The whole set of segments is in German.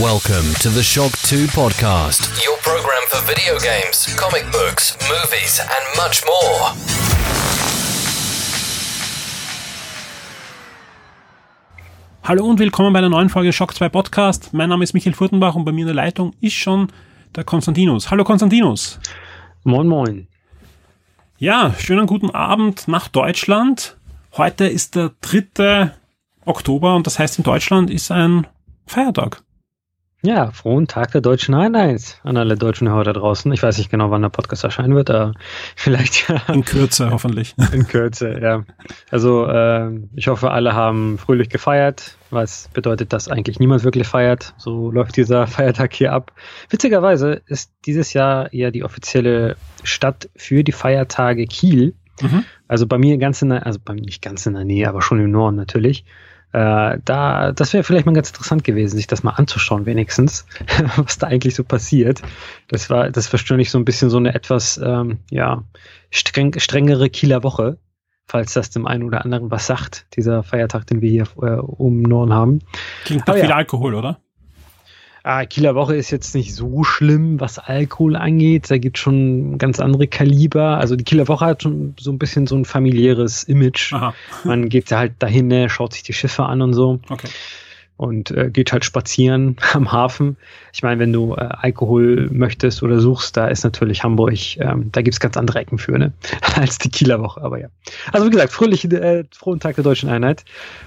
Welcome to the Shock 2 podcast, your program for video games, comic books, movies, and much more. Hallo und willkommen bei einer neuen Folge Shock 2 Podcast. Mein Name ist Michael Furtenbach und bei mir in der Leitung ist schon der Konstantinus. Hallo Konstantinus. Moin, moin. Ja, schönen guten Abend nach Deutschland. Heute ist der 3. Oktober und das heißt in Deutschland ist ein Feiertag. Ja, frohen Tag der deutschen Einheit an alle deutschen Hörer da draußen. Ich weiß nicht genau, wann der Podcast erscheinen wird, aber vielleicht ja. In Kürze, hoffentlich. In Kürze, ja. Also äh, ich hoffe, alle haben fröhlich gefeiert, was bedeutet, dass eigentlich niemand wirklich feiert. So läuft dieser Feiertag hier ab. Witzigerweise ist dieses Jahr ja die offizielle Stadt für die Feiertage Kiel. Mhm. Also bei mir ganz in der, also bei mir nicht ganz in der Nähe, aber schon im Norden natürlich. Äh, da, das wäre vielleicht mal ganz interessant gewesen, sich das mal anzuschauen, wenigstens, was da eigentlich so passiert. Das war, das verstörlich so ein bisschen so eine etwas, ähm, ja, streng, strengere Kieler Woche, falls das dem einen oder anderen was sagt, dieser Feiertag, den wir hier äh, um Norden haben. Klingt nach viel ja. Alkohol, oder? Ah, Kieler Woche ist jetzt nicht so schlimm, was Alkohol angeht. Da gibt schon ganz andere Kaliber. Also die Kieler Woche hat schon so ein bisschen so ein familiäres Image. Aha. Man geht halt dahin, ne, schaut sich die Schiffe an und so. Okay und äh, geht halt spazieren am Hafen. Ich meine, wenn du äh, Alkohol möchtest oder suchst, da ist natürlich Hamburg, ähm, da gibt's ganz andere Ecken für, ne? als die Kieler Woche, aber ja. Also wie gesagt, fröhlich, äh, frohen Tag der deutschen Einheit.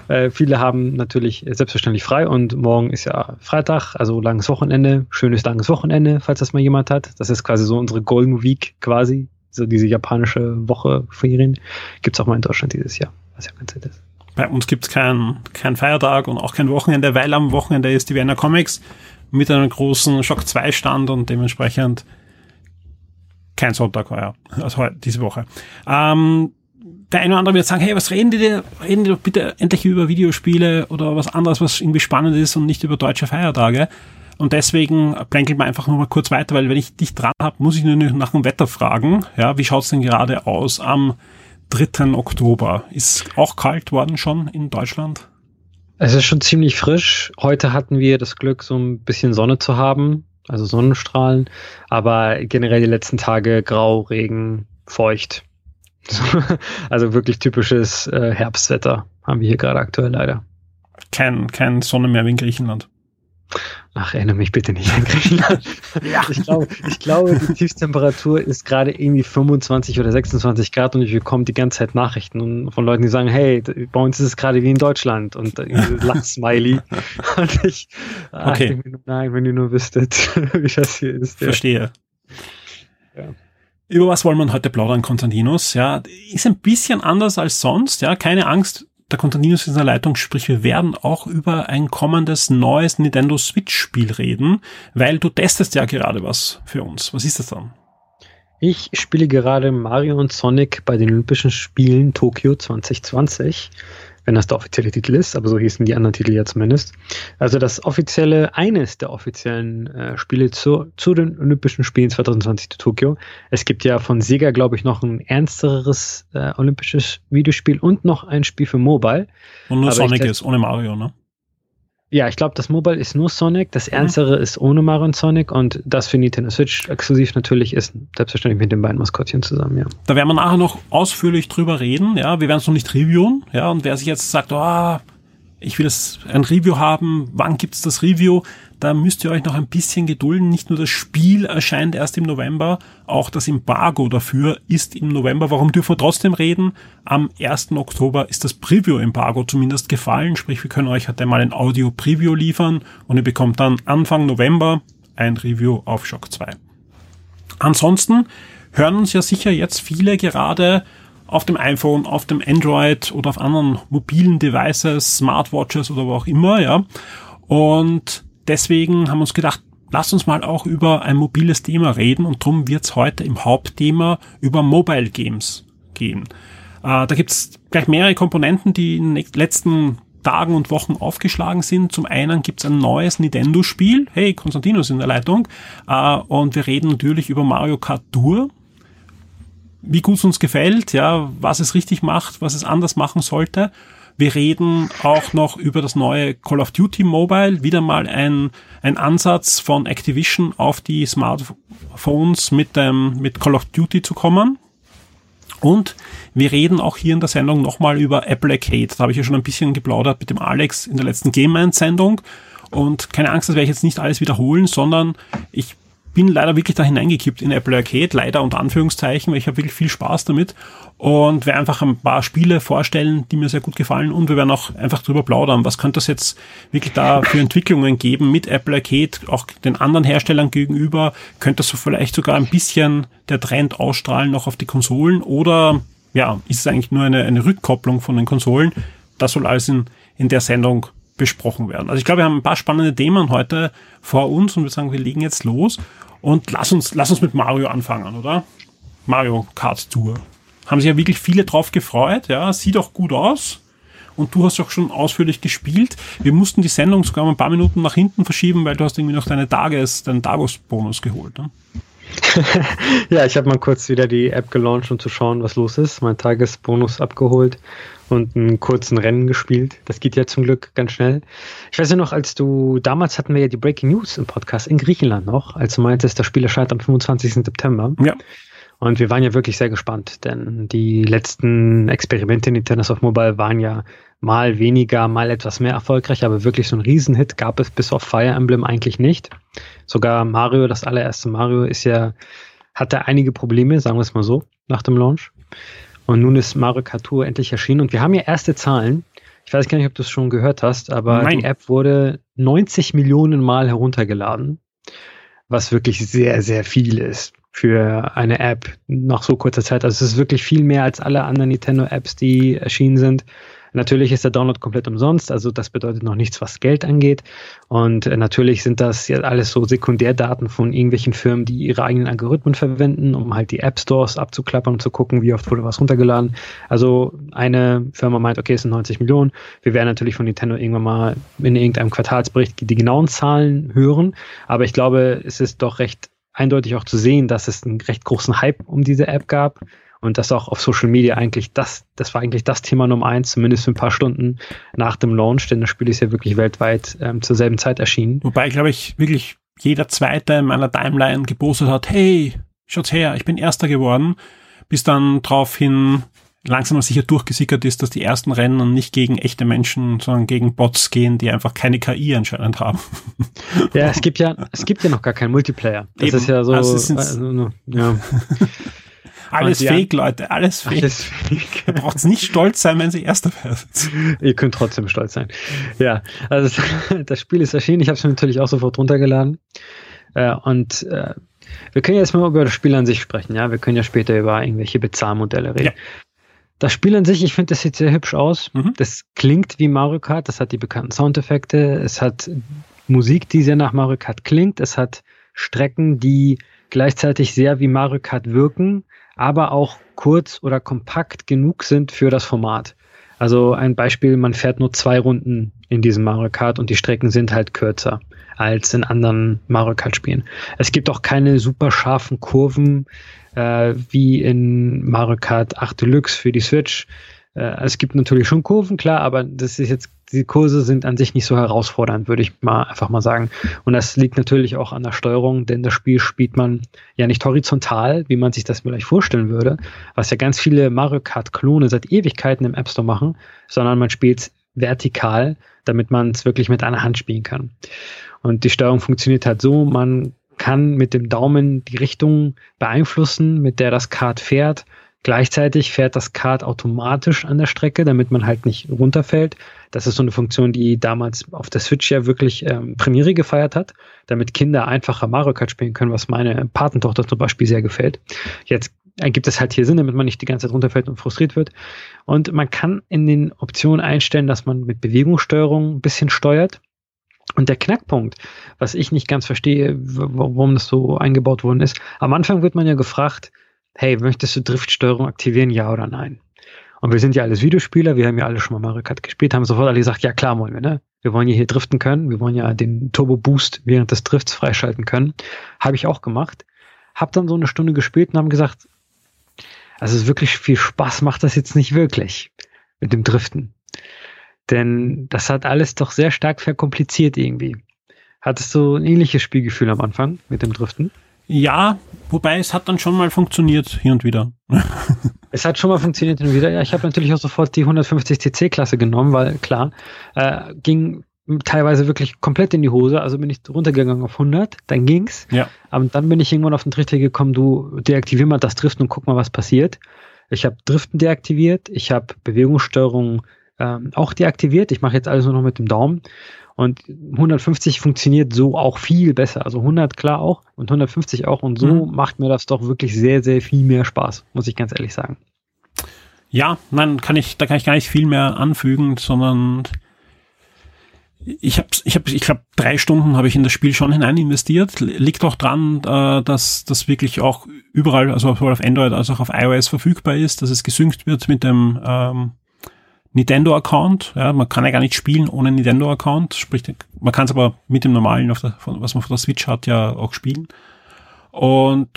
Äh, viele haben natürlich selbstverständlich frei und morgen ist ja Freitag, also langes Wochenende, schönes langes Wochenende, falls das mal jemand hat. Das ist quasi so unsere Golden Week quasi, so diese japanische Woche Ferien. Gibt's auch mal in Deutschland dieses Jahr, was ja ganz nett ist. Bei uns gibt es keinen kein Feiertag und auch kein Wochenende, weil am Wochenende ist die Wiener Comics mit einem großen Shock 2 Stand und dementsprechend kein Sonntag heuer, also heute, diese Woche. Ähm, der eine oder andere wird sagen, hey, was reden die denn? Reden die doch bitte endlich über Videospiele oder was anderes, was irgendwie spannend ist und nicht über deutsche Feiertage. Und deswegen plänkelt man einfach nur mal kurz weiter, weil wenn ich dich dran habe, muss ich nur nach dem Wetter fragen. Ja, wie schaut's denn gerade aus am 3. Oktober. Ist auch kalt worden schon in Deutschland? Es ist schon ziemlich frisch. Heute hatten wir das Glück, so ein bisschen Sonne zu haben, also Sonnenstrahlen, aber generell die letzten Tage grau, Regen, feucht. also wirklich typisches äh, Herbstwetter haben wir hier gerade aktuell leider. Kein, kein Sonne mehr wie in Griechenland. Ach, erinnere mich bitte nicht an Griechenland. ja. Ich glaube, ich glaube, die Tiefstemperatur ist gerade irgendwie 25 oder 26 Grad und ich bekomme die ganze Zeit Nachrichten von Leuten, die sagen, hey, bei uns ist es gerade wie in Deutschland und Lach-Smiley. und ich, ah, okay. ich denke, nein, wenn ihr nur wüsstet, wie das hier ist. Ja. Verstehe. Ja. Über was wollen wir heute plaudern, Konstantinus? Ja, ist ein bisschen anders als sonst. Ja, keine Angst der Konstantinus in der Leitung, sprich wir werden auch über ein kommendes neues Nintendo Switch Spiel reden, weil du testest ja gerade was für uns. Was ist das dann? Ich spiele gerade Mario und Sonic bei den Olympischen Spielen Tokio 2020 wenn das der offizielle Titel ist, aber so hießen die anderen Titel ja zumindest. Also das offizielle, eines der offiziellen äh, Spiele zu, zu den Olympischen Spielen 2020 zu Tokio. Es gibt ja von Sega, glaube ich, noch ein ernsteres äh, olympisches Videospiel und noch ein Spiel für Mobile. Und nur aber Sonic ist, ohne Mario, ne? Ja, ich glaube, das Mobile ist nur Sonic, das mhm. Ernstere mhm. ist ohne Mario und Sonic und das für Nintendo Switch exklusiv natürlich ist selbstverständlich mit den beiden Maskottchen zusammen, ja. Da werden wir nachher noch ausführlich drüber reden, ja. Wir werden es noch nicht reviewen, ja. Und wer sich jetzt sagt, oh, ich will das, ein Review haben, wann gibt's das Review? Da müsst ihr euch noch ein bisschen gedulden. Nicht nur das Spiel erscheint erst im November, auch das Embargo dafür ist im November. Warum dürfen wir trotzdem reden? Am 1. Oktober ist das Preview-Embargo zumindest gefallen. Sprich, wir können euch halt einmal ein Audio-Preview liefern und ihr bekommt dann Anfang November ein Review auf Shock 2. Ansonsten hören uns ja sicher jetzt viele gerade auf dem iPhone, auf dem Android oder auf anderen mobilen Devices, Smartwatches oder wo auch immer, ja. Und deswegen haben wir uns gedacht, lasst uns mal auch über ein mobiles Thema reden und darum wird es heute im Hauptthema über Mobile Games gehen. Äh, da gibt's gleich mehrere Komponenten, die in den letzten Tagen und Wochen aufgeschlagen sind. Zum einen gibt's ein neues Nintendo-Spiel. Hey, Konstantinus in der Leitung. Äh, und wir reden natürlich über Mario Kart Tour wie gut es uns gefällt, ja, was es richtig macht, was es anders machen sollte. Wir reden auch noch über das neue Call of Duty Mobile, wieder mal ein, ein Ansatz von Activision auf die Smartphones mit, ähm, mit Call of Duty zu kommen. Und wir reden auch hier in der Sendung nochmal über Apple Arcade. Da habe ich ja schon ein bisschen geplaudert mit dem Alex in der letzten Game Man Sendung. Und keine Angst, das werde ich jetzt nicht alles wiederholen, sondern ich bin leider wirklich da hineingekippt in Apple Arcade, leider unter Anführungszeichen, weil ich habe wirklich viel Spaß damit und werde einfach ein paar Spiele vorstellen, die mir sehr gut gefallen und wir werden auch einfach drüber plaudern, was könnte das jetzt wirklich da für Entwicklungen geben mit Apple Arcade, auch den anderen Herstellern gegenüber, könnte das so vielleicht sogar ein bisschen der Trend ausstrahlen noch auf die Konsolen oder ja, ist es eigentlich nur eine, eine Rückkopplung von den Konsolen? Das soll alles in, in der Sendung besprochen werden. Also ich glaube, wir haben ein paar spannende Themen heute vor uns und wir sagen, wir legen jetzt los und lass uns, lass uns mit Mario anfangen, oder? Mario Kart Tour. Haben sich ja wirklich viele drauf gefreut, ja, sieht auch gut aus. Und du hast auch schon ausführlich gespielt. Wir mussten die Sendung sogar ein paar Minuten nach hinten verschieben, weil du hast irgendwie noch deine Tages, deinen Tagesbonus geholt. Ne? ja, ich habe mal kurz wieder die App gelauncht, um zu schauen, was los ist. Mein Tagesbonus abgeholt und einen kurzen Rennen gespielt. Das geht ja zum Glück ganz schnell. Ich weiß ja noch, als du, damals hatten wir ja die Breaking News im Podcast in Griechenland noch, als du meintest, das Spiel erscheint am 25. September. Ja. Und wir waren ja wirklich sehr gespannt, denn die letzten Experimente in Nintendo of Mobile waren ja mal weniger, mal etwas mehr erfolgreich, aber wirklich so ein Riesenhit gab es bis auf Fire Emblem eigentlich nicht. Sogar Mario, das allererste Mario, ist ja, hatte einige Probleme, sagen wir es mal so, nach dem Launch. Und nun ist Mario Kart Tour endlich erschienen und wir haben ja erste Zahlen. Ich weiß gar nicht, ob du es schon gehört hast, aber Nein. die App wurde 90 Millionen Mal heruntergeladen, was wirklich sehr, sehr viel ist für eine App nach so kurzer Zeit. Also es ist wirklich viel mehr als alle anderen Nintendo-Apps, die erschienen sind. Natürlich ist der Download komplett umsonst, also das bedeutet noch nichts, was Geld angeht. Und äh, natürlich sind das ja alles so Sekundärdaten von irgendwelchen Firmen, die ihre eigenen Algorithmen verwenden, um halt die App Stores abzuklappern und zu gucken, wie oft wurde was runtergeladen. Also eine Firma meint, okay, es sind 90 Millionen. Wir werden natürlich von Nintendo irgendwann mal in irgendeinem Quartalsbericht die genauen Zahlen hören. Aber ich glaube, es ist doch recht eindeutig auch zu sehen, dass es einen recht großen Hype um diese App gab und das auch auf Social Media eigentlich das, das war eigentlich das Thema Nummer eins, zumindest für ein paar Stunden nach dem Launch, denn das Spiel ist ja wirklich weltweit ähm, zur selben Zeit erschienen. Wobei, glaube ich, wirklich jeder Zweite in meiner Timeline gepostet hat, hey, schaut's her, ich bin Erster geworden, bis dann daraufhin langsam aber sicher durchgesickert ist, dass die ersten Rennen nicht gegen echte Menschen, sondern gegen Bots gehen, die einfach keine KI anscheinend haben. Ja, es gibt ja, es gibt ja noch gar keinen Multiplayer. Das Eben. ist ja so, also also, ja. Alles Fake, Leute, alles Fake. Alles fake. Ihr braucht nicht stolz sein, wenn sie Erster werdet. Ihr könnt trotzdem stolz sein. Ja, also das Spiel ist erschienen. Ich habe es natürlich auch sofort runtergeladen. Äh, und äh, wir können jetzt mal über das Spiel an sich sprechen. Ja, wir können ja später über irgendwelche Bezahlmodelle reden. Ja. Das Spiel an sich, ich finde, das sieht sehr hübsch aus. Mhm. Das klingt wie Mario Kart. Das hat die bekannten Soundeffekte. Es hat Musik, die sehr nach Mario Kart klingt. Es hat Strecken, die gleichzeitig sehr wie Mario Kart wirken, aber auch kurz oder kompakt genug sind für das Format. Also ein Beispiel, man fährt nur zwei Runden in diesem Mario Kart und die Strecken sind halt kürzer als in anderen Mario Kart Spielen. Es gibt auch keine super scharfen Kurven äh, wie in Mario Kart 8 Deluxe für die Switch. Äh, es gibt natürlich schon Kurven, klar, aber das ist jetzt, die Kurse sind an sich nicht so herausfordernd, würde ich mal einfach mal sagen. Und das liegt natürlich auch an der Steuerung, denn das Spiel spielt man ja nicht horizontal, wie man sich das vielleicht vorstellen würde, was ja ganz viele Mario Kart-Klone seit Ewigkeiten im App Store machen, sondern man spielt vertikal, damit man es wirklich mit einer Hand spielen kann. Und die Steuerung funktioniert halt so, man kann mit dem Daumen die Richtung beeinflussen, mit der das Kart fährt Gleichzeitig fährt das Kart automatisch an der Strecke, damit man halt nicht runterfällt. Das ist so eine Funktion, die damals auf der Switch ja wirklich ähm, Premiere gefeiert hat, damit Kinder einfacher Mario Kart spielen können, was meine Patentochter zum Beispiel sehr gefällt. Jetzt ergibt es halt hier Sinn, damit man nicht die ganze Zeit runterfällt und frustriert wird. Und man kann in den Optionen einstellen, dass man mit Bewegungssteuerung ein bisschen steuert. Und der Knackpunkt, was ich nicht ganz verstehe, warum das so eingebaut worden ist, am Anfang wird man ja gefragt, hey, möchtest du Driftsteuerung aktivieren, ja oder nein? Und wir sind ja alles Videospieler, wir haben ja alle schon mal Mario Kart gespielt, haben sofort alle gesagt, ja klar wollen wir, ne? Wir wollen ja hier driften können, wir wollen ja den Turbo Boost während des Drifts freischalten können. Habe ich auch gemacht. Hab dann so eine Stunde gespielt und haben gesagt, also wirklich viel Spaß macht das jetzt nicht wirklich mit dem Driften. Denn das hat alles doch sehr stark verkompliziert irgendwie. Hattest du ein ähnliches Spielgefühl am Anfang mit dem Driften? Ja, wobei es hat dann schon mal funktioniert, hier und wieder. es hat schon mal funktioniert hin und wieder. Ja, ich habe natürlich auch sofort die 150 CC-Klasse genommen, weil klar, äh, ging teilweise wirklich komplett in die Hose. Also bin ich runtergegangen auf 100, dann ging's. Ja. Aber dann bin ich irgendwann auf den Trichter gekommen, du deaktivier mal das Driften und guck mal, was passiert. Ich habe Driften deaktiviert, ich habe Bewegungssteuerung ähm, auch deaktiviert. Ich mache jetzt alles nur noch mit dem Daumen. Und 150 funktioniert so auch viel besser. Also 100 klar auch und 150 auch. Und so mhm. macht mir das doch wirklich sehr, sehr viel mehr Spaß, muss ich ganz ehrlich sagen. Ja, nein, kann ich, da kann ich gar nicht viel mehr anfügen, sondern ich habe, ich habe, ich glaube, drei Stunden habe ich in das Spiel schon hinein investiert. Liegt auch dran, äh, dass das wirklich auch überall, also sowohl auf Android als auch auf iOS verfügbar ist, dass es gesynkt wird mit dem ähm, Nintendo-Account. Ja, man kann ja gar nicht spielen ohne Nintendo-Account. Sprich, man kann es aber mit dem normalen, der, was man auf der Switch hat, ja auch spielen. Und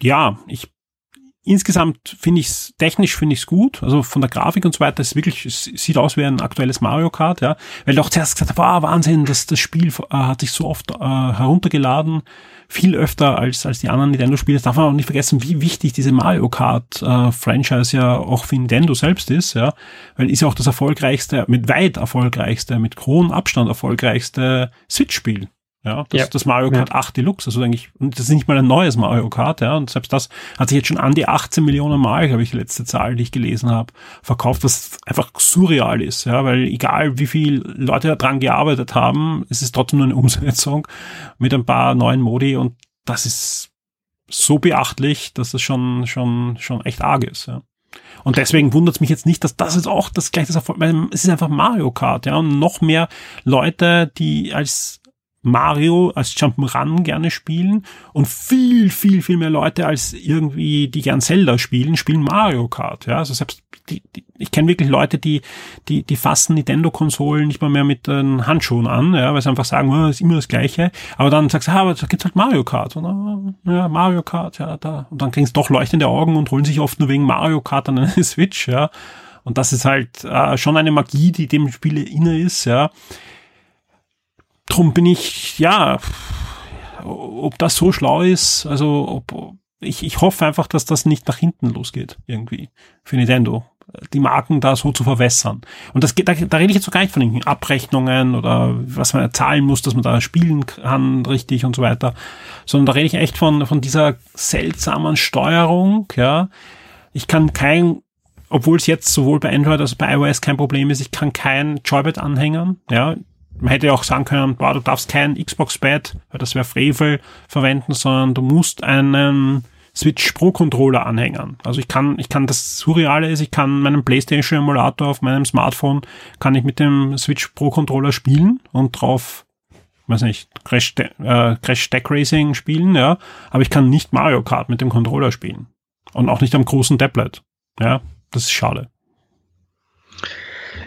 ja, ich insgesamt finde ich es, technisch finde ich es gut. Also von der Grafik und so weiter, es wirklich, es sieht aus wie ein aktuelles Mario Kart, ja. Weil ich auch zuerst gesagt habe, wow, Wahnsinn, das, das Spiel äh, hat sich so oft äh, heruntergeladen viel öfter als, als die anderen Nintendo-Spiele. Das darf man auch nicht vergessen, wie wichtig diese Mario Kart-Franchise äh, ja auch für Nintendo selbst ist, ja. Weil ist ja auch das erfolgreichste, mit weit erfolgreichste, mit hohem Abstand erfolgreichste Switch-Spiel. Ja, das, ja. das Mario Kart ja. 8 Deluxe, also eigentlich, und das ist nicht mal ein neues Mario Kart, ja, und selbst das hat sich jetzt schon an die 18 Millionen Mal, glaube ich, die letzte Zahl, die ich gelesen habe, verkauft, was einfach surreal ist, ja, weil egal wie viel Leute daran gearbeitet haben, es ist trotzdem nur eine Umsetzung mit ein paar neuen Modi und das ist so beachtlich, dass das schon, schon, schon echt arg ist, ja. Und deswegen wundert es mich jetzt nicht, dass das jetzt auch das gleiche Erfolg, weil es ist einfach Mario Kart, ja, und noch mehr Leute, die als Mario als Jump'n'Run gerne spielen und viel, viel, viel mehr Leute als irgendwie, die gern Zelda spielen, spielen Mario Kart. Ja, also selbst die, die, ich kenne wirklich Leute, die, die, die fassen Nintendo-Konsolen nicht mal mehr mit den Handschuhen an, ja, weil sie einfach sagen, oh, ist immer das Gleiche. Aber dann sagst du, ah, aber da gibt's halt Mario Kart. Und, ah, ja, Mario Kart, ja, da. Und dann kriegen sie doch leuchtende Augen und holen sich oft nur wegen Mario Kart an eine Switch, ja. Und das ist halt äh, schon eine Magie, die dem Spiel inne ist, ja drum bin ich, ja, ob das so schlau ist, also ob, ich, ich hoffe einfach, dass das nicht nach hinten losgeht, irgendwie, für Nintendo. Die Marken da so zu verwässern. Und das geht, da, da rede ich jetzt so gar nicht von den Abrechnungen oder was man zahlen muss, dass man da spielen kann, richtig und so weiter. Sondern da rede ich echt von, von dieser seltsamen Steuerung, ja. Ich kann kein, obwohl es jetzt sowohl bei Android als auch bei iOS kein Problem ist, ich kann kein Joybed anhängern, ja man hätte auch sagen können, boah, du darfst kein Xbox-Pad, weil das wäre Frevel, verwenden, sondern du musst einen Switch Pro Controller anhängen. Also ich kann, ich kann das Surreale ist, ich kann meinen PlayStation Emulator auf meinem Smartphone, kann ich mit dem Switch Pro Controller spielen und drauf, weiß nicht, Crash, äh, Crash Stack Racing spielen, ja. Aber ich kann nicht Mario Kart mit dem Controller spielen. Und auch nicht am großen Tablet. Ja, das ist schade.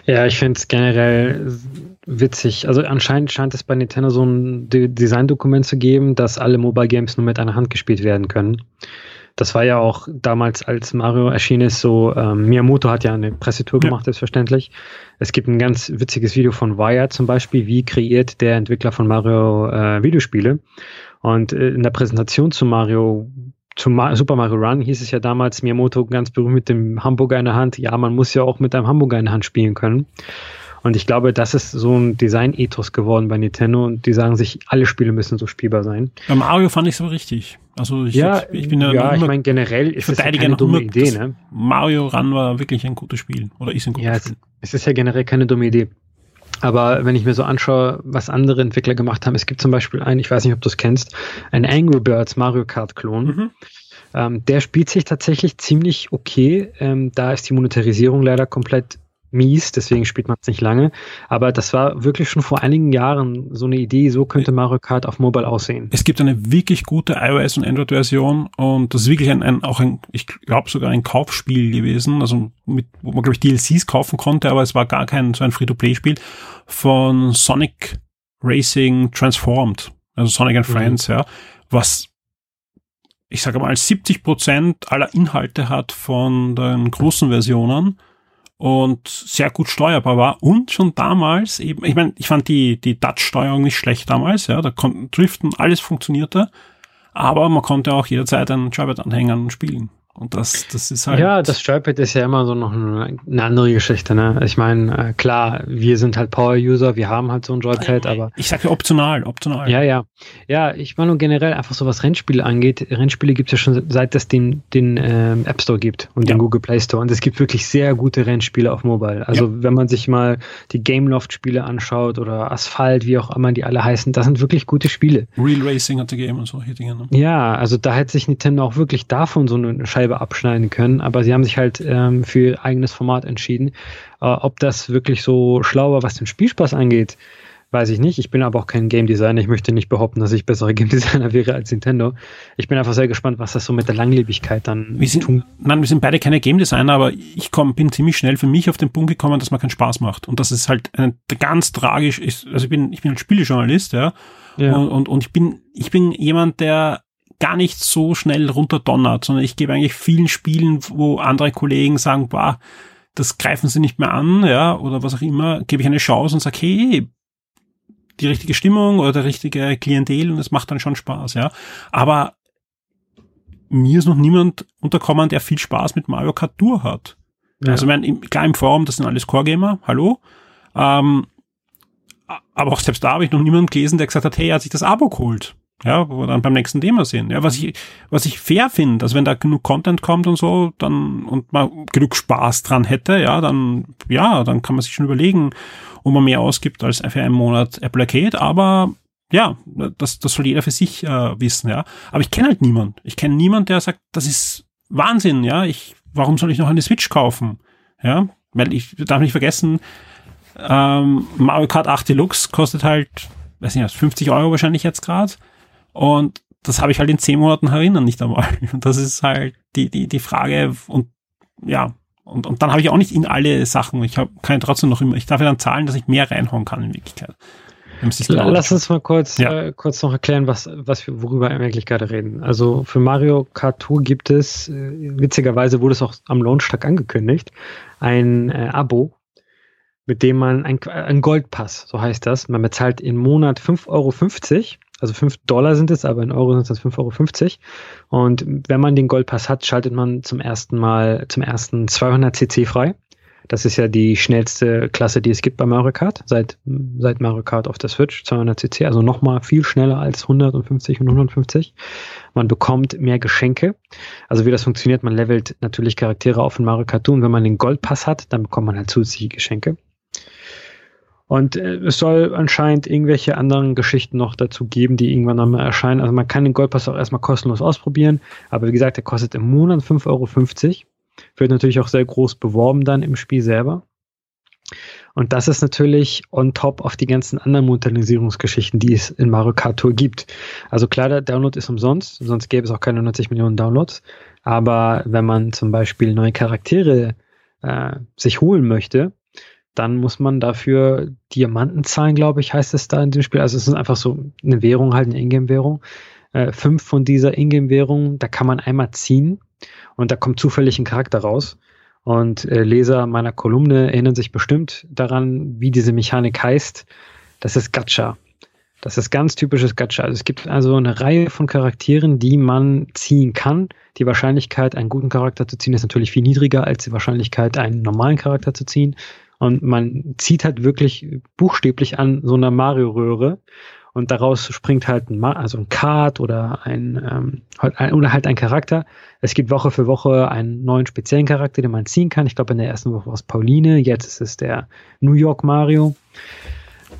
Ja, ich finde es generell witzig. Also anscheinend scheint es bei Nintendo so ein Design-Dokument zu geben, dass alle Mobile Games nur mit einer Hand gespielt werden können. Das war ja auch damals, als Mario erschienen ist, so, ähm, Miyamoto hat ja eine Pressetour ja. gemacht, selbstverständlich. Es gibt ein ganz witziges Video von Wired zum Beispiel, wie kreiert der Entwickler von Mario äh, Videospiele. Und äh, in der Präsentation zu Mario zum Super Mario Run hieß es ja damals Miyamoto ganz berühmt mit dem Hamburger in der Hand. Ja, man muss ja auch mit einem Hamburger in der Hand spielen können. Und ich glaube, das ist so ein Design-Ethos geworden bei Nintendo und die sagen sich, alle Spiele müssen so spielbar sein. Bei Mario fand ich es aber richtig. Also ich, ja, ich, ich bin ja, ja ich meine generell ist es ja keine dumme Idee. Ne? Mario Run war wirklich ein gutes Spiel oder ist ein gutes ja, Spiel. Es, es ist ja generell keine dumme Idee. Aber wenn ich mir so anschaue, was andere Entwickler gemacht haben, es gibt zum Beispiel einen, ich weiß nicht, ob du es kennst, ein Angry Birds Mario Kart Klon. Mhm. Ähm, der spielt sich tatsächlich ziemlich okay. Ähm, da ist die Monetarisierung leider komplett mies, deswegen spielt man es nicht lange. Aber das war wirklich schon vor einigen Jahren so eine Idee, so könnte Mario Kart auf Mobile aussehen. Es gibt eine wirklich gute iOS- und Android-Version und das ist wirklich ein, ein auch ein, ich glaube sogar ein Kaufspiel gewesen, also mit, wo man glaube ich DLCs kaufen konnte, aber es war gar kein so ein Free-to-Play-Spiel von Sonic Racing Transformed, also Sonic and mhm. Friends, mhm. ja, was ich sage mal 70 Prozent aller Inhalte hat von den großen Versionen und sehr gut steuerbar war und schon damals eben, ich meine, ich fand die, die Touch-Steuerung nicht schlecht damals, ja, da konnten driften, alles funktionierte, aber man konnte auch jederzeit einen Joybird anhängen und spielen. Und das, das ist halt. Ja, das Joypad ist ja immer so noch eine, eine andere Geschichte, ne? Ich meine, äh, klar, wir sind halt Power-User, wir haben halt so ein Joypad, aber. Ich sage ja optional, optional. Ja, ja. Ja, ich meine nur generell einfach so, was Rennspiele angeht. Rennspiele gibt es ja schon seit es den, den ähm, App Store gibt und ja. den Google Play Store. Und es gibt wirklich sehr gute Rennspiele auf Mobile. Also, ja. wenn man sich mal die Gameloft-Spiele anschaut oder Asphalt, wie auch immer die alle heißen, das sind wirklich gute Spiele. Real Racing hat der Game und solche Dinge, ne? Ja, also da hätte sich Nintendo auch wirklich davon so eine Scheibe Scheibe abschneiden können, aber sie haben sich halt ähm, für ihr eigenes Format entschieden. Äh, ob das wirklich so schlau war, was den Spielspaß angeht, weiß ich nicht. Ich bin aber auch kein Game Designer. Ich möchte nicht behaupten, dass ich bessere Game Designer wäre als Nintendo. Ich bin einfach sehr gespannt, was das so mit der Langlebigkeit dann wir sind, tun. Nein, wir sind beide keine Game Designer, aber ich komm, bin ziemlich schnell für mich auf den Punkt gekommen, dass man keinen Spaß macht. Und das ist halt ein, ganz tragisch ist. Also ich bin, ich bin ein Spielejournalist, ja. ja. Und, und, und ich bin, ich bin jemand, der gar nicht so schnell runterdonnert, sondern ich gebe eigentlich vielen Spielen, wo andere Kollegen sagen, boah, das greifen sie nicht mehr an, ja, oder was auch immer, gebe ich eine Chance und sage, hey, die richtige Stimmung oder der richtige Klientel und es macht dann schon Spaß, ja. Aber mir ist noch niemand unterkommen, der viel Spaß mit Mario Kart Tour hat. Ja. Also, mein, klar im Forum, das sind alles Core-Gamer, hallo. Ähm, aber auch selbst da habe ich noch niemanden gelesen, der gesagt hat, hey, er hat sich das Abo geholt. Ja, wo wir dann beim nächsten Thema sind. Ja, was ich, was ich fair finde, also wenn da genug Content kommt und so, dann, und man genug Spaß dran hätte, ja, dann, ja, dann kann man sich schon überlegen, ob man mehr ausgibt als für einen Monat Apple Arcade, aber ja, das, das soll jeder für sich äh, wissen, ja. Aber ich kenne halt niemand. Ich kenne niemand, der sagt, das ist Wahnsinn, ja. Ich, warum soll ich noch eine Switch kaufen? Ja, weil ich darf nicht vergessen, ähm, Mario Kart 8 Deluxe kostet halt, weiß nicht, 50 Euro wahrscheinlich jetzt gerade. Und das habe ich halt in zehn Monaten erinnern nicht einmal. Und das ist halt die, die, die Frage und ja, und, und dann habe ich auch nicht in alle Sachen, ich hab, kann trotzdem noch immer, ich darf ja dann zahlen, dass ich mehr reinhauen kann in Wirklichkeit. Lass uns mal kurz, ja. äh, kurz noch erklären, was, was wir, worüber wir eigentlich gerade reden. Also für Mario Kart Tour gibt es, äh, witzigerweise wurde es auch am Launchtag angekündigt, ein äh, Abo, mit dem man ein, ein Goldpass, so heißt das. Man bezahlt im Monat 5,50 Euro also 5 Dollar sind es, aber in Euro sind es 5,50 Euro. Und wenn man den Goldpass hat, schaltet man zum ersten Mal, zum ersten 200 cc frei. Das ist ja die schnellste Klasse, die es gibt bei Mario Kart, seit, seit Mario Kart auf der Switch, 200 cc, also nochmal viel schneller als 150 und 150. Man bekommt mehr Geschenke. Also wie das funktioniert, man levelt natürlich Charaktere auf in Mario Kart und wenn man den Goldpass hat, dann bekommt man halt zusätzliche Geschenke. Und äh, es soll anscheinend irgendwelche anderen Geschichten noch dazu geben, die irgendwann einmal erscheinen. Also man kann den Goldpass auch erstmal kostenlos ausprobieren, aber wie gesagt, der kostet im Monat 5,50 Euro. Wird natürlich auch sehr groß beworben dann im Spiel selber. Und das ist natürlich on top auf die ganzen anderen Modernisierungsgeschichten, die es in Mario Kart Tour gibt. Also klar, der Download ist umsonst, sonst gäbe es auch keine 90 Millionen Downloads. Aber wenn man zum Beispiel neue Charaktere äh, sich holen möchte, dann muss man dafür Diamanten zahlen, glaube ich, heißt es da in dem Spiel. Also es ist einfach so eine Währung, halt eine Ingame-Währung. Äh, fünf von dieser Ingame-Währung, da kann man einmal ziehen und da kommt zufällig ein Charakter raus. Und äh, Leser meiner Kolumne erinnern sich bestimmt daran, wie diese Mechanik heißt. Das ist Gacha. Das ist ganz typisches Gacha. Also es gibt also eine Reihe von Charakteren, die man ziehen kann. Die Wahrscheinlichkeit, einen guten Charakter zu ziehen, ist natürlich viel niedriger als die Wahrscheinlichkeit, einen normalen Charakter zu ziehen. Und man zieht halt wirklich buchstäblich an so einer Mario-Röhre und daraus springt halt ein, also ein Card oder ein, ähm, halt ein, oder halt ein Charakter. Es gibt Woche für Woche einen neuen speziellen Charakter, den man ziehen kann. Ich glaube, in der ersten Woche war es Pauline, jetzt ist es der New York Mario.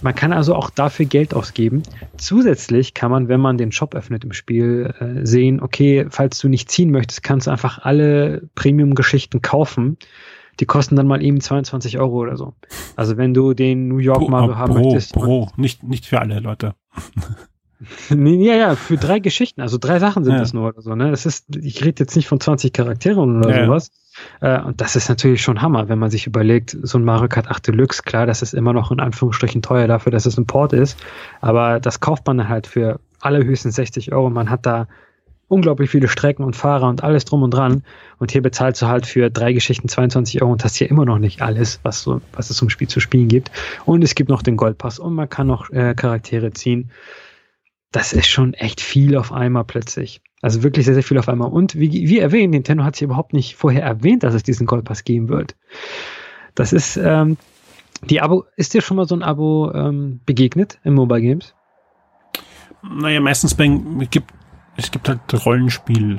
Man kann also auch dafür Geld ausgeben. Zusätzlich kann man, wenn man den Shop öffnet im Spiel, äh, sehen, okay, falls du nicht ziehen möchtest, kannst du einfach alle Premium-Geschichten kaufen die kosten dann mal eben 22 Euro oder so. Also wenn du den New York Mario haben pro, möchtest. Pro, nicht, nicht für alle Leute. ja, ja, für drei Geschichten, also drei Sachen sind ja. das nur oder so, ne? Das ist, ich rede jetzt nicht von 20 Charakteren oder ja, sowas. Äh, und das ist natürlich schon Hammer, wenn man sich überlegt, so ein Mario Kart 8 Deluxe, klar, das ist immer noch in Anführungsstrichen teuer dafür, dass es ein Port ist, aber das kauft man dann halt für allerhöchstens 60 Euro. Man hat da unglaublich viele Strecken und Fahrer und alles drum und dran. Und hier bezahlst du halt für drei Geschichten 22 Euro und hast hier immer noch nicht alles, was, so, was es zum Spiel zu spielen gibt. Und es gibt noch den Goldpass und man kann noch äh, Charaktere ziehen. Das ist schon echt viel auf einmal plötzlich. Also wirklich sehr, sehr viel auf einmal. Und wie, wie erwähnt, Nintendo hat sich überhaupt nicht vorher erwähnt, dass es diesen Goldpass geben wird. Das ist, ähm, die Abo, ist dir schon mal so ein Abo ähm, begegnet in Mobile Games? Naja, meistens bei, gibt es gibt halt Rollenspiel,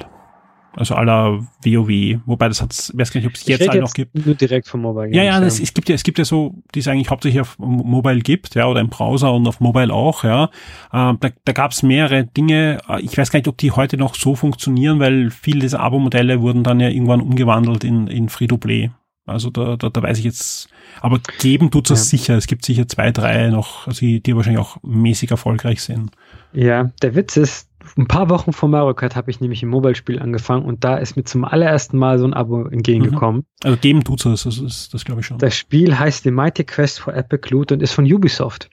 also aller WoW, wobei das hat, weiß gar nicht, ob es jetzt halt noch gibt. Nur direkt vom Mobile. Games, ja, ja, das, es gibt ja, es gibt ja so, die es eigentlich hauptsächlich auf Mobile gibt, ja, oder im Browser und auf Mobile auch, ja. Äh, da da gab es mehrere Dinge. Ich weiß gar nicht, ob die heute noch so funktionieren, weil viele dieser Abo-Modelle wurden dann ja irgendwann umgewandelt in, in Free-to-Play. Also da, da, da weiß ich jetzt, aber geben tut es ja. sicher. Es gibt sicher zwei, drei noch, also die, die wahrscheinlich auch mäßig erfolgreich sind. Ja, der Witz ist, ein paar Wochen vor Mario Kart habe ich nämlich ein Mobile-Spiel angefangen und da ist mir zum allerersten Mal so ein Abo entgegengekommen. Mhm. Also geben tut es, das, ist, das glaube ich schon. Das Spiel heißt The Mighty Quest for Epic Loot und ist von Ubisoft.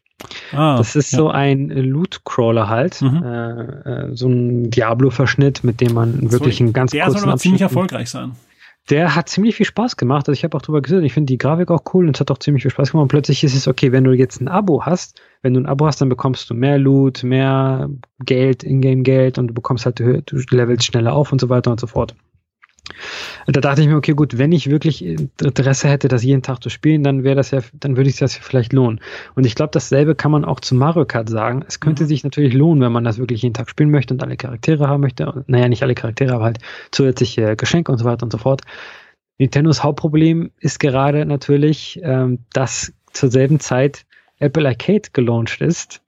Ah, das ist ja. so ein Loot-Crawler halt, mhm. äh, äh so ein Diablo-Verschnitt, mit dem man wirklich so, einen ganz der kurzen soll aber ziemlich erfolgreich sein der hat ziemlich viel Spaß gemacht. Also ich habe auch drüber gesehen, ich finde die Grafik auch cool und es hat auch ziemlich viel Spaß gemacht. Und plötzlich ist es okay, wenn du jetzt ein Abo hast, wenn du ein Abo hast, dann bekommst du mehr Loot, mehr Geld, Ingame-Geld und du bekommst halt, du levelst schneller auf und so weiter und so fort. Da dachte ich mir, okay, gut, wenn ich wirklich Interesse hätte, das jeden Tag zu spielen, dann wäre das ja, dann würde ich das vielleicht lohnen. Und ich glaube, dasselbe kann man auch zu Mario Kart sagen. Es könnte mhm. sich natürlich lohnen, wenn man das wirklich jeden Tag spielen möchte und alle Charaktere haben möchte. Naja, nicht alle Charaktere, aber halt zusätzliche Geschenke und so weiter und so fort. Nintendos Hauptproblem ist gerade natürlich, ähm, dass zur selben Zeit Apple Arcade gelauncht ist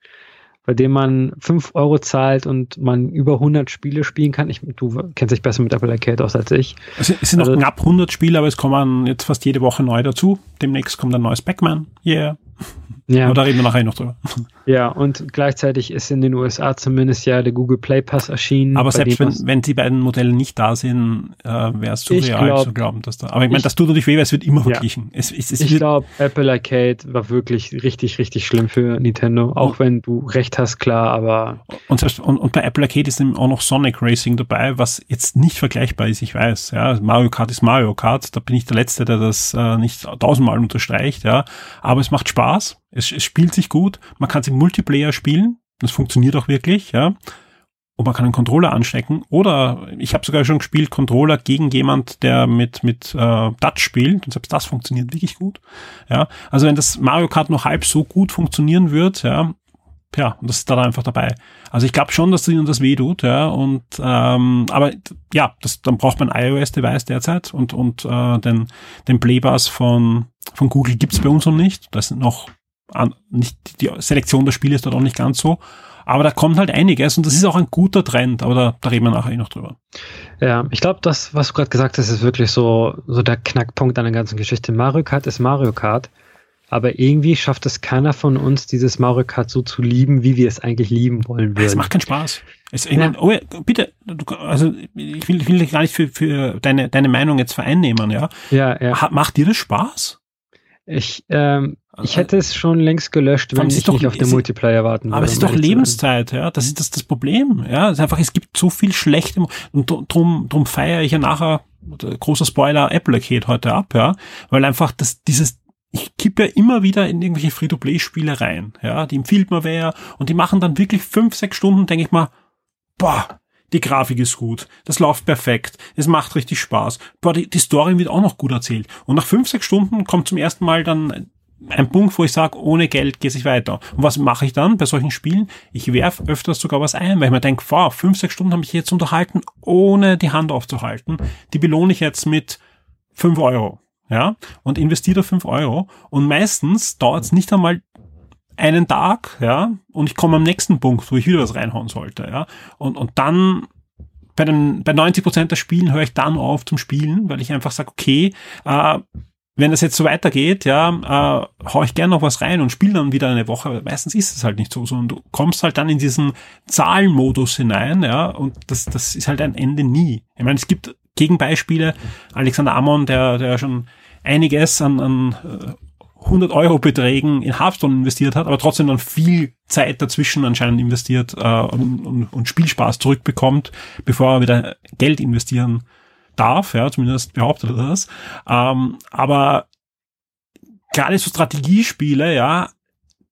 bei dem man fünf Euro zahlt und man über 100 Spiele spielen kann. Ich, du kennst dich besser mit Apple Arcade aus als ich. Es sind also, noch knapp 100 Spiele, aber es kommen jetzt fast jede Woche neu dazu. Demnächst kommt ein neues Pac-Man. Yeah. Ja. Aber da reden wir nachher noch drüber. Ja, und gleichzeitig ist in den USA zumindest ja der Google Play Pass erschienen. Aber selbst wenn, wenn die beiden Modelle nicht da sind, äh, wäre es zu real glaub, zu glauben, dass da. Aber ich meine, das tut natürlich weh, weil es wird immer ja. verglichen. Es, es, es ich glaube, Apple Arcade war wirklich richtig, richtig schlimm für Nintendo. Auch wenn du recht hast, klar, aber. Und, selbst, und, und bei Apple Arcade ist auch noch Sonic Racing dabei, was jetzt nicht vergleichbar ist, ich weiß. Ja, Mario Kart ist Mario Kart. Da bin ich der Letzte, der das äh, nicht tausendmal unterstreicht, ja. Aber es macht Spaß es, es spielt sich gut. Man kann es im Multiplayer spielen. Das funktioniert auch wirklich, ja. Und man kann einen Controller anstecken. Oder ich habe sogar schon gespielt, Controller gegen jemand, der mit, mit äh, Touch spielt. Und selbst das funktioniert wirklich gut. Ja. Also wenn das Mario Kart noch halb so gut funktionieren wird, ja, ja, und das ist da einfach dabei. Also ich glaube schon, dass ihnen das weh tut, ja. Und ähm, aber ja, das, dann braucht man iOS-Device derzeit und und äh, den den Playbus von von Google gibt's bei uns noch nicht. Das sind noch nicht, die Selektion der Spiele ist dort auch nicht ganz so. Aber da kommt halt einiges und das ist auch ein guter Trend, aber da, da reden wir nachher eh noch drüber. Ja, ich glaube, das, was du gerade gesagt hast, ist wirklich so, so der Knackpunkt an der ganzen Geschichte. Mario Kart ist Mario Kart, aber irgendwie schafft es keiner von uns, dieses Mario Kart so zu lieben, wie wir es eigentlich lieben wollen würden. Es macht keinen Spaß. Es, ich mein, oh ja, bitte, du, also ich will, ich will dich gar nicht für, für deine, deine Meinung jetzt vereinnehmen, ja? Ja, ja. Macht dir das Spaß? Ich, ähm, ich hätte es schon längst gelöscht, wenn ich doch, nicht auf den Multiplayer warten würde. Aber es ist doch Lebenszeit, ja. Das ist das, das Problem, ja. Es ist einfach, es gibt so viel Schlechtem und drum, drum feiere ich ja nachher, großer Spoiler, Apple Arcade heute ab, ja. Weil einfach das, dieses, ich kippe ja immer wieder in irgendwelche Free-to-Play-Spiele rein, ja. Die empfiehlt mir wer und die machen dann wirklich fünf, sechs Stunden, denke ich mal, boah, die Grafik ist gut, das läuft perfekt, es macht richtig Spaß. Boah, die, die Story wird auch noch gut erzählt. Und nach fünf, sechs Stunden kommt zum ersten Mal dann ein Punkt, wo ich sage, ohne Geld geht es weiter. Und was mache ich dann bei solchen Spielen? Ich werf öfters sogar was ein, weil ich mir denke, wow, fünf, sechs Stunden habe ich jetzt unterhalten, ohne die Hand aufzuhalten. Die belohne ich jetzt mit fünf Euro. Ja, und investiere da fünf Euro. Und meistens dauert es nicht einmal einen Tag, ja, und ich komme am nächsten Punkt, wo ich wieder was reinhauen sollte, ja. Und, und dann bei den, bei 90 Prozent der Spielen höre ich dann auf zum Spielen, weil ich einfach sage, okay, äh, wenn das jetzt so weitergeht, ja, äh, hau ich gerne noch was rein und spiele dann wieder eine Woche. Meistens ist es halt nicht so, sondern du kommst halt dann in diesen Zahlenmodus hinein, ja, und das, das ist halt ein Ende nie. Ich meine, es gibt Gegenbeispiele, Alexander Amon, der, der schon einiges an, an äh, 100 Euro Beträgen in Hearthstone investiert hat, aber trotzdem dann viel Zeit dazwischen anscheinend investiert äh, und, und, und Spielspaß zurückbekommt, bevor er wieder Geld investieren darf, ja, zumindest behauptet er das. Ähm, aber gerade so Strategiespiele, ja,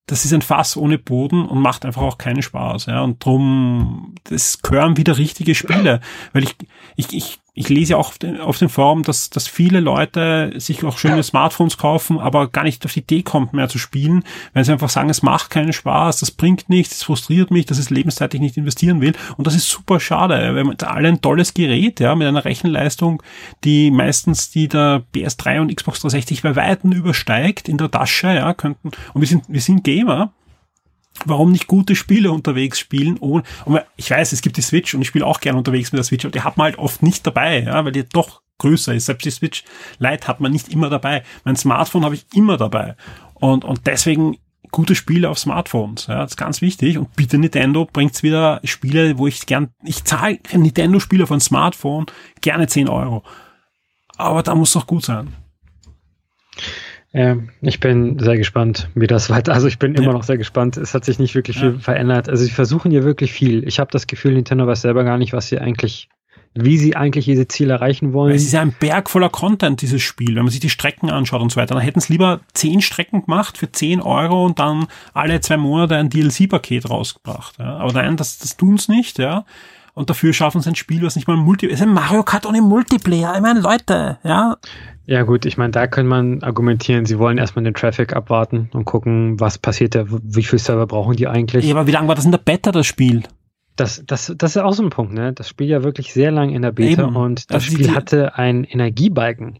das ist ein Fass ohne Boden und macht einfach auch keinen Spaß, ja. Und drum, das gehören wieder richtige Spiele. Weil ich, ich, ich ich lese ja auch auf den, auf den Forum, dass, dass viele Leute sich auch schöne Smartphones kaufen, aber gar nicht auf die Idee kommt, mehr zu spielen, weil sie einfach sagen, es macht keinen Spaß, das bringt nichts, es frustriert mich, dass es lebenszeitig nicht investieren will. Und das ist super schade, weil man alle ein tolles Gerät, ja, mit einer Rechenleistung, die meistens die der PS3 und Xbox 360 bei Weitem übersteigt in der Tasche, ja, könnten, und wir sind, wir sind Gamer, warum nicht gute Spiele unterwegs spielen? Ohne, ich weiß, es gibt die Switch und ich spiele auch gerne unterwegs mit der Switch, aber die hat man halt oft nicht dabei, ja, weil die doch größer ist. Selbst die Switch Lite hat man nicht immer dabei. Mein Smartphone habe ich immer dabei. Und, und deswegen gute Spiele auf Smartphones. Ja, das ist ganz wichtig. Und bitte Nintendo bringt's wieder Spiele, wo ich gern, ich zahle Nintendo-Spiele von Smartphone gerne 10 Euro. Aber da muss doch gut sein. Ähm, ich bin sehr gespannt, wie das weiter. Also ich bin ja. immer noch sehr gespannt. Es hat sich nicht wirklich viel verändert. Also sie versuchen hier wirklich viel. Ich habe das Gefühl, Nintendo weiß selber gar nicht, was sie eigentlich, wie sie eigentlich diese Ziele erreichen wollen. Es ist ja ein Berg voller Content, dieses Spiel. Wenn man sich die Strecken anschaut und so weiter, dann hätten es lieber zehn Strecken gemacht für zehn Euro und dann alle zwei Monate ein DLC-Paket rausgebracht. Ja. Aber nein, das, das tun's nicht, ja und dafür schaffen sie ein Spiel, was nicht mal Multi ist ein Mario Kart ohne Multiplayer. Ich meine, Leute, ja. Ja gut, ich meine, da kann man argumentieren, sie wollen erstmal den Traffic abwarten und gucken, was passiert da, wie viel Server brauchen die eigentlich. Ja, aber wie lange war das in der Beta, das Spiel? Das, das, das ist auch so ein Punkt, ne? Das Spiel ja wirklich sehr lang in der Beta Eben. und das also Spiel hatte einen Energiebalken.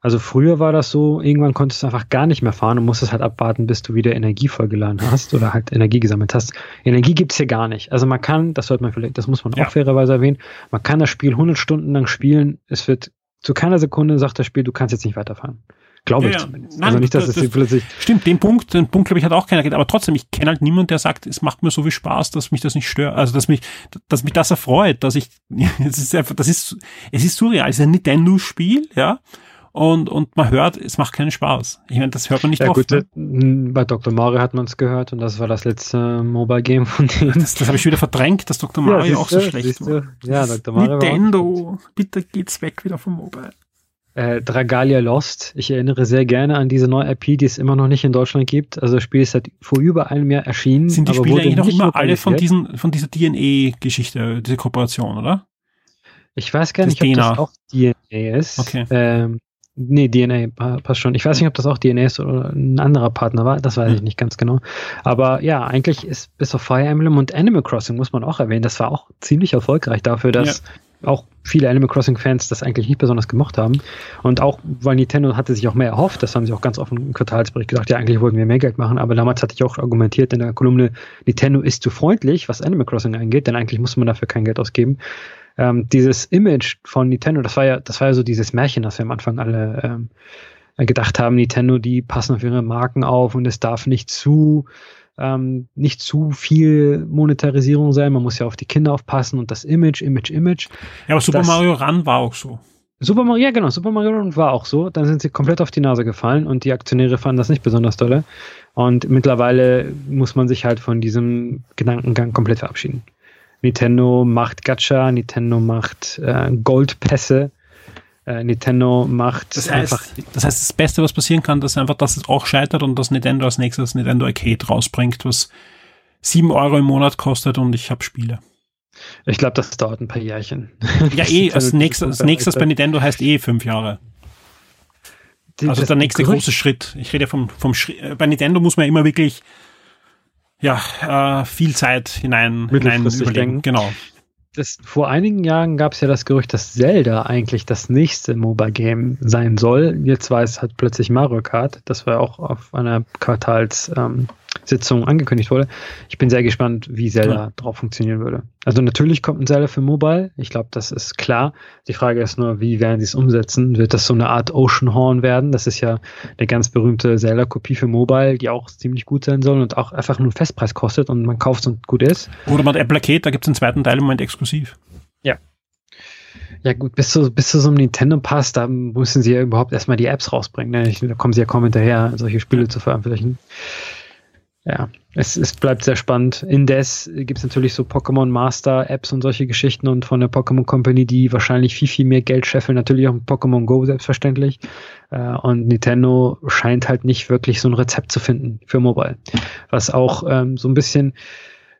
Also früher war das so, irgendwann konntest du einfach gar nicht mehr fahren und musstest halt abwarten, bis du wieder Energie vollgeladen hast oder halt Energie gesammelt hast. Energie gibt's hier gar nicht. Also man kann, das sollte man vielleicht, das muss man ja. auch fairerweise erwähnen, man kann das Spiel 100 Stunden lang spielen, es wird zu keiner Sekunde sagt das Spiel, du kannst jetzt nicht weiterfahren. Glaube ja, ich zumindest. Nein, also nicht, dass das, es plötzlich. Stimmt, den Punkt, den Punkt, glaube ich, hat auch keiner geht. Aber trotzdem, ich kenne halt niemanden, der sagt, es macht mir so viel Spaß, dass mich das nicht stört. Also, dass mich, dass mich das erfreut, dass ich, es ist einfach, das ist, es ist surreal. Es ist ein Nintendo-Spiel, ja und, und man hört, es macht keinen Spaß. Ich meine, das hört man nicht ja, oft. Gut, ne? Bei Dr. Mario hat man es gehört und das war das letzte Mobile Game von denen. Das, das habe ich wieder verdrängt, dass Dr. Mario ja, auch so schlecht war. Ja, Dr. Mario Nintendo, bitte geht's weg wieder vom Mobile. Äh, Dragalia Lost. Ich erinnere sehr gerne an diese neue IP, die es immer noch nicht in Deutschland gibt. Also das Spiel ist seit vor über einem Jahr erschienen. Sind die Spiele eigentlich noch immer alle von diesen, von dieser DNA-Geschichte, diese Kooperation, oder? Ich weiß gar nicht, ob das auch DNA ist. Okay. Ähm, Nee, DNA passt schon. Ich weiß nicht, ob das auch DNA ist oder ein anderer Partner war. Das weiß ich nicht ganz genau. Aber ja, eigentlich ist bis auf Fire Emblem und Animal Crossing, muss man auch erwähnen, das war auch ziemlich erfolgreich dafür, dass ja. auch viele Animal Crossing-Fans das eigentlich nicht besonders gemocht haben. Und auch, weil Nintendo hatte sich auch mehr erhofft, das haben sie auch ganz offen im Quartalsbericht gesagt, ja, eigentlich wollten wir mehr Geld machen, aber damals hatte ich auch argumentiert in der Kolumne, Nintendo ist zu freundlich, was Animal Crossing angeht, denn eigentlich muss man dafür kein Geld ausgeben ähm, dieses Image von Nintendo, das war ja, das war ja so dieses Märchen, das wir am Anfang alle ähm, gedacht haben, Nintendo, die passen auf ihre Marken auf und es darf nicht zu ähm, nicht zu viel Monetarisierung sein. Man muss ja auf die Kinder aufpassen und das Image, Image, Image. Ja, aber Super das, Mario Run war auch so. Super Mario, ja genau, Super Mario Run war auch so. Dann sind sie komplett auf die Nase gefallen und die Aktionäre fanden das nicht besonders dolle. Und mittlerweile muss man sich halt von diesem Gedankengang komplett verabschieden. Nintendo macht Gacha, Nintendo macht äh, Goldpässe, äh, Nintendo macht das heißt, einfach. Das heißt, das Beste, was passieren kann, dass einfach, dass es auch scheitert und dass Nintendo als nächstes Nintendo Arcade rausbringt, was sieben Euro im Monat kostet und ich habe Spiele. Ich glaube, das dauert ein paar Jährchen. Ja, eh, als nächstes, als nächstes bei Nintendo heißt eh fünf Jahre. Also der nächste große Schritt. Ich rede vom, vom Schritt. Äh, bei Nintendo muss man immer wirklich ja, äh, viel Zeit hinein, hinein überlegen. Denken. Genau. Das, vor einigen Jahren gab es ja das Gerücht, dass Zelda eigentlich das nächste MOBA-Game sein soll. Jetzt war es halt plötzlich Mario Kart. Das war auch auf einer Quartals, ähm, Sitzung angekündigt wurde. Ich bin sehr gespannt, wie Zelda ja. drauf funktionieren würde. Also natürlich kommt ein Zelda für Mobile. Ich glaube, das ist klar. Die Frage ist nur, wie werden sie es umsetzen? Wird das so eine Art Ocean Horn werden? Das ist ja eine ganz berühmte Zelda-Kopie für Mobile, die auch ziemlich gut sein soll und auch einfach nur Festpreis kostet und man kauft es und gut ist. Oder man Apple Arcade, da gibt es einen zweiten Teil im Moment exklusiv. Ja. Ja gut, bis zu, bis zu so einem Nintendo Pass, da müssen sie ja überhaupt erstmal die Apps rausbringen. Ne? Da kommen sie ja kaum hinterher, solche Spiele zu veröffentlichen. Ja, es, es bleibt sehr spannend. Indes gibt es natürlich so Pokémon Master Apps und solche Geschichten und von der Pokémon Company, die wahrscheinlich viel, viel mehr Geld scheffeln. Natürlich auch Pokémon Go selbstverständlich. Äh, und Nintendo scheint halt nicht wirklich so ein Rezept zu finden für Mobile. Was auch ähm, so ein bisschen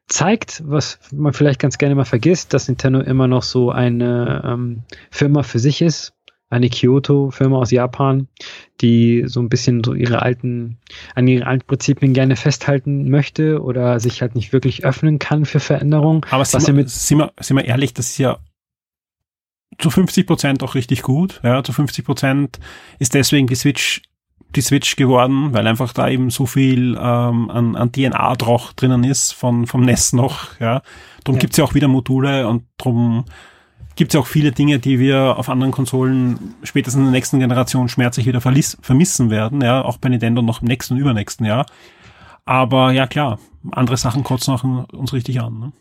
zeigt, was man vielleicht ganz gerne mal vergisst, dass Nintendo immer noch so eine ähm, Firma für sich ist, eine Kyoto-Firma aus Japan, die so ein bisschen so ihre alten, an ihren alten Prinzipien gerne festhalten möchte oder sich halt nicht wirklich öffnen kann für Veränderungen. Aber sind, wir, sind, wir, sind wir ehrlich, das ist ja zu 50 Prozent auch richtig gut. Ja, zu 50 Prozent ist deswegen die Switch die Switch geworden, weil einfach da eben so viel ähm, an, an DNA drauf drinnen ist von vom NES noch. Ja, darum ja. gibt's ja auch wieder Module und darum gibt's ja auch viele Dinge, die wir auf anderen Konsolen spätestens in der nächsten Generation schmerzlich wieder vermissen werden. Ja, auch bei Nintendo noch im nächsten und übernächsten Jahr. Aber ja klar, andere Sachen kotzen auch uns richtig an. Ne?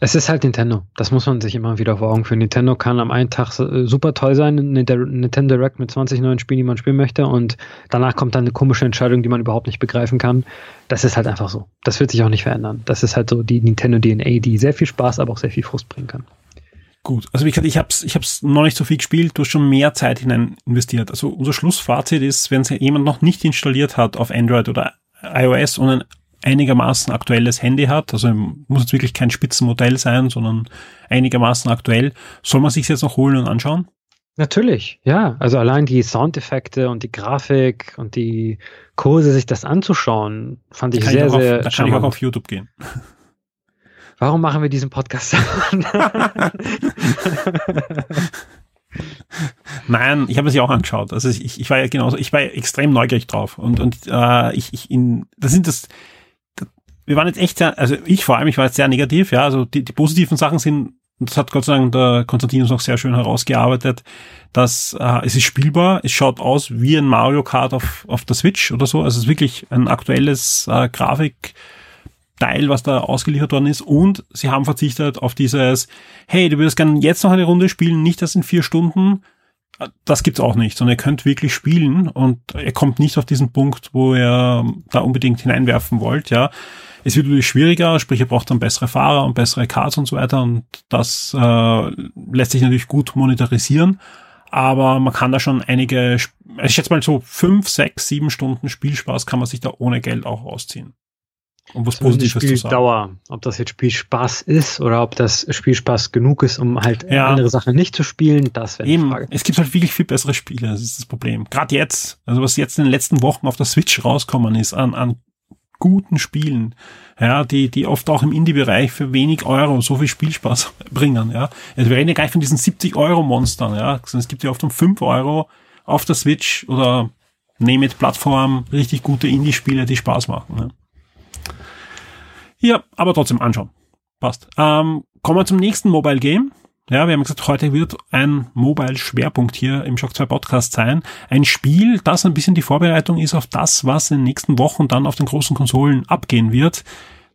Es ist halt Nintendo. Das muss man sich immer wieder vor Augen führen. Nintendo kann am einen Tag äh, super toll sein, Nintendo Direct mit 20 neuen Spielen, die man spielen möchte, und danach kommt dann eine komische Entscheidung, die man überhaupt nicht begreifen kann. Das ist halt einfach so. Das wird sich auch nicht verändern. Das ist halt so die Nintendo DNA, die sehr viel Spaß, aber auch sehr viel Frust bringen kann. Gut, also wie gesagt, ich habe es ich hab's noch nicht so viel gespielt, du hast schon mehr Zeit hinein investiert. Also unser Schlussfazit ist, wenn es jemand noch nicht installiert hat auf Android oder iOS und ein einigermaßen aktuelles Handy hat, also muss jetzt wirklich kein Spitzenmodell sein, sondern einigermaßen aktuell, soll man sich jetzt noch holen und anschauen? Natürlich, ja. Also allein die Soundeffekte und die Grafik und die Kurse, sich das anzuschauen, fand ich sehr, ich auf, sehr. Da kann ich auch auf YouTube gehen. Warum machen wir diesen Podcast? Nein, ich habe es ja auch angeschaut. Also ich, ich war ja genauso, ich war extrem neugierig drauf und und äh, ich, ich in, das sind das wir waren jetzt echt sehr, also ich vor allem, ich war jetzt sehr negativ, ja, also die, die positiven Sachen sind, das hat Gott sei Dank der Konstantinus auch sehr schön herausgearbeitet, dass äh, es ist spielbar, es schaut aus wie ein Mario Kart auf, auf der Switch oder so, also es ist wirklich ein aktuelles äh, Grafikteil, was da ausgeliefert worden ist. Und sie haben verzichtet auf dieses, hey, du würdest gerne jetzt noch eine Runde spielen, nicht das in vier Stunden, das gibt's auch nicht, sondern ihr könnt wirklich spielen. Und ihr kommt nicht auf diesen Punkt, wo ihr da unbedingt hineinwerfen wollt, ja. Es wird natürlich schwieriger, sprich, ihr braucht dann bessere Fahrer und bessere Cards und so weiter. Und das äh, lässt sich natürlich gut monetarisieren, aber man kann da schon einige, ich schätze mal so fünf, sechs, sieben Stunden Spielspaß kann man sich da ohne Geld auch rausziehen. Um was Positives zu sagen. Dauer, ob das jetzt Spielspaß ist oder ob das Spielspaß genug ist, um halt ja. andere Sachen nicht zu spielen, das wäre die Frage. Es gibt halt wirklich viel bessere Spiele, das ist das Problem. Gerade jetzt, also was jetzt in den letzten Wochen auf der Switch rauskommen ist an, an guten Spielen, ja, die, die oft auch im Indie-Bereich für wenig Euro so viel Spielspaß bringen, ja. Also wir reden ja gar nicht von diesen 70 Euro Monstern, ja. Es gibt ja oft um 5 Euro auf der Switch oder Name it Plattform richtig gute Indie-Spiele, die Spaß machen, ja. Ja, aber trotzdem anschauen. Passt. Ähm, kommen wir zum nächsten Mobile Game. Ja, wir haben gesagt, heute wird ein Mobile-Schwerpunkt hier im Shock 2 Podcast sein. Ein Spiel, das ein bisschen die Vorbereitung ist auf das, was in den nächsten Wochen dann auf den großen Konsolen abgehen wird.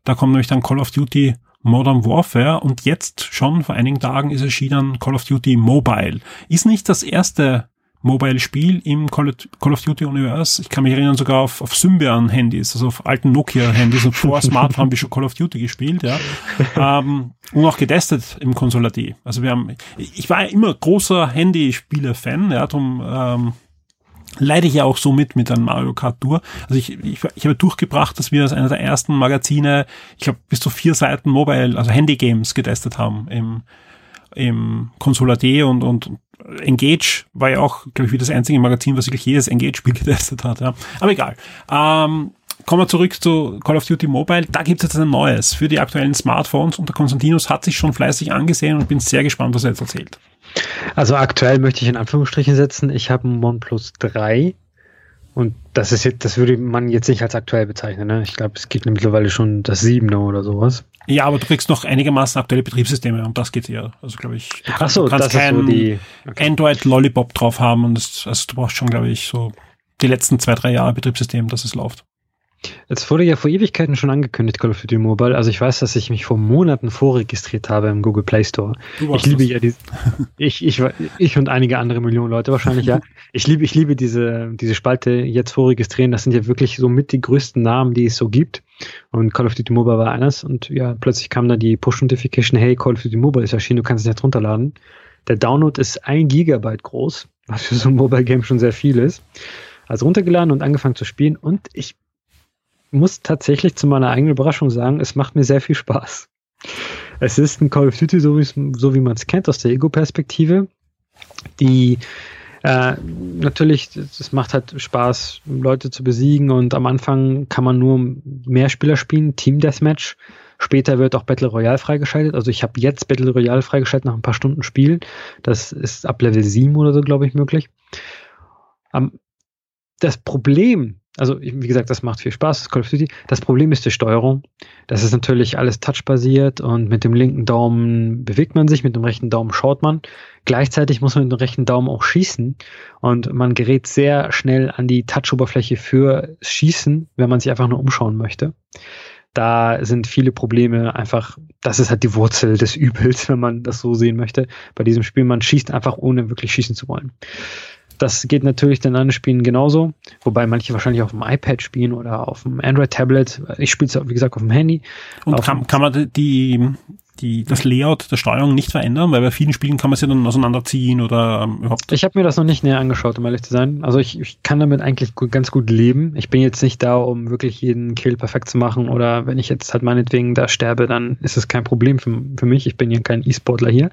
Da kommt nämlich dann Call of Duty Modern Warfare und jetzt schon vor einigen Tagen ist erschienen Call of Duty Mobile. Ist nicht das erste Mobile-Spiel im Call of Duty Universe. Ich kann mich erinnern sogar auf, auf Symbian-Handys, also auf alten Nokia-Handys und vor Smartphone haben wir schon Call of Duty gespielt, ja. ähm, und auch getestet im Console AD. Also wir haben, ich war ja immer großer Handyspieler-Fan, ja, darum ähm, leide ich ja auch so mit mit einem Mario Kart Tour. Also ich, ich, ich habe durchgebracht, dass wir als einer der ersten Magazine, ich glaube, bis zu vier Seiten Mobile, also Handy-Games getestet haben im im Console AD und, und Engage war ja auch, glaube ich, wie das einzige Magazin, was wirklich jedes Engage-Spiel getestet hat. Ja. Aber egal. Ähm, kommen wir zurück zu Call of Duty Mobile. Da gibt es jetzt ein neues für die aktuellen Smartphones und der Konstantinus hat sich schon fleißig angesehen und bin sehr gespannt, was er jetzt erzählt. Also aktuell möchte ich in Anführungsstrichen setzen, ich habe ein OnePlus 3 und das ist jetzt, das würde man jetzt nicht als aktuell bezeichnen. Ne? Ich glaube, es gibt mittlerweile schon das 7er oder sowas. Ja, aber du kriegst noch einigermaßen aktuelle Betriebssysteme und das geht ja. Also glaube ich, du, kann, so, du kannst kein so die, okay. Android Lollipop drauf haben und das, also du brauchst schon, glaube ich, so die letzten zwei, drei Jahre Betriebssystem, dass es läuft. Es wurde ja vor Ewigkeiten schon angekündigt, Call of Duty Mobile. Also ich weiß, dass ich mich vor Monaten vorregistriert habe im Google Play Store. Ich liebe das. ja die, ich, ich, ich und einige andere Millionen Leute wahrscheinlich, ja. Ich liebe, ich liebe diese, diese Spalte jetzt vorregistrieren. Das sind ja wirklich so mit die größten Namen, die es so gibt. Und Call of Duty Mobile war eines. Und ja, plötzlich kam da die Push-Notification, hey, Call of Duty Mobile ist erschienen, du kannst es jetzt runterladen. Der Download ist ein Gigabyte groß, was für so ein Mobile Game schon sehr viel ist. Also runtergeladen und angefangen zu spielen. Und ich muss tatsächlich zu meiner eigenen Überraschung sagen, es macht mir sehr viel Spaß. Es ist ein Call of Duty, so, so wie man es kennt aus der Ego-Perspektive. Die äh, natürlich, es macht halt Spaß, Leute zu besiegen und am Anfang kann man nur mehr Spieler spielen, Team Deathmatch. Später wird auch Battle Royale freigeschaltet. Also ich habe jetzt Battle Royale freigeschaltet nach ein paar Stunden Spielen. Das ist ab Level 7 oder so, glaube ich, möglich. Um, das Problem also wie gesagt, das macht viel Spaß, das Call of Duty. Das Problem ist die Steuerung. Das ist natürlich alles touchbasiert und mit dem linken Daumen bewegt man sich, mit dem rechten Daumen schaut man. Gleichzeitig muss man mit dem rechten Daumen auch schießen und man gerät sehr schnell an die Touch-Oberfläche für Schießen, wenn man sich einfach nur umschauen möchte. Da sind viele Probleme einfach, das ist halt die Wurzel des Übels, wenn man das so sehen möchte. Bei diesem Spiel, man schießt einfach ohne wirklich schießen zu wollen. Das geht natürlich den anderen Spielen genauso, wobei manche wahrscheinlich auf dem iPad spielen oder auf dem Android-Tablet. Ich spiele es, wie gesagt, auf dem Handy. Und kann, kann man die, die, das Layout der Steuerung nicht verändern? Weil bei vielen Spielen kann man sie dann auseinanderziehen oder ähm, überhaupt. Ich habe mir das noch nicht näher angeschaut, um ehrlich zu sein. Also ich, ich kann damit eigentlich gut, ganz gut leben. Ich bin jetzt nicht da, um wirklich jeden Kill perfekt zu machen oder wenn ich jetzt halt meinetwegen da sterbe, dann ist es kein Problem für, für mich. Ich bin ja kein E-Sportler hier.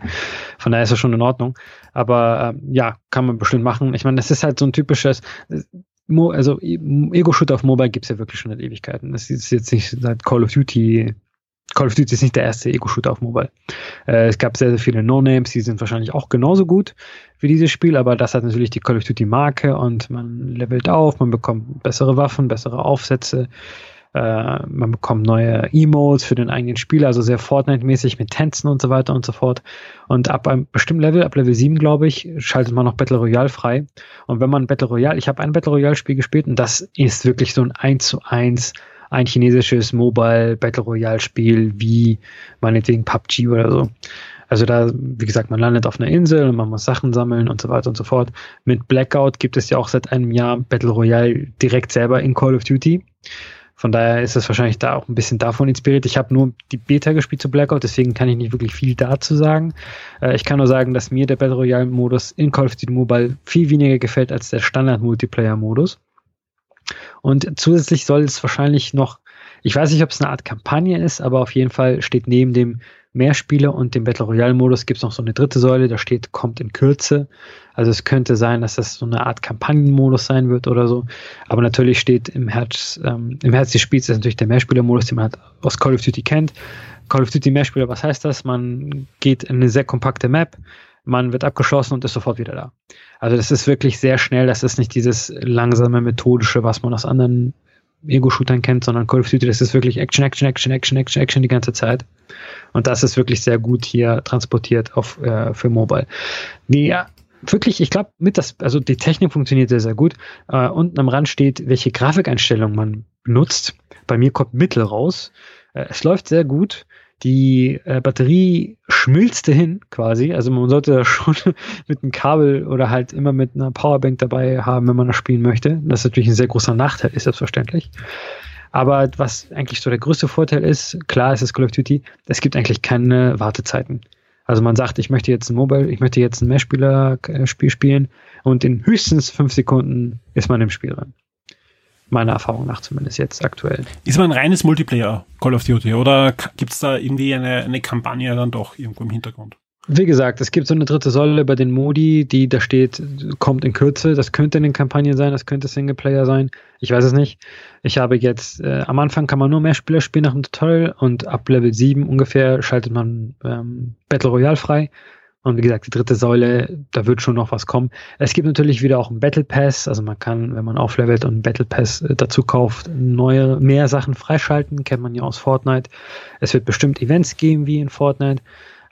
Von daher ist das schon in Ordnung. Aber ähm, ja, kann man bestimmt machen. Ich meine, das ist halt so ein typisches, also Ego-Shooter auf Mobile gibt's ja wirklich schon seit Ewigkeiten. Das ist jetzt nicht seit Call of Duty Call of Duty ist nicht der erste Ego-Shooter auf Mobile. Äh, es gab sehr, sehr viele No-Names, die sind wahrscheinlich auch genauso gut wie dieses Spiel, aber das hat natürlich die Call of Duty-Marke und man levelt auf, man bekommt bessere Waffen, bessere Aufsätze, äh, man bekommt neue Emotes für den eigenen Spieler, also sehr Fortnite-mäßig mit Tänzen und so weiter und so fort. Und ab einem bestimmten Level, ab Level 7, glaube ich, schaltet man noch Battle Royale frei. Und wenn man Battle Royale, ich habe ein Battle Royale-Spiel gespielt und das ist wirklich so ein 1 zu 1 ein chinesisches Mobile Battle Royale Spiel wie meinetwegen PUBG oder so. Also da, wie gesagt, man landet auf einer Insel und man muss Sachen sammeln und so weiter und so fort. Mit Blackout gibt es ja auch seit einem Jahr Battle Royale direkt selber in Call of Duty. Von daher ist es wahrscheinlich da auch ein bisschen davon inspiriert. Ich habe nur die Beta gespielt zu Blackout, deswegen kann ich nicht wirklich viel dazu sagen. Äh, ich kann nur sagen, dass mir der Battle Royale Modus in Call of Duty Mobile viel weniger gefällt als der Standard Multiplayer Modus. Und zusätzlich soll es wahrscheinlich noch, ich weiß nicht, ob es eine Art Kampagne ist, aber auf jeden Fall steht neben dem Mehrspieler und dem Battle Royale Modus gibt es noch so eine dritte Säule, da steht, kommt in Kürze. Also es könnte sein, dass das so eine Art Kampagnenmodus sein wird oder so. Aber natürlich steht im Herz, ähm, im Herz des Spiels ist natürlich der Mehrspieler-Modus, den man halt aus Call of Duty kennt. Call of Duty Mehrspieler, was heißt das? Man geht in eine sehr kompakte Map, man wird abgeschossen und ist sofort wieder da. Also das ist wirklich sehr schnell, das ist nicht dieses langsame, methodische, was man aus anderen Ego-Shootern kennt, sondern Call of Duty, das ist wirklich Action, Action, Action, Action, Action, Action die ganze Zeit. Und das ist wirklich sehr gut hier transportiert auf, äh, für Mobile. Ja, wirklich, ich glaube, mit das, also die Technik funktioniert sehr, sehr gut. Äh, unten am Rand steht, welche Grafikeinstellung man benutzt. Bei mir kommt Mittel raus. Äh, es läuft sehr gut die äh, Batterie schmilzte hin quasi. Also man sollte das schon mit einem Kabel oder halt immer mit einer Powerbank dabei haben, wenn man das spielen möchte. Das ist natürlich ein sehr großer Nachteil, ist selbstverständlich. Aber was eigentlich so der größte Vorteil ist, klar ist es Call of Duty, es gibt eigentlich keine Wartezeiten. Also man sagt, ich möchte jetzt ein Mobile, ich möchte jetzt ein Mehrspieler-Spiel äh, spielen und in höchstens fünf Sekunden ist man im Spiel drin meiner Erfahrung nach zumindest jetzt aktuell. Ist man ein reines Multiplayer Call of Duty oder gibt es da irgendwie eine, eine Kampagne dann doch irgendwo im Hintergrund? Wie gesagt, es gibt so eine dritte Säule bei den Modi, die da steht, kommt in Kürze. Das könnte eine Kampagne sein, das könnte Singleplayer sein. Ich weiß es nicht. Ich habe jetzt, äh, am Anfang kann man nur mehr Spieler spielen nach dem Tutorial und ab Level 7 ungefähr schaltet man ähm, Battle Royale frei. Und wie gesagt, die dritte Säule, da wird schon noch was kommen. Es gibt natürlich wieder auch einen Battle Pass, also man kann, wenn man auflevelt und einen Battle Pass äh, dazu kauft, neue, mehr Sachen freischalten, kennt man ja aus Fortnite. Es wird bestimmt Events geben wie in Fortnite.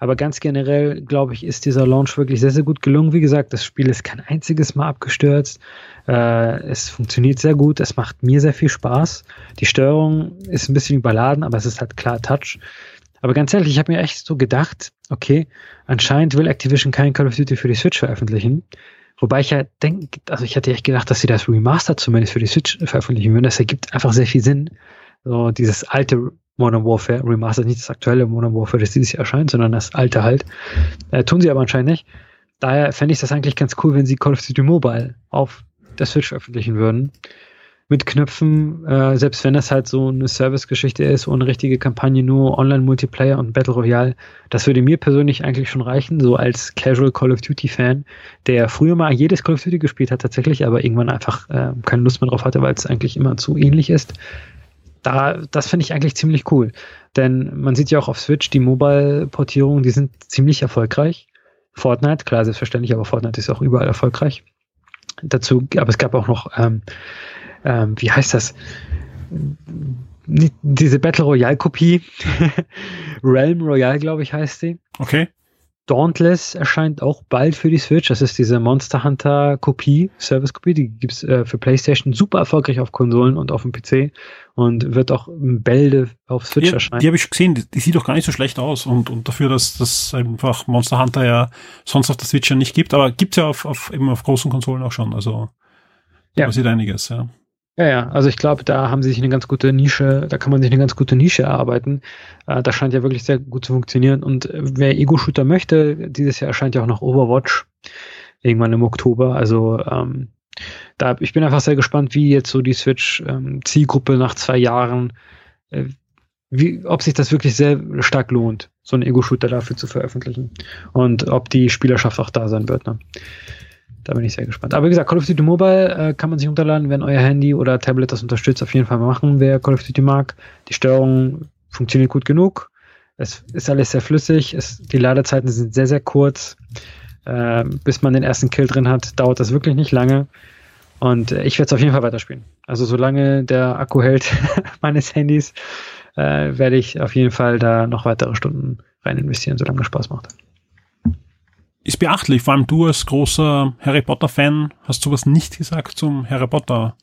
Aber ganz generell, glaube ich, ist dieser Launch wirklich sehr, sehr gut gelungen. Wie gesagt, das Spiel ist kein einziges Mal abgestürzt. Äh, es funktioniert sehr gut. Es macht mir sehr viel Spaß. Die Steuerung ist ein bisschen überladen, aber es ist halt klar Touch. Aber ganz ehrlich, ich habe mir echt so gedacht, okay, anscheinend will Activision kein Call of Duty für die Switch veröffentlichen. Wobei ich ja denke, also ich hatte echt gedacht, dass sie das Remaster zumindest für die Switch veröffentlichen würden. Das ergibt einfach sehr viel Sinn. So dieses alte Modern Warfare Remaster, nicht das aktuelle Modern Warfare, das dieses Jahr erscheint, sondern das alte halt. Äh, tun sie aber anscheinend nicht. Daher fände ich das eigentlich ganz cool, wenn sie Call of Duty Mobile auf der Switch veröffentlichen würden mit Knöpfen, äh, selbst wenn das halt so eine Service-Geschichte ist ohne richtige Kampagne, nur Online-Multiplayer und Battle Royale, das würde mir persönlich eigentlich schon reichen, so als Casual Call of Duty-Fan, der früher mal jedes Call of Duty gespielt hat tatsächlich, aber irgendwann einfach äh, keine Lust mehr drauf hatte, weil es eigentlich immer zu ähnlich ist. Da, das finde ich eigentlich ziemlich cool. Denn man sieht ja auch auf Switch, die Mobile-Portierungen, die sind ziemlich erfolgreich. Fortnite, klar, selbstverständlich, aber Fortnite ist auch überall erfolgreich. Dazu, aber es gab auch noch ähm, ähm, wie heißt das? Diese Battle Royale Kopie. Realm Royale, glaube ich, heißt sie. Okay. Dauntless erscheint auch bald für die Switch. Das ist diese Monster Hunter Kopie, Service Kopie. Die gibt's äh, für PlayStation super erfolgreich auf Konsolen und auf dem PC und wird auch Bälde auf Switch die, erscheinen. Die habe ich schon gesehen. Die, die, sieht doch gar nicht so schlecht aus und, und dafür, dass das einfach Monster Hunter ja sonst auf der Switch ja nicht gibt, aber gibt's ja auf, auf, eben auf großen Konsolen auch schon. Also ja. passiert einiges, ja. Ja, ja, also ich glaube, da haben sie sich eine ganz gute Nische, da kann man sich eine ganz gute Nische erarbeiten. Äh, das scheint ja wirklich sehr gut zu funktionieren. Und äh, wer Ego-Shooter möchte, dieses Jahr erscheint ja auch noch Overwatch irgendwann im Oktober. Also ähm, da, ich bin einfach sehr gespannt, wie jetzt so die Switch-Zielgruppe ähm, nach zwei Jahren, äh, wie, ob sich das wirklich sehr stark lohnt, so einen Ego-Shooter dafür zu veröffentlichen. Und ob die Spielerschaft auch da sein wird. Ne? Da bin ich sehr gespannt. Aber wie gesagt, Call of Duty Mobile äh, kann man sich runterladen, wenn euer Handy oder Tablet das unterstützt. Auf jeden Fall machen, wer Call of Duty mag. Die Steuerung funktioniert gut genug. Es ist alles sehr flüssig. Es, die Ladezeiten sind sehr, sehr kurz. Äh, bis man den ersten Kill drin hat, dauert das wirklich nicht lange. Und äh, ich werde es auf jeden Fall weiterspielen. Also solange der Akku hält meines Handys, äh, werde ich auf jeden Fall da noch weitere Stunden rein investieren, solange es Spaß macht ist beachtlich. Vor allem du als großer Harry Potter-Fan hast sowas nicht gesagt zum Harry Potter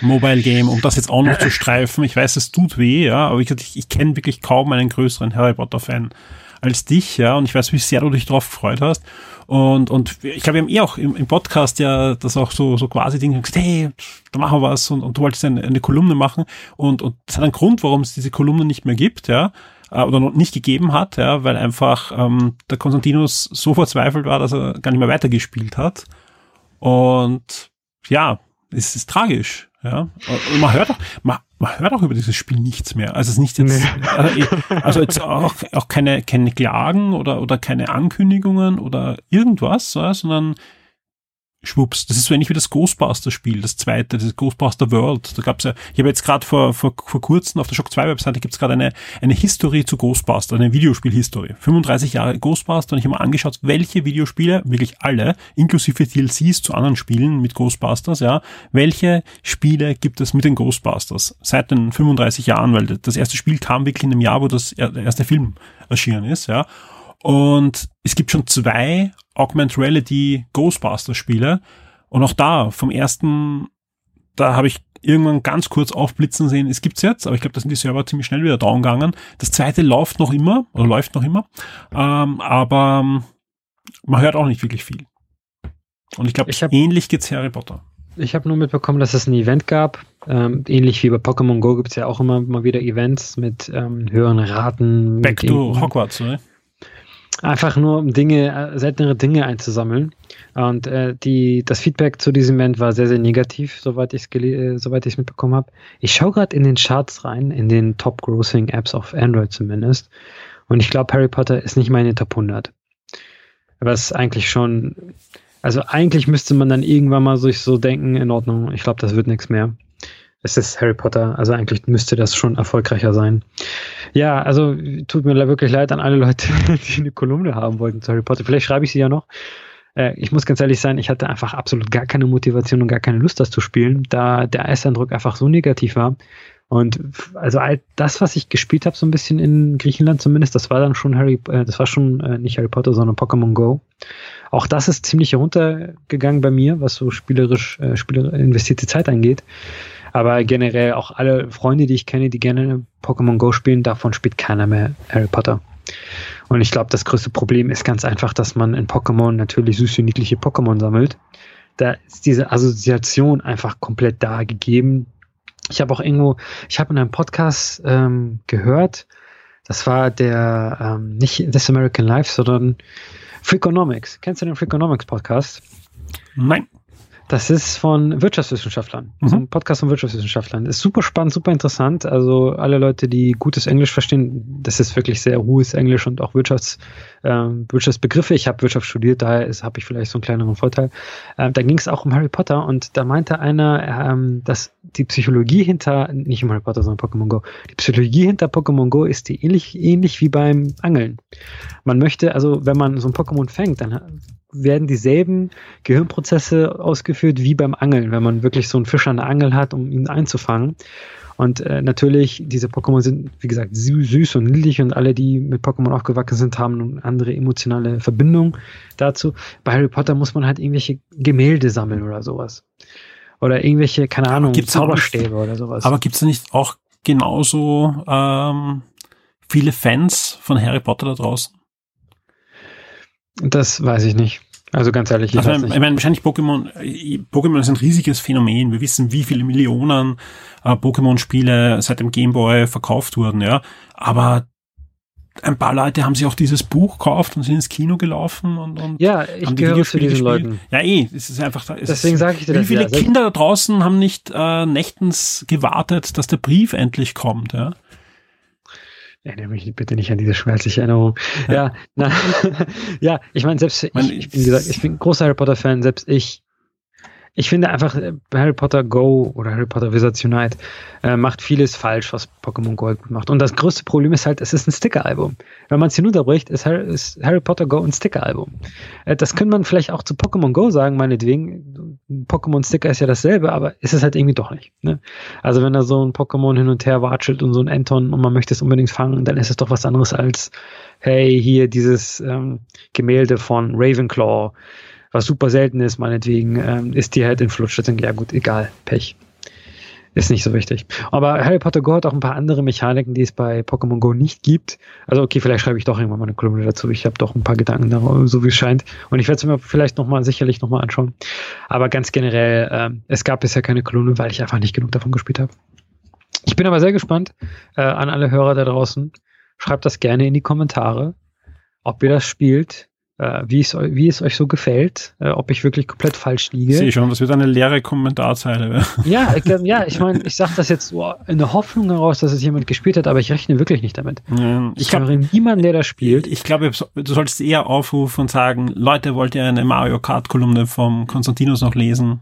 Mobile Game, um das jetzt auch noch zu streifen. Ich weiß, es tut weh, ja, aber ich, ich, kenne wirklich kaum einen größeren Harry Potter-Fan als dich, ja, und ich weiß, wie sehr du dich drauf gefreut hast. Und, und ich glaube, wir haben eh auch im, im Podcast ja das auch so, so quasi Dinge gesagt, hey, da machen wir was und, und du wolltest eine, eine Kolumne machen und, und das hat einen Grund, warum es diese Kolumne nicht mehr gibt, ja äh, oder noch nicht gegeben hat, ja, weil einfach ähm, der Konstantinos so verzweifelt war, dass er gar nicht mehr weitergespielt hat. Und ja, es ist tragisch. Ja, und man hört auch, man, man hört auch über dieses Spiel nichts mehr. Also es ist nicht jetzt, nee. also, also jetzt auch, auch keine, keine Klagen oder, oder keine Ankündigungen oder irgendwas, sondern schwupps, das ist so ähnlich wie das Ghostbuster-Spiel, das zweite, das Ghostbuster World. Da gab's ja, ich habe jetzt gerade vor, vor, vor kurzem auf der Shock 2 Webseite gibt's gerade eine, eine History zu Ghostbuster, eine Videospiel-History. 35 Jahre Ghostbuster und ich habe mal angeschaut, welche Videospiele, wirklich alle, inklusive DLCs zu anderen Spielen mit Ghostbusters, ja, welche Spiele gibt es mit den Ghostbusters seit den 35 Jahren, weil das erste Spiel kam wirklich in dem Jahr, wo das erste Film erschienen ist, ja. Und es gibt schon zwei Augmented Reality Ghostbusters Spiele. Und auch da, vom ersten, da habe ich irgendwann ganz kurz aufblitzen sehen, es gibt's jetzt, aber ich glaube, da sind die Server ziemlich schnell wieder down gegangen. Das zweite läuft noch immer, oder läuft noch immer, ähm, aber ähm, man hört auch nicht wirklich viel. Und ich glaube, ähnlich geht's Harry Potter. Ich habe nur mitbekommen, dass es ein Event gab. Ähm, ähnlich wie bei Pokémon Go gibt es ja auch immer mal wieder Events mit ähm, höheren Raten. Back to Hogwarts, oder? Einfach nur, um Dinge, äh, seltenere Dinge einzusammeln. Und äh, die, das Feedback zu diesem Event war sehr, sehr negativ, soweit ich es äh, soweit ich es mitbekommen habe. Ich schaue gerade in den Charts rein, in den Top-Grossing-Apps auf Android zumindest. Und ich glaube, Harry Potter ist nicht meine Top 100. Was eigentlich schon, also eigentlich müsste man dann irgendwann mal sich so denken, in Ordnung, ich glaube, das wird nichts mehr es ist Harry Potter, also eigentlich müsste das schon erfolgreicher sein. Ja, also tut mir wirklich leid an alle Leute, die eine Kolumne haben wollten zu Harry Potter. Vielleicht schreibe ich sie ja noch. äh, ich muss ganz ehrlich sein, ich hatte einfach absolut gar keine Motivation und gar keine Lust, das zu spielen, da der Ersteindruck einfach so negativ war. Und also all das, was ich gespielt habe, so ein bisschen in Griechenland zumindest, das war dann schon Harry, äh, das war schon äh, nicht Harry Potter, sondern Pokémon Go. Auch das ist ziemlich heruntergegangen bei mir, was so spielerisch, äh, Spieler investierte Zeit angeht. Aber generell auch alle Freunde, die ich kenne, die gerne Pokémon Go spielen, davon spielt keiner mehr Harry Potter. Und ich glaube, das größte Problem ist ganz einfach, dass man in Pokémon natürlich süße, niedliche Pokémon sammelt. Da ist diese Assoziation einfach komplett da gegeben ich habe auch irgendwo, ich habe in einem Podcast ähm, gehört, das war der, ähm, nicht This American Life, sondern Freakonomics. Kennst du den Freakonomics Podcast? Nein. Das ist von Wirtschaftswissenschaftlern. Mhm. So ein Podcast von Wirtschaftswissenschaftlern. Ist super spannend, super interessant. Also alle Leute, die gutes Englisch verstehen, das ist wirklich sehr hohes Englisch und auch Wirtschafts, ähm, Wirtschaftsbegriffe. Ich habe Wirtschaft studiert, daher habe ich vielleicht so einen kleineren Vorteil. Ähm, da ging es auch um Harry Potter und da meinte einer, ähm, dass die Psychologie hinter, nicht um Harry Potter, sondern Pokémon Go, die Psychologie hinter Pokémon Go ist die ähnlich, ähnlich wie beim Angeln. Man möchte, also wenn man so ein Pokémon fängt, dann werden dieselben Gehirnprozesse ausgeführt wie beim Angeln, wenn man wirklich so einen Fisch an der Angel hat, um ihn einzufangen. Und äh, natürlich, diese Pokémon sind, wie gesagt, süß und niedlich und alle, die mit Pokémon aufgewachsen sind, haben eine andere emotionale Verbindung dazu. Bei Harry Potter muss man halt irgendwelche Gemälde sammeln oder sowas. Oder irgendwelche, keine Ahnung, gibt's Zauberstäbe oder sowas. Aber gibt es nicht auch genauso ähm, viele Fans von Harry Potter da draußen? Das weiß ich nicht. Also ganz ehrlich, ich, also, weiß nicht. ich meine, wahrscheinlich Pokémon, Pokémon ist ein riesiges Phänomen. Wir wissen, wie viele Millionen äh, Pokémon-Spiele seit dem Gameboy verkauft wurden, ja. Aber ein paar Leute haben sich auch dieses Buch gekauft und sind ins Kino gelaufen und, und ja, ich haben die gehöre zu diesen gespielt. Leuten. Ja, eh, es ist einfach. Es Deswegen sage ich dir Wie viele ja. Kinder da draußen haben nicht äh, nächtens gewartet, dass der Brief endlich kommt, ja? Erinnere mich bitte nicht an diese schmerzliche Erinnerung. Ja, na, ja, ich meine, selbst ich, ich bin gesagt, ich bin großer Harry Potter Fan, selbst ich ich finde einfach, äh, Harry Potter Go oder Harry Potter Wizards Unite äh, macht vieles falsch, was Pokémon Gold macht. Und das größte Problem ist halt, es ist ein Sticker-Album. Wenn man es hinunterbricht, ist Harry, ist Harry, Potter Go ein Sticker-Album. Äh, das könnte man vielleicht auch zu Pokémon Go sagen, meinetwegen. Pokémon-Sticker ist ja dasselbe, aber ist es halt irgendwie doch nicht. Ne? Also wenn da so ein Pokémon hin und her watschelt und so ein Anton und man möchte es unbedingt fangen, dann ist es doch was anderes als, hey, hier dieses ähm, Gemälde von Ravenclaw was super selten ist, meinetwegen, ähm, ist die halt in Flutsch. Denke, ja gut, egal, Pech. Ist nicht so wichtig. Aber Harry Potter Go hat auch ein paar andere Mechaniken, die es bei Pokémon Go nicht gibt. Also okay, vielleicht schreibe ich doch irgendwann mal eine Kolumne dazu. Ich habe doch ein paar Gedanken darüber, so wie es scheint. Und ich werde es mir vielleicht nochmal, sicherlich nochmal anschauen. Aber ganz generell, ähm, es gab bisher keine Kolumne, weil ich einfach nicht genug davon gespielt habe. Ich bin aber sehr gespannt äh, an alle Hörer da draußen. Schreibt das gerne in die Kommentare, ob ihr das spielt, wie, es, wie es euch so gefällt, äh, ob ich wirklich komplett falsch liege. Ich sehe schon, das wird eine leere Kommentarzeile. ja, ich, ja, ich meine, ich sage das jetzt in der Hoffnung heraus, dass es jemand gespielt hat, aber ich rechne wirklich nicht damit. Ja, ich glaube niemanden, der das spielt. Ich glaube, du solltest eher aufrufen und sagen, Leute, wollt ihr eine Mario Kart Kolumne vom Konstantinos noch lesen?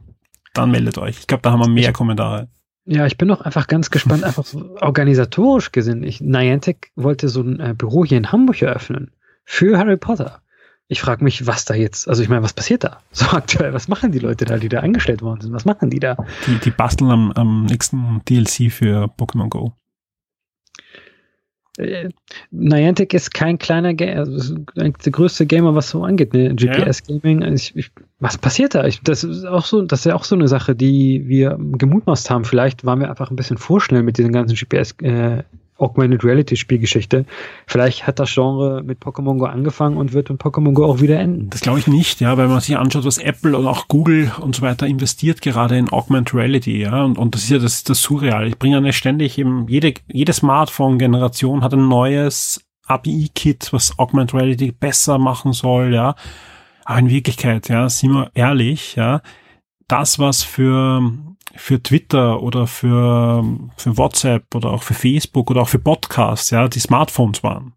Dann meldet euch. Ich glaube, da haben wir mehr ich, Kommentare. Ja, ich bin doch einfach ganz gespannt, einfach so organisatorisch gesehen. Ich, Niantic wollte so ein äh, Büro hier in Hamburg eröffnen für Harry Potter ich frage mich, was da jetzt, also ich meine, was passiert da? So aktuell, was machen die Leute da, die da eingestellt worden sind? Was machen die da? Die, die basteln am, am nächsten DLC für Pokémon Go. Äh, Niantic ist kein kleiner Gamer, also der größte Gamer, was so angeht, ne? GPS-Gaming. Also was passiert da? Ich, das ist auch so, das ist ja auch so eine Sache, die wir gemutmaßt haben. Vielleicht waren wir einfach ein bisschen vorschnell mit diesen ganzen GPS äh, Augmented Reality Spielgeschichte. Vielleicht hat das Genre mit Pokémon Go angefangen und wird mit Pokémon Go auch wieder enden. Das glaube ich nicht, ja, weil man sich anschaut, was Apple und auch Google und so weiter investiert gerade in Augmented Reality, ja, und, und das ist ja das, das Surreal. Ich bringe ja ständig eben, jede, jede Smartphone-Generation hat ein neues API-Kit, was Augmented Reality besser machen soll, ja. Aber in Wirklichkeit, ja, sind wir ehrlich, ja, das, was für für Twitter oder für, für WhatsApp oder auch für Facebook oder auch für Podcasts, ja, die Smartphones waren.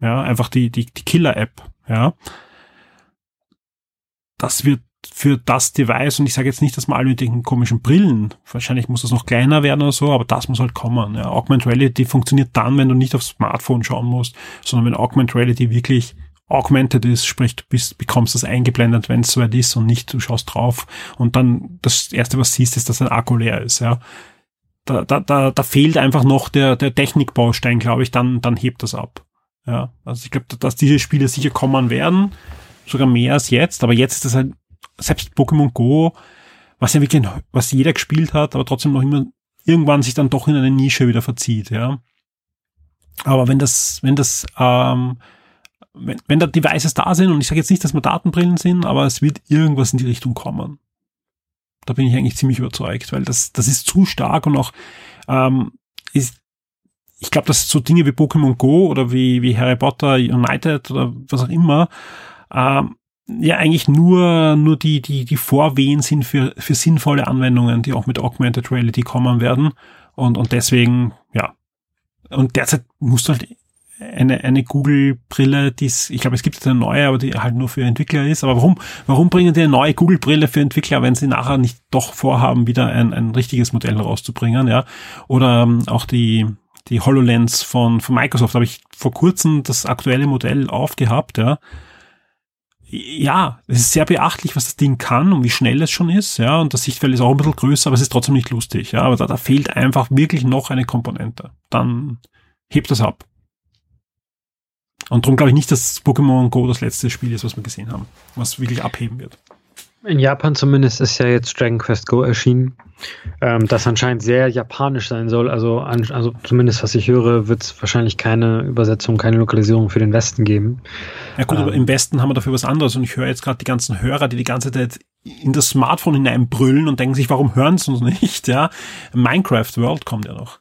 Ja, einfach die, die, die Killer-App, ja. Das wird für das Device, und ich sage jetzt nicht, dass man alle mit den komischen Brillen, wahrscheinlich muss das noch kleiner werden oder so, aber das muss halt kommen. Ja. Augmented Reality funktioniert dann, wenn du nicht aufs Smartphone schauen musst, sondern wenn Augmented Reality wirklich augmented ist, sprich du bist, bekommst das eingeblendet, wenn es soweit ist und nicht du schaust drauf und dann das erste, was siehst, ist, dass dein Akku leer ist, ja. Da, da, da, da fehlt einfach noch der, der Technikbaustein, glaube ich, dann, dann hebt das ab. Ja, also ich glaube, dass diese Spiele sicher kommen werden, sogar mehr als jetzt, aber jetzt ist das halt, selbst Pokémon Go, was ja wirklich, was jeder gespielt hat, aber trotzdem noch immer irgendwann sich dann doch in eine Nische wieder verzieht, ja. Aber wenn das, wenn das, ähm, wenn, wenn da Devices da sind, und ich sage jetzt nicht, dass wir Datenbrillen sind, aber es wird irgendwas in die Richtung kommen. Da bin ich eigentlich ziemlich überzeugt, weil das, das ist zu stark und auch ähm, ist, ich glaube, dass so Dinge wie Pokémon Go oder wie, wie Harry Potter United oder was auch immer, ähm, ja eigentlich nur, nur die, die, die Vorwehen sind für, für sinnvolle Anwendungen, die auch mit Augmented Reality kommen werden. Und, und deswegen, ja. Und derzeit musst du halt eine, eine Google-Brille, die ich glaube, es gibt eine neue, aber die halt nur für Entwickler ist. Aber warum, warum bringen die eine neue Google-Brille für Entwickler, wenn sie nachher nicht doch vorhaben, wieder ein, ein richtiges Modell rauszubringen, ja? Oder ähm, auch die, die HoloLens von, von Microsoft habe ich vor kurzem das aktuelle Modell aufgehabt, ja. Ja, es ist sehr beachtlich, was das Ding kann und wie schnell es schon ist, ja, und das Sichtfeld ist auch ein bisschen größer, aber es ist trotzdem nicht lustig, ja, aber da, da fehlt einfach wirklich noch eine Komponente. Dann hebt das ab. Und darum glaube ich nicht, dass Pokémon Go das letzte Spiel ist, was wir gesehen haben, was wirklich abheben wird. In Japan zumindest ist ja jetzt Dragon Quest Go erschienen, ähm, das anscheinend sehr japanisch sein soll. Also, an, also zumindest was ich höre, wird es wahrscheinlich keine Übersetzung, keine Lokalisierung für den Westen geben. Ja gut, ähm, aber im Westen haben wir dafür was anderes und ich höre jetzt gerade die ganzen Hörer, die die ganze Zeit in das Smartphone hineinbrüllen und denken sich, warum hören sie uns nicht? Ja, Minecraft World kommt ja noch.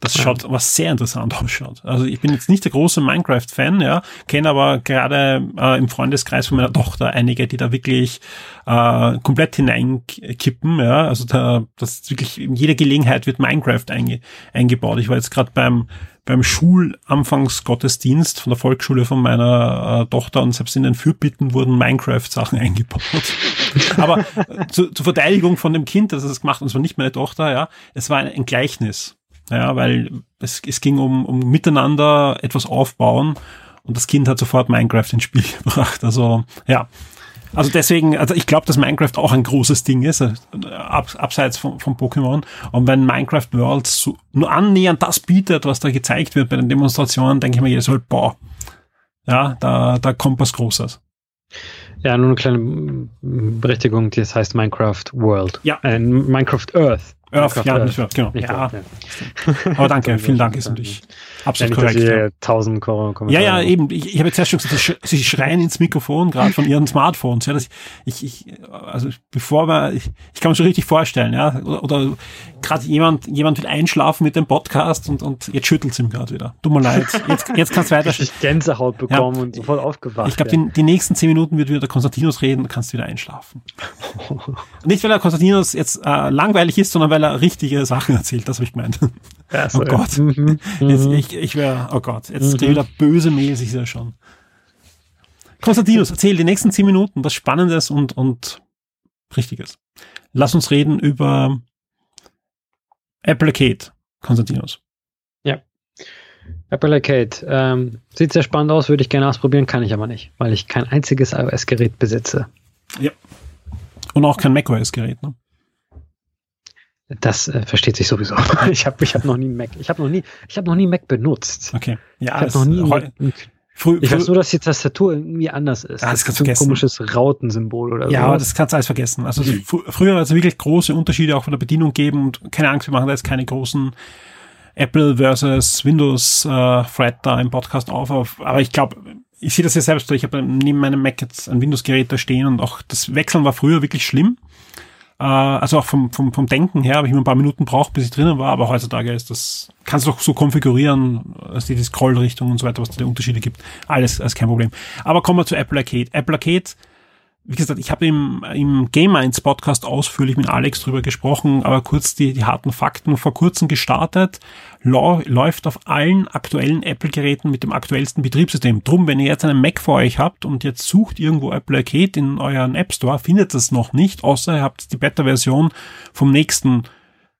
Das schaut, was sehr interessant ausschaut. Also ich bin jetzt nicht der große Minecraft-Fan, ja, kenne aber gerade äh, im Freundeskreis von meiner Tochter einige, die da wirklich äh, komplett hineinkippen, ja. Also da, das ist wirklich in jeder Gelegenheit wird Minecraft einge, eingebaut. Ich war jetzt gerade beim beim Schulanfangsgottesdienst von der Volksschule von meiner äh, Tochter und selbst in den Fürbitten wurden Minecraft-Sachen eingebaut. Aber äh, zu, zur Verteidigung von dem Kind, das es gemacht, und es war nicht meine Tochter, ja, es war ein, ein Gleichnis. Ja, weil es, es ging um, um miteinander etwas aufbauen und das Kind hat sofort Minecraft ins Spiel gebracht. Also ja, also deswegen, also ich glaube, dass Minecraft auch ein großes Ding ist, äh, ab, abseits von, von Pokémon. Und wenn Minecraft Worlds so, nur annähernd das bietet, was da gezeigt wird bei den Demonstrationen, denke ich mir jedes Mal, boah, ja, da, da kommt was Großes. Ja, nur eine kleine Berichtigung, das heißt Minecraft World. Ja. Äh, Minecraft Earth. Earth, ja, nicht Earth, genau. Nicht ja. Earth, ja. Aber danke, vielen Dank, ist natürlich absolut korrekt. Ja. Tausend Kommentare. Ja, ja, eben. Ich, ich habe jetzt erst schon gesagt, sie schreien ins Mikrofon, gerade von ihren Smartphones. Ja, dass ich, ich, also bevor wir, ich, ich kann mir schon richtig vorstellen, ja, oder, oder gerade jemand, jemand will einschlafen mit dem Podcast und, und jetzt schüttelt es ihm gerade wieder. Tut mir leid. Jetzt, jetzt kannst du weiter. Ich Gänsehaut bekommen ja. und sofort aufgewacht. Ich glaube, ja. die, die nächsten zehn Minuten wird wieder der Konstantinos reden und kannst wieder einschlafen. Nicht, weil der Konstantinos jetzt äh, langweilig ist, sondern weil er richtige Sachen erzählt. Das habe ich gemeint. Ja, oh Gott. Mhm, jetzt, mhm. ich ich wäre, oh Gott, jetzt mhm. wieder böse Mail sich ja schon. Konstantinos, erzähl die nächsten zehn Minuten was Spannendes und, und Richtiges. Lass uns reden über Apple Arcade, Konstantinos. Ja. Apple Arcade. Ähm, sieht sehr spannend aus, würde ich gerne ausprobieren, kann ich aber nicht, weil ich kein einziges iOS-Gerät besitze. Ja. Und auch kein macOS-Gerät, ne? Das äh, versteht sich sowieso. ich habe ich hab noch nie Mac. Ich habe noch nie, ich habe noch nie Mac benutzt. Okay. Ja, ich habe noch nie. Früh, ich weiß nur, dass die Tastatur irgendwie anders ist. Ja, das, das ist ein komisches Rautensymbol oder so. Ja, aber das kannst du alles vergessen. Also mhm. fr früher hat es wirklich große Unterschiede auch von der Bedienung geben und keine Angst, wir machen da jetzt keine großen Apple versus Windows äh, Thread da im Podcast auf. Aber ich glaube, ich sehe das ja selbst. Ich habe neben meinem Mac jetzt ein Windows-Gerät da stehen und auch das Wechseln war früher wirklich schlimm. Äh, also auch vom, vom, vom Denken her habe ich mir ein paar Minuten braucht, bis ich drinnen war, aber heutzutage ist das, kannst du doch so konfigurieren, dass die Scrollrichtung und so weiter, was da die Unterschiede gibt. Alles, alles kein Problem. Aber kommen wir zu Apple Arcade. Apple Arcade wie gesagt, ich habe im, im Game Minds Podcast ausführlich mit Alex drüber gesprochen, aber kurz die, die harten Fakten vor kurzem gestartet. läuft auf allen aktuellen Apple-Geräten mit dem aktuellsten Betriebssystem. Drum, wenn ihr jetzt einen Mac vor euch habt und jetzt sucht irgendwo Apple Arcade in euren App Store, findet es noch nicht, außer ihr habt die Beta-Version vom nächsten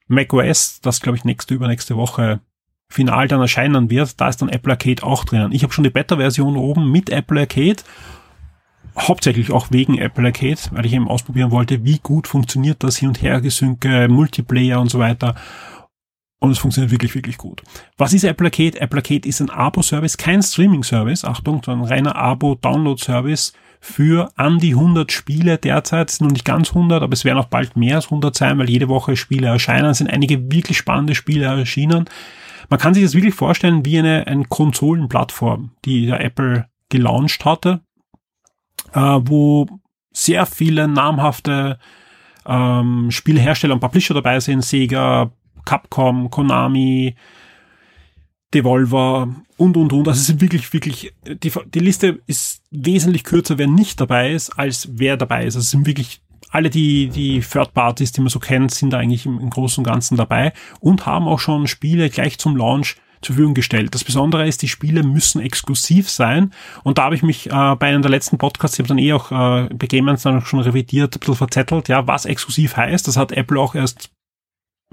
Mac OS, das glaube ich nächste, übernächste Woche final dann erscheinen wird, da ist dann Apple Arcade auch drinnen. Ich habe schon die Beta-Version oben mit Apple Arcade, hauptsächlich auch wegen Apple Arcade, weil ich eben ausprobieren wollte, wie gut funktioniert das hin und her gesynke, Multiplayer und so weiter. Und es funktioniert wirklich, wirklich gut. Was ist Apple Arcade? Apple Arcade ist ein Abo-Service, kein Streaming-Service, Achtung, sondern ein reiner Abo-Download-Service für an die 100 Spiele derzeit. Es sind noch nicht ganz 100, aber es werden auch bald mehr als 100 sein, weil jede Woche Spiele erscheinen. Es sind einige wirklich spannende Spiele erschienen. Man kann sich das wirklich vorstellen wie eine, eine Konsolenplattform, die der Apple gelauncht hatte, äh, wo sehr viele namhafte ähm, Spielhersteller und Publisher dabei sind, Sega, Capcom, Konami, Devolver und, und, und. Also es sind wirklich, wirklich, die, die Liste ist wesentlich kürzer, wer nicht dabei ist, als wer dabei ist. Also es sind wirklich alle die, die Third Parties, die man so kennt, sind da eigentlich im, im Großen und Ganzen dabei und haben auch schon Spiele gleich zum Launch zur Verfügung gestellt. Das Besondere ist, die Spiele müssen exklusiv sein. Und da habe ich mich äh, bei einem der letzten Podcasts, ich habe dann eh auch äh, bei Gamers dann schon revidiert, ein bisschen verzettelt, ja, was exklusiv heißt. Das hat Apple auch erst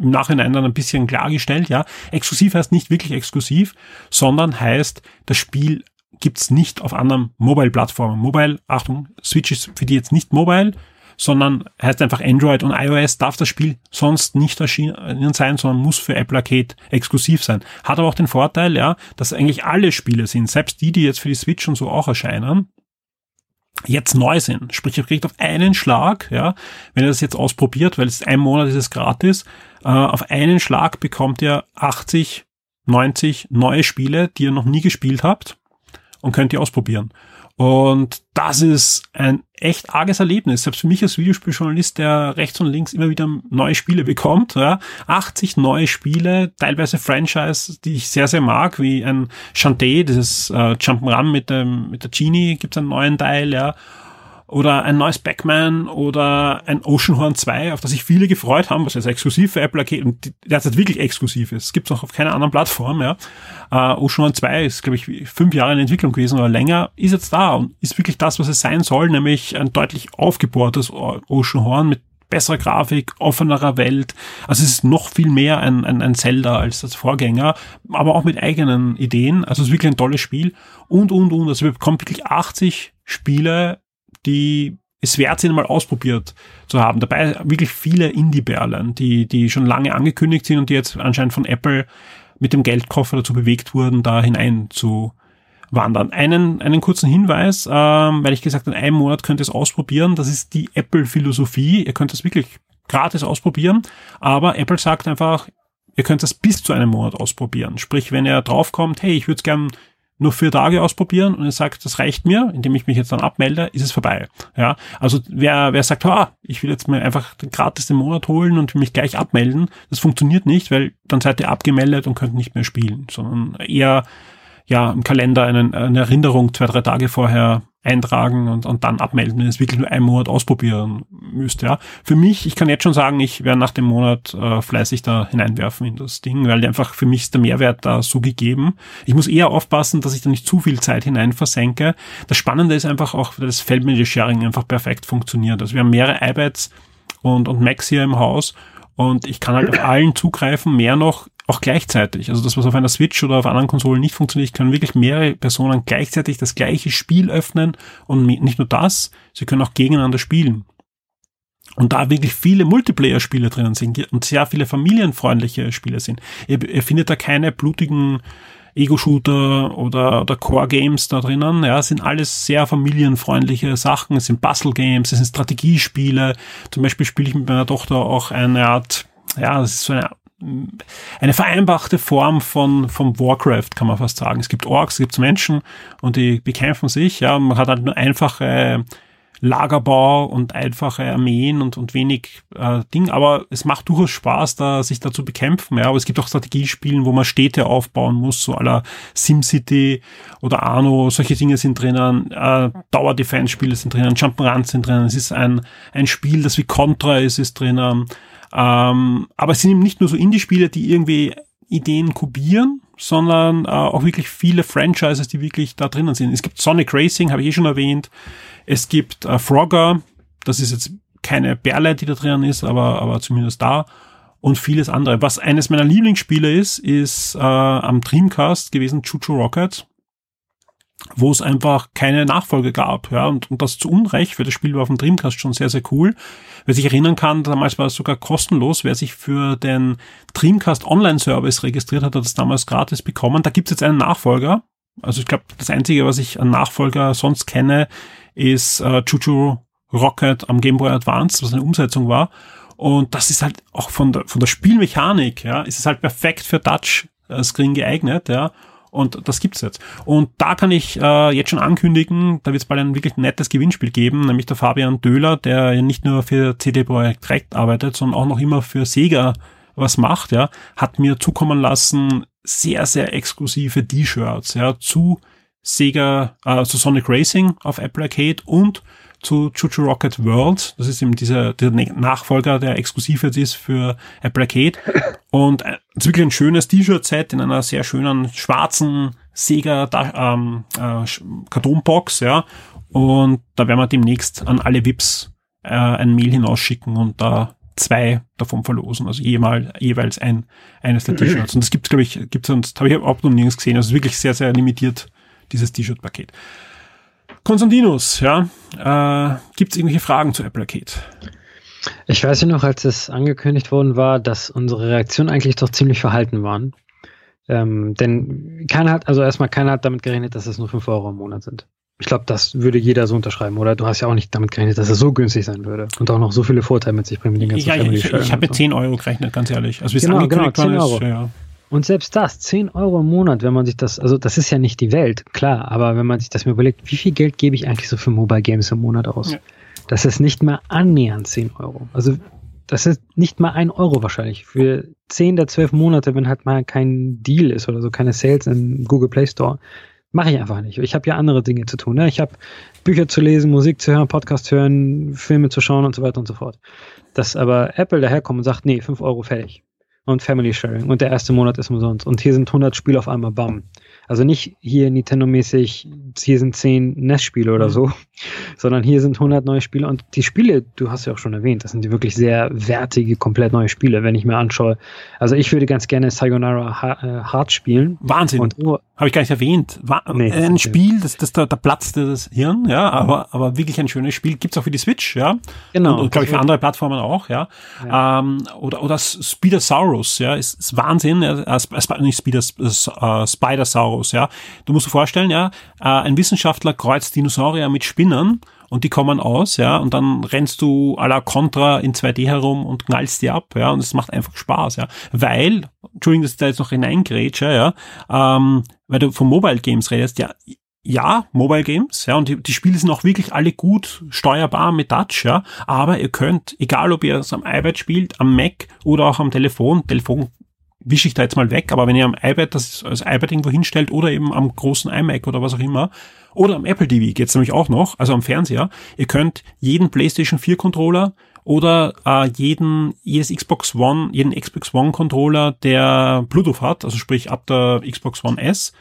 im Nachhinein dann ein bisschen klargestellt, ja. Exklusiv heißt nicht wirklich exklusiv, sondern heißt, das Spiel gibt's nicht auf anderen Mobile-Plattformen. Mobile, Achtung, Switch ist für die jetzt nicht mobile, sondern heißt einfach Android und iOS darf das Spiel sonst nicht erschienen sein, sondern muss für Apple Arcade exklusiv sein. Hat aber auch den Vorteil, ja, dass eigentlich alle Spiele sind, selbst die, die jetzt für die Switch und so auch erscheinen, jetzt neu sind. Sprich, ihr kriegt auf einen Schlag, ja, wenn ihr das jetzt ausprobiert, weil es ein Monat ist es gratis, äh, auf einen Schlag bekommt ihr 80, 90 neue Spiele, die ihr noch nie gespielt habt und könnt ihr ausprobieren. Und das ist ein echt arges Erlebnis. Selbst für mich als Videospieljournalist, der rechts und links immer wieder neue Spiele bekommt. Ja. 80 neue Spiele, teilweise Franchise, die ich sehr, sehr mag, wie ein Shantae, dieses äh, Jump'n'Run mit, mit der Genie, gibt's einen neuen Teil, ja oder ein neues Backman oder ein Oceanhorn 2, auf das sich viele gefreut haben, was jetzt exklusiv für Apple Arcade und derzeit wirklich exklusiv ist. Es gibt es auch auf keiner anderen Plattform, ja. Uh, Oceanhorn 2 ist, glaube ich, fünf Jahre in Entwicklung gewesen oder länger, ist jetzt da und ist wirklich das, was es sein soll, nämlich ein deutlich aufgebohrtes Oceanhorn mit besserer Grafik, offenerer Welt. Also es ist noch viel mehr ein, ein, ein Zelda als das Vorgänger, aber auch mit eigenen Ideen. Also es ist wirklich ein tolles Spiel. Und, und, und. Also wir bekommen wirklich 80 Spiele die es wert sind, mal ausprobiert zu haben. Dabei wirklich viele Indie-Perlen, die, die schon lange angekündigt sind und die jetzt anscheinend von Apple mit dem Geldkoffer dazu bewegt wurden, da hinein zu wandern. Einen, einen kurzen Hinweis, ähm, weil ich gesagt in einem Monat könnt ihr es ausprobieren. Das ist die Apple-Philosophie. Ihr könnt es wirklich gratis ausprobieren, aber Apple sagt einfach, ihr könnt es bis zu einem Monat ausprobieren. Sprich, wenn ihr draufkommt, hey, ich würde es gern nur vier Tage ausprobieren und er sagt, das reicht mir, indem ich mich jetzt dann abmelde, ist es vorbei. Ja, also wer, wer sagt, ah, ich will jetzt mir einfach den gratis den Monat holen und mich gleich abmelden, das funktioniert nicht, weil dann seid ihr abgemeldet und könnt nicht mehr spielen, sondern eher ja im Kalender einen, eine Erinnerung zwei, drei Tage vorher eintragen und, und dann abmelden, wenn es wirklich nur einen Monat ausprobieren müsst. Ja. Für mich, ich kann jetzt schon sagen, ich werde nach dem Monat äh, fleißig da hineinwerfen in das Ding, weil einfach für mich ist der Mehrwert da so gegeben. Ich muss eher aufpassen, dass ich da nicht zu viel Zeit hinein versenke. Das Spannende ist einfach auch, dass das Feldmanager Sharing einfach perfekt funktioniert. Also wir haben mehrere iPads und, und Macs hier im Haus und ich kann halt auf allen zugreifen, mehr noch auch gleichzeitig. Also das, was auf einer Switch oder auf anderen Konsolen nicht funktioniert, können wirklich mehrere Personen gleichzeitig das gleiche Spiel öffnen und nicht nur das, sie können auch gegeneinander spielen. Und da wirklich viele Multiplayer-Spiele drinnen sind und sehr viele familienfreundliche Spiele sind. Ihr, ihr findet da keine blutigen Ego-Shooter oder, oder Core-Games da drinnen. Ja, sind alles sehr familienfreundliche Sachen. Es sind Puzzle-Games, es sind Strategiespiele. Zum Beispiel spiele ich mit meiner Tochter auch eine Art, ja, das ist so eine eine vereinfachte Form von, von Warcraft, kann man fast sagen. Es gibt Orks, es gibt Menschen und die bekämpfen sich, ja, und man hat halt nur einfache Lagerbau und einfache Armeen und, und wenig äh, Ding, aber es macht durchaus Spaß, da sich da zu bekämpfen, ja, aber es gibt auch Strategiespielen, wo man Städte aufbauen muss, so aller SimCity oder Arno, solche Dinge sind drinnen, äh, Dauer-Defense-Spiele sind drinnen, Jump'n'Runs sind drinnen, es ist ein, ein Spiel, das wie Contra ist, ist drinnen, ähm, aber es sind eben nicht nur so Indie-Spiele, die irgendwie Ideen kopieren, sondern äh, auch wirklich viele Franchises, die wirklich da drinnen sind. Es gibt Sonic Racing, habe ich eh schon erwähnt. Es gibt äh, Frogger, das ist jetzt keine Perle, die da drinnen ist, aber, aber zumindest da. und vieles andere. Was eines meiner Lieblingsspiele ist, ist äh, am Dreamcast gewesen Chuchu Rocket wo es einfach keine Nachfolge gab, ja, und, und das zu Unrecht, für das Spiel war auf dem Dreamcast schon sehr, sehr cool. Wer sich erinnern kann, damals war es sogar kostenlos, wer sich für den Dreamcast Online-Service registriert hat, hat es damals gratis bekommen. Da gibt es jetzt einen Nachfolger. Also ich glaube, das Einzige, was ich an Nachfolger sonst kenne, ist äh, Chuchu Rocket am Game Boy Advance, was eine Umsetzung war. Und das ist halt auch von der, von der Spielmechanik, ja, ist es halt perfekt für Touchscreen geeignet, ja. Und das gibt's jetzt. Und da kann ich äh, jetzt schon ankündigen, da wird es bald ein wirklich nettes Gewinnspiel geben, nämlich der Fabian Döhler, der ja nicht nur für CD Projekt direkt arbeitet, sondern auch noch immer für Sega was macht, ja, hat mir zukommen lassen sehr, sehr exklusive T-Shirts, ja, zu Sega, äh, zu Sonic Racing auf Apple Arcade und zu Chuchu Rocket World. Das ist eben dieser, der Nachfolger, der exklusiv jetzt ist für Apple Arcade. Und äh, es ist wirklich ein schönes T-Shirt-Set in einer sehr schönen schwarzen Sega ähm, äh, Kartonbox, ja. Und da werden wir demnächst an alle VIPs äh, ein Mail hinausschicken und da zwei davon verlosen, also jemal, jeweils ein, eines der T-Shirts. Und das gibt glaube ich, gibt's sonst, habe ich überhaupt noch nirgends gesehen. Also wirklich sehr, sehr limitiert, dieses T-Shirt-Paket. Konstantinus, ja, äh, gibt es irgendwelche Fragen zu Apple Arcade? Ich weiß ja noch, als es angekündigt worden war, dass unsere Reaktionen eigentlich doch ziemlich verhalten waren. Ähm, denn keiner hat, also erstmal keiner hat damit gerechnet, dass es nur 5 Euro im Monat sind. Ich glaube, das würde jeder so unterschreiben, oder? Du hast ja auch nicht damit gerechnet, dass es so günstig sein würde und auch noch so viele Vorteile mit sich bringen mit den ganzen Ja, ich, ich, ich habe mit 10 Euro gerechnet, ganz ehrlich. Also wie genau, es genau, 10 Euro. Ist, ja. Und selbst das, 10 Euro im Monat, wenn man sich das, also das ist ja nicht die Welt, klar, aber wenn man sich das mir überlegt, wie viel Geld gebe ich eigentlich so für Mobile Games im Monat aus? Ja. Das ist nicht mal annähernd 10 Euro. Also das ist nicht mal ein Euro wahrscheinlich. Für 10 der 12 Monate, wenn halt mal kein Deal ist oder so, keine Sales im Google Play Store, mache ich einfach nicht. Ich habe ja andere Dinge zu tun. Ne? Ich habe Bücher zu lesen, Musik zu hören, Podcast hören, Filme zu schauen und so weiter und so fort. Dass aber Apple daherkommt und sagt, nee, 5 Euro fertig und Family Sharing und der erste Monat ist umsonst und hier sind 100 Spiele auf einmal, bam. Also nicht hier Nintendo-mäßig, hier sind 10 NES-Spiele oder mhm. so, sondern hier sind 100 neue Spiele und die Spiele, du hast ja auch schon erwähnt, das sind die wirklich sehr wertige, komplett neue Spiele, wenn ich mir anschaue. Also ich würde ganz gerne Sayonara Hard äh, spielen. Wahnsinn. Und, oh, Habe ich gar nicht erwähnt. War, nee, ein Spiel, das, das da, da platzte das Hirn, ja, aber, aber wirklich ein schönes Spiel. Gibt's auch für die Switch, ja. Genau. Und, und glaube ich für andere Plattformen auch, ja. ja. Ähm, oder, oder Speedosaurus, ja, ist, ist Wahnsinn. Ja, äh, nicht Speeder, äh, Spidersaurus, ja. Du musst dir vorstellen, ja, äh, ein Wissenschaftler kreuzt Dinosaurier mit Spinnern und die kommen aus, ja, und dann rennst du à la Contra in 2D herum und knallst die ab, ja, und es macht einfach Spaß, ja, weil, Entschuldigung, dass ich da jetzt noch hineingrätsche, ja, ähm, weil du von Mobile Games redest, ja, ja, Mobile Games, ja, und die, die Spiele sind auch wirklich alle gut steuerbar mit Touch, ja, aber ihr könnt, egal ob ihr es am iPad spielt, am Mac oder auch am Telefon, Telefon wische ich da jetzt mal weg, aber wenn ihr am iPad das als iPad irgendwo hinstellt oder eben am großen iMac oder was auch immer, oder am Apple TV geht's nämlich auch noch, also am Fernseher, ihr könnt jeden PlayStation 4 Controller oder äh, jeden, jedes Xbox One, jeden Xbox One Controller, der Bluetooth hat, also sprich ab der Xbox One S,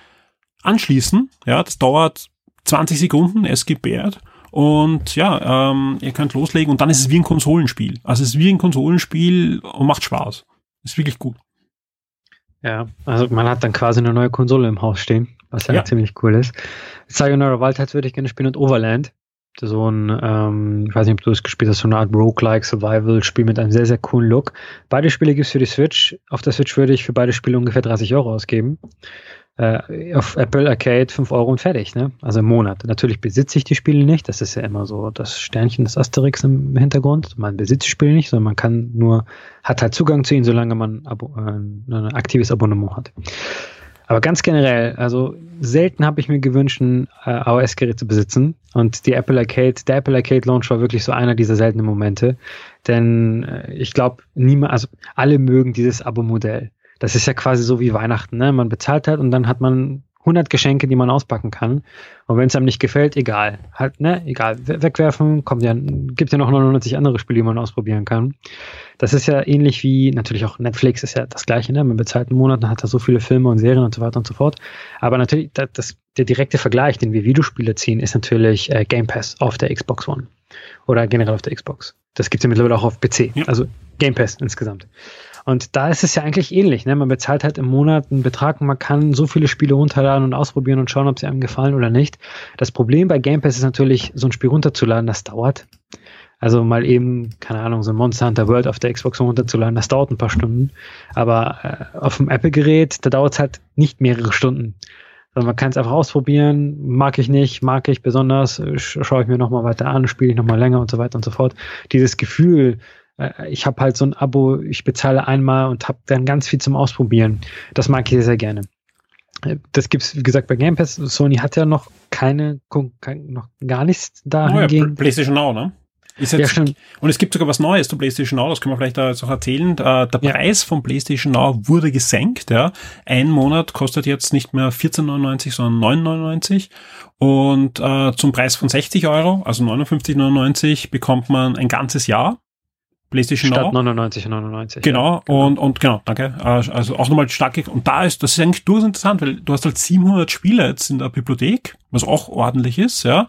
anschließen. Ja, das dauert 20 Sekunden, es gebärt. Und ja, ähm, ihr könnt loslegen und dann ist es wie ein Konsolenspiel. Also es ist wie ein Konsolenspiel und macht Spaß. Ist wirklich gut. Ja, also man hat dann quasi eine neue Konsole im Haus stehen, was ja, ja. ziemlich cool ist. Sayonara Wildheits würde ich gerne spielen und Overland. So ein, ähm, ich weiß nicht, ob du es gespielt hast, so eine Art Roguelike Survival-Spiel mit einem sehr, sehr coolen Look. Beide Spiele gibt es für die Switch. Auf der Switch würde ich für beide Spiele ungefähr 30 Euro ausgeben äh, auf Apple Arcade 5 Euro und fertig, ne? Also im Monat. Natürlich besitze ich die Spiele nicht, das ist ja immer so das Sternchen des Asterix im Hintergrund. Man besitzt die Spiele nicht, sondern man kann nur, hat halt Zugang zu ihnen, solange man Abo, äh, ein aktives Abonnement hat. Aber ganz generell, also selten habe ich mir gewünscht, ein äh, AOS-Gerät zu besitzen. Und die Apple Arcade, der Apple Arcade Launch war wirklich so einer dieser seltenen Momente. Denn äh, ich glaube, niemand, also alle mögen dieses Abo-Modell das ist ja quasi so wie Weihnachten, ne? Man bezahlt halt und dann hat man 100 Geschenke, die man auspacken kann. Und wenn es einem nicht gefällt, egal. Halt, ne, egal. Wegwerfen, kommt ja, gibt ja noch 99 andere Spiele, die man ausprobieren kann. Das ist ja ähnlich wie, natürlich auch Netflix ist ja das gleiche, ne? Man bezahlt einen Monat, dann hat er so viele Filme und Serien und so weiter und so fort. Aber natürlich, das, das der direkte Vergleich, den wir Videospiele ziehen, ist natürlich äh, Game Pass auf der Xbox One. Oder generell auf der Xbox. Das gibt es ja mittlerweile auch auf PC. Ja. Also Game Pass insgesamt. Und da ist es ja eigentlich ähnlich. Ne? Man bezahlt halt im Monat einen Betrag und man kann so viele Spiele runterladen und ausprobieren und schauen, ob sie einem gefallen oder nicht. Das Problem bei Game Pass ist natürlich, so ein Spiel runterzuladen, das dauert. Also mal eben, keine Ahnung, so ein Monster Hunter World auf der Xbox runterzuladen, das dauert ein paar Stunden. Aber äh, auf dem Apple-Gerät, da dauert es halt nicht mehrere Stunden. Also man kann es einfach ausprobieren, mag ich nicht, mag ich besonders, schaue ich mir nochmal weiter an, spiele ich nochmal länger und so weiter und so fort. Dieses Gefühl, äh, ich habe halt so ein Abo, ich bezahle einmal und habe dann ganz viel zum Ausprobieren. Das mag ich sehr, sehr gerne. Äh, das gibt's wie gesagt, bei Game Pass. Sony hat ja noch keine, noch gar nichts da oh ja, PlayStation Now, ne? Jetzt, ja, Und es gibt sogar was Neues zu PlayStation Now, das können wir vielleicht da jetzt auch erzählen. Der, der ja. Preis von PlayStation Now wurde gesenkt. Ja. Ein Monat kostet jetzt nicht mehr 14,99, sondern 9,99. Und äh, zum Preis von 60 Euro, also 59,99, bekommt man ein ganzes Jahr. PlayStation Statt Now. 99,99. Genau, ja, genau, und, und genau, danke. Also auch nochmal stark. Und da ist, das ist eigentlich durchaus interessant, weil du hast halt 700 Spiele jetzt in der Bibliothek, was auch ordentlich ist, ja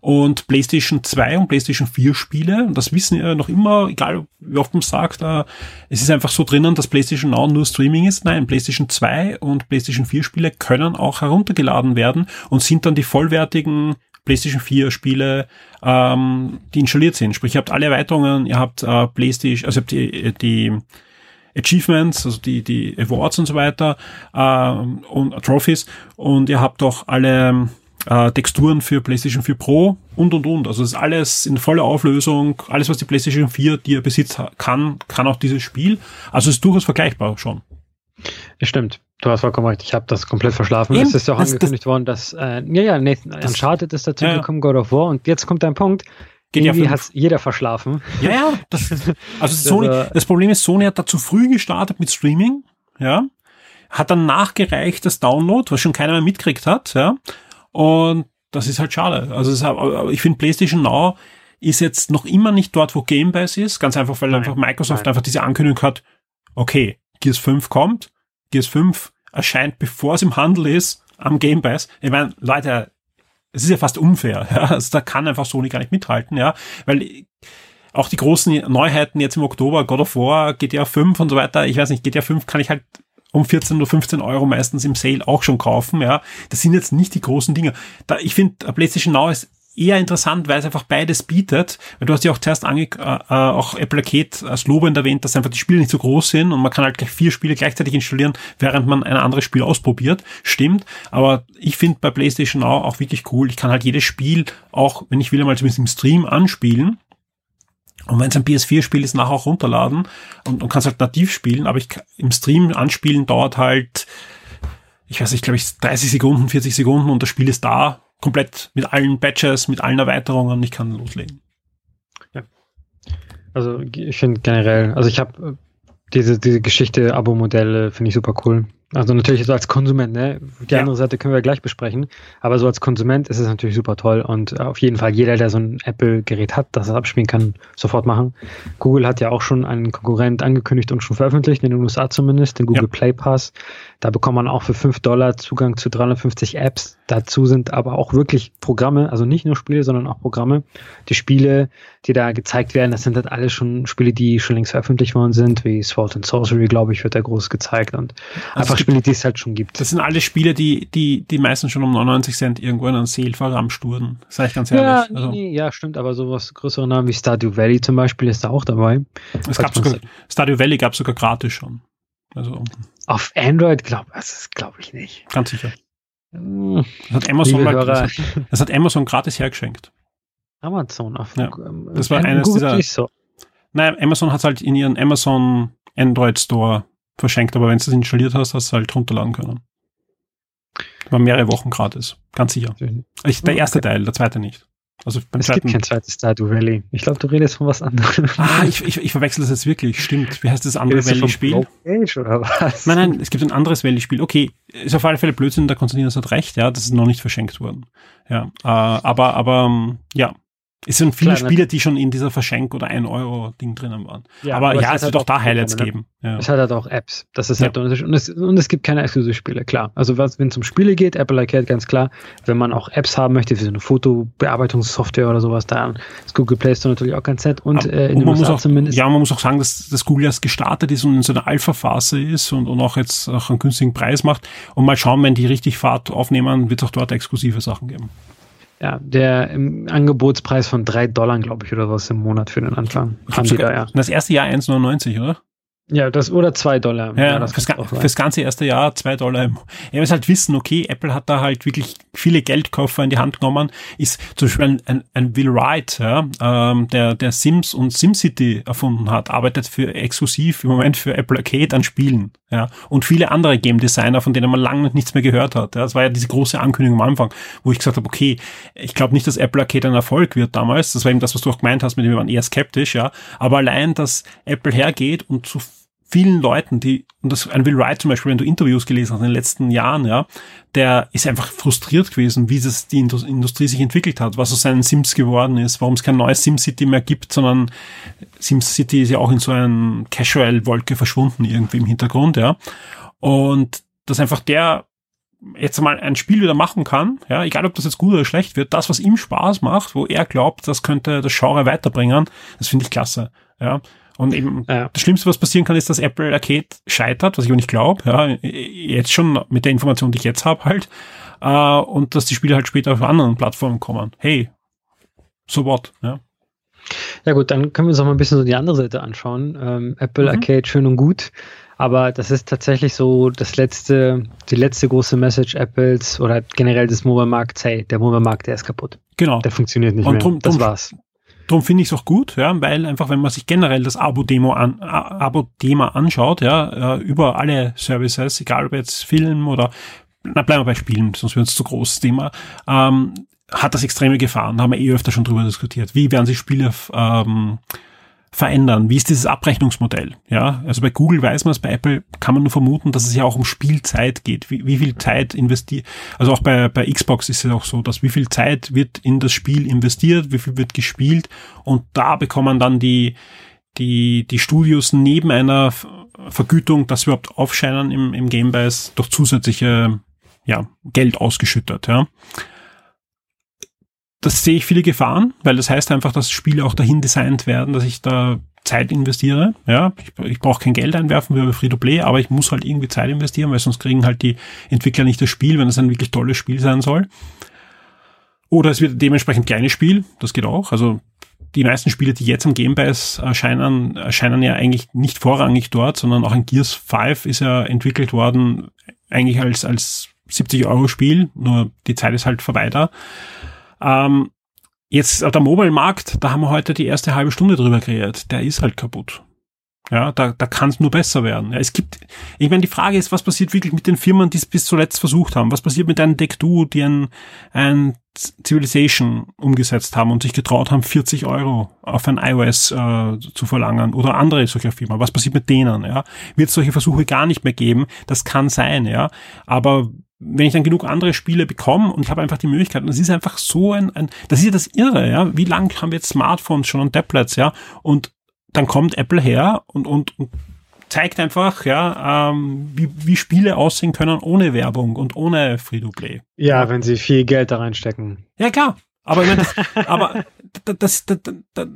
und PlayStation 2 und PlayStation 4 Spiele. Und das wissen ja noch immer, egal wie oft man sagt, äh, es ist einfach so drinnen, dass PlayStation Now nur Streaming ist. Nein, PlayStation 2 und PlayStation 4 Spiele können auch heruntergeladen werden und sind dann die vollwertigen PlayStation 4 Spiele, ähm, die installiert sind. Sprich, ihr habt alle Erweiterungen, ihr habt äh, PlayStation, also ihr habt die, die Achievements, also die, die Awards und so weiter ähm, und Trophies und ihr habt auch alle äh, Texturen für PlayStation 4 Pro und und und. Also das ist alles in voller Auflösung. Alles, was die PlayStation 4 dir besitzt kann, kann auch dieses Spiel. Also es ist durchaus vergleichbar schon. Stimmt. Du hast vollkommen recht. Ich habe das komplett verschlafen. Eben, es ist ja auch das, angekündigt das, worden, dass äh, ja, ja, Nathan, das, Uncharted ist dazu ja, gekommen, God of War. Und jetzt kommt dein Punkt. Geht Irgendwie ja hat jeder verschlafen. Ja, ja. Das, also Sony, das Problem ist, Sony hat da zu früh gestartet mit Streaming. Ja. Hat dann nachgereicht das Download, was schon keiner mehr mitkriegt hat. Ja. Und das ist halt schade. Also ist, ich finde PlayStation Now ist jetzt noch immer nicht dort, wo Game Pass ist. Ganz einfach, weil nein, einfach Microsoft nein. einfach diese Ankündigung hat, okay, Gears 5 kommt, Gears 5 erscheint, bevor es im Handel ist, am Game Pass. Ich meine, Leute, es ist ja fast unfair. Ja? Also da kann einfach Sony gar nicht mithalten, ja, weil auch die großen Neuheiten jetzt im Oktober, God of War, GTA 5 und so weiter, ich weiß nicht, GTA 5 kann ich halt um 14 oder 15 Euro meistens im Sale auch schon kaufen. Ja, das sind jetzt nicht die großen Dinge. Da, ich finde, PlayStation Now ist eher interessant, weil es einfach beides bietet. Weil du hast ja auch zuerst ange äh, äh auch Apple Arcade als lobend erwähnt, dass einfach die Spiele nicht so groß sind und man kann halt gleich vier Spiele gleichzeitig installieren, während man ein anderes Spiel ausprobiert. Stimmt. Aber ich finde bei PlayStation Now auch wirklich cool. Ich kann halt jedes Spiel auch, wenn ich will, mal zumindest im Stream anspielen. Und wenn es ein PS4-Spiel ist, nachher auch runterladen und, und kannst halt nativ spielen, aber ich im Stream anspielen dauert halt, ich weiß nicht, glaube ich, 30 Sekunden, 40 Sekunden und das Spiel ist da, komplett mit allen Patches, mit allen Erweiterungen ich kann loslegen. Ja. Also ich finde generell, also ich habe äh, diese, diese Geschichte, Abo-Modelle finde ich super cool. Also natürlich so als Konsument, ne? Die ja. andere Seite können wir gleich besprechen. Aber so als Konsument ist es natürlich super toll und auf jeden Fall jeder, der so ein Apple-Gerät hat, das er abspielen kann, sofort machen. Google hat ja auch schon einen Konkurrent angekündigt und schon veröffentlicht, in den USA zumindest, den Google ja. Play Pass. Da bekommt man auch für 5 Dollar Zugang zu 350 Apps. Dazu sind aber auch wirklich Programme, also nicht nur Spiele, sondern auch Programme. Die Spiele, die da gezeigt werden, das sind halt alle schon Spiele, die schon längst veröffentlicht worden sind, wie Sword and Sorcery, glaube ich, wird da groß gezeigt und also einfach Spiele, die es halt schon gibt. Das sind alle Spiele, die, die, die meistens schon um 99 Cent irgendwo in einen Sale verramscht wurden. Sag ich ganz ehrlich. Ja, also. nee, ja, stimmt, aber sowas größere Namen wie Stardew Valley zum Beispiel ist da auch dabei. Es gab sogar, Stardew Valley gab sogar gratis schon. Also. Auf Android glaube glaub ich nicht. Ganz sicher. Hm. Das hat Amazon, mal, das, hat, das hat Amazon gratis hergeschenkt. Amazon auf ja, Das war eines dieser. So. Nein, Amazon hat halt in ihren Amazon Android Store verschenkt, aber wenn du es installiert hast, hast du halt runterladen können. War mehrere Wochen gratis, ganz sicher. Ich, der erste okay. Teil, der zweite nicht. Also beim es zweiten, gibt kein zweites Stardew Valley. Ich glaube, du redest von was anderem. Ah, ich, ich, ich verwechsel das jetzt wirklich. Stimmt. Wie heißt das andere Valley-Spiel? oder was? Nein, nein, es gibt ein anderes Valley-Spiel. Okay, ist auf alle Fälle Blödsinn, der Konstantinos hat recht, ja, das ist noch nicht verschenkt worden. Ja, äh, aber, aber, ähm, ja, Es sind viele Klar, Spiele, die schon in dieser Verschenk- oder 1-Euro-Ding drinnen waren. Ja, aber, aber ja, es, wird halt auch da Highlights ne? geben. Ja. Es hat halt auch Apps. Das ist halt ja. Und es, und es gibt keine Exklusivspiele, klar. Also wenn es um Spiele geht, Apple Arcade ganz klar. Wenn man auch Apps haben möchte, wie so eine Fotobearbeitungssoftware oder sowas, da ist Google Play Store natürlich auch ganz nett. Und, äh, in und man muss auch, zumindest. Ja, man muss auch sagen, dass, dass Google erst gestartet ist und in so einer Alpha-Phase ist und, und auch jetzt auch einen günstigen Preis macht. Und mal schauen, wenn die richtig Fahrt aufnehmen, wird es auch dort exklusive Sachen geben. Ja, der im Angebotspreis von drei Dollar, glaube ich, oder was im Monat für den Anfang. Haben die da, ja. Das erste Jahr 1,99, oder? Ja, das oder zwei Dollar. Ja, ja das fürs, fürs, ganze erste Jahr zwei Dollar. Ja, wir halt wissen, okay, Apple hat da halt wirklich viele Geldkoffer in die Hand genommen. Ist zum Beispiel ein, ein, ein Will Wright, ja, ähm, der, der Sims und SimCity erfunden hat, arbeitet für exklusiv im Moment für Apple Arcade an Spielen. Ja, und viele andere Game Designer, von denen man lange nichts mehr gehört hat. Ja, das war ja diese große Ankündigung am Anfang, wo ich gesagt habe, okay, ich glaube nicht, dass Apple Arcade ein Erfolg wird damals. Das war eben das, was du auch gemeint hast, mit dem wir waren eher skeptisch, ja. Aber allein, dass Apple hergeht und zu vielen Leuten, die, und das ein Will Wright zum Beispiel, wenn du Interviews gelesen hast in den letzten Jahren, ja, der ist einfach frustriert gewesen, wie das die Industrie sich entwickelt hat, was aus seinen Sims geworden ist, warum es kein neues SimCity mehr gibt, sondern SimCity ist ja auch in so einer Casual-Wolke verschwunden irgendwie im Hintergrund, ja. Und dass einfach der jetzt mal ein Spiel wieder machen kann, ja, egal ob das jetzt gut oder schlecht wird, das, was ihm Spaß macht, wo er glaubt, das könnte das Genre weiterbringen, das finde ich klasse, ja. Und eben ja. das Schlimmste, was passieren kann, ist, dass Apple Arcade scheitert, was ich auch nicht glaube. Ja, jetzt schon mit der Information, die ich jetzt habe, halt. Äh, und dass die Spiele halt später auf anderen Plattformen kommen. Hey, so what? Ja. Ja gut, dann können wir uns auch mal ein bisschen so die andere Seite anschauen. Ähm, Apple mhm. Arcade schön und gut, aber das ist tatsächlich so das letzte, die letzte große Message Apples oder generell des Mobile Markts. Hey, der Mobile Markt, der ist kaputt. Genau. Der funktioniert nicht und mehr. Drum, das drum, war's. Darum finde ich es auch gut, ja, weil einfach, wenn man sich generell das Abo-Demo an, Abo-Thema anschaut, ja, äh, über alle Services, egal ob jetzt Film oder, na, bleiben wir bei Spielen, sonst wird es zu großes Thema, ähm, hat das extreme Gefahren, haben wir eh öfter schon drüber diskutiert. Wie werden sich Spiele ähm, verändern? Wie ist dieses Abrechnungsmodell? Ja, also bei Google weiß man es, bei Apple kann man nur vermuten, dass es ja auch um Spielzeit geht. Wie, wie viel Zeit investiert, also auch bei, bei Xbox ist es auch so, dass wie viel Zeit wird in das Spiel investiert, wie viel wird gespielt und da bekommen dann die, die, die Studios neben einer Vergütung, dass überhaupt aufscheinen im, im Gamebase, durch zusätzliche ja, Geld ausgeschüttet. Ja das sehe ich viele Gefahren, weil das heißt einfach, dass Spiele auch dahin designt werden, dass ich da Zeit investiere. Ja, ich, ich brauche kein Geld einwerfen wie bei Free-to-Play, aber ich muss halt irgendwie Zeit investieren, weil sonst kriegen halt die Entwickler nicht das Spiel, wenn es ein wirklich tolles Spiel sein soll. Oder es wird dementsprechend kleines Spiel, das geht auch. Also die meisten Spiele, die jetzt am Game Pass erscheinen, erscheinen ja eigentlich nicht vorrangig dort, sondern auch ein Gears 5 ist ja entwickelt worden, eigentlich als, als 70 Euro Spiel, nur die Zeit ist halt vorbei da. Ähm, jetzt der Mobile-Markt, da haben wir heute die erste halbe Stunde drüber kreiert. Der ist halt kaputt. Ja, da, da kann es nur besser werden. Ja, es gibt, ich meine, die Frage ist, was passiert wirklich mit den Firmen, die es bis zuletzt versucht haben? Was passiert mit einem Deck-Do, die ein, ein Civilization umgesetzt haben und sich getraut haben, 40 Euro auf ein iOS äh, zu verlangen oder andere solcher Firmen? Was passiert mit denen? Ja, wird es solche Versuche gar nicht mehr geben? Das kann sein, ja. Aber wenn ich dann genug andere Spiele bekomme und ich habe einfach die Möglichkeit, und das ist einfach so ein, ein das ist ja das Irre, ja, wie lange haben wir jetzt Smartphones schon und Tablets, ja, und dann kommt Apple her und, und, und zeigt einfach, ja, ähm, wie, wie Spiele aussehen können ohne Werbung und ohne Free-to-Play. Ja, wenn sie viel Geld da reinstecken. Ja, klar. Aber, ich meine, das, aber das, das, das,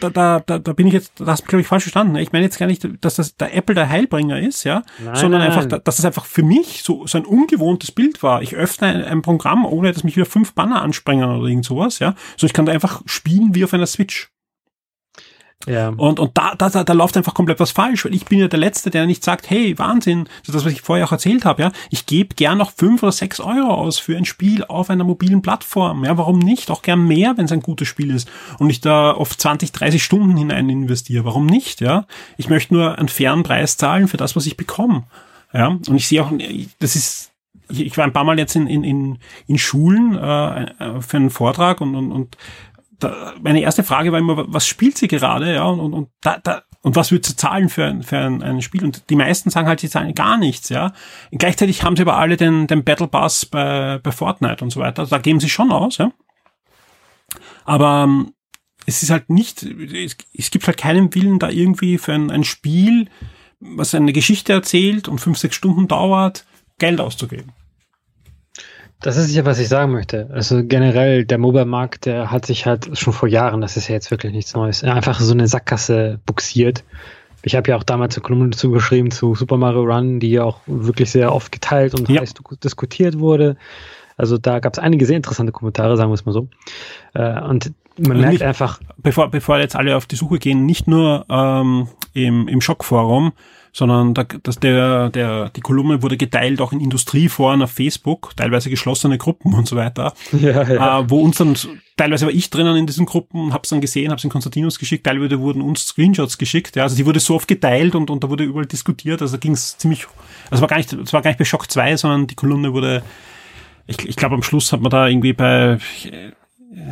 da, da, da, da bin ich jetzt, das hast du, glaube ich, falsch verstanden. Ich meine jetzt gar nicht, dass das der Apple der Heilbringer ist, ja, nein, sondern nein. einfach, dass das einfach für mich so, so ein ungewohntes Bild war. Ich öffne ein, ein Programm, ohne dass mich wieder fünf Banner anspringen oder irgend sowas, ja. So ich kann da einfach spielen wie auf einer Switch. Ja. Und, und da, da, da, da läuft einfach komplett was falsch, weil ich bin ja der Letzte, der nicht sagt, hey, Wahnsinn, das das, was ich vorher auch erzählt habe, ja, ich gebe gern noch fünf oder sechs Euro aus für ein Spiel auf einer mobilen Plattform, ja, warum nicht? Auch gern mehr, wenn es ein gutes Spiel ist und ich da oft 20, 30 Stunden hinein investiere, warum nicht, ja? Ich möchte nur einen fairen Preis zahlen für das, was ich bekomme, ja, und ich sehe auch, das ist, ich war ein paar Mal jetzt in, in, in, in Schulen äh, für einen Vortrag und, und, und da, meine erste Frage war immer, was spielt sie gerade, ja, und, und, und da, da, und was wird sie zahlen für, ein, für ein, ein Spiel? Und die meisten sagen halt, sie zahlen gar nichts, ja. Und gleichzeitig haben sie aber alle den, den Battle Pass bei, bei Fortnite und so weiter. Also da geben sie schon aus, ja. Aber ähm, es ist halt nicht, es, es gibt halt keinen Willen da irgendwie für ein, ein Spiel, was eine Geschichte erzählt und fünf, sechs Stunden dauert, Geld auszugeben. Das ist ja, was ich sagen möchte. Also generell, der Mobile-Markt, der hat sich halt schon vor Jahren, das ist ja jetzt wirklich nichts Neues, einfach so eine Sackgasse buxiert. Ich habe ja auch damals eine Kolumne dazu geschrieben zu Super Mario Run, die ja auch wirklich sehr oft geteilt und ja. heiß diskutiert wurde. Also da gab es einige sehr interessante Kommentare, sagen wir es mal so. Äh, und man merkt nicht, einfach. Bevor, bevor jetzt alle auf die Suche gehen, nicht nur ähm, im, im Schockforum, sondern da, dass der, der, die Kolumne wurde geteilt auch in Industrieforen auf Facebook, teilweise geschlossene Gruppen und so weiter, ja, ja. Äh, wo uns dann, teilweise war ich drinnen in diesen Gruppen, hab's dann gesehen, hab's in Konstantinus geschickt, teilweise wurden uns Screenshots geschickt, ja, also die wurde so oft geteilt und, und da wurde überall diskutiert, also da ging's ziemlich, also war gar nicht, es war gar nicht bei Schock 2, sondern die Kolumne wurde, ich, ich glaube am Schluss hat man da irgendwie bei,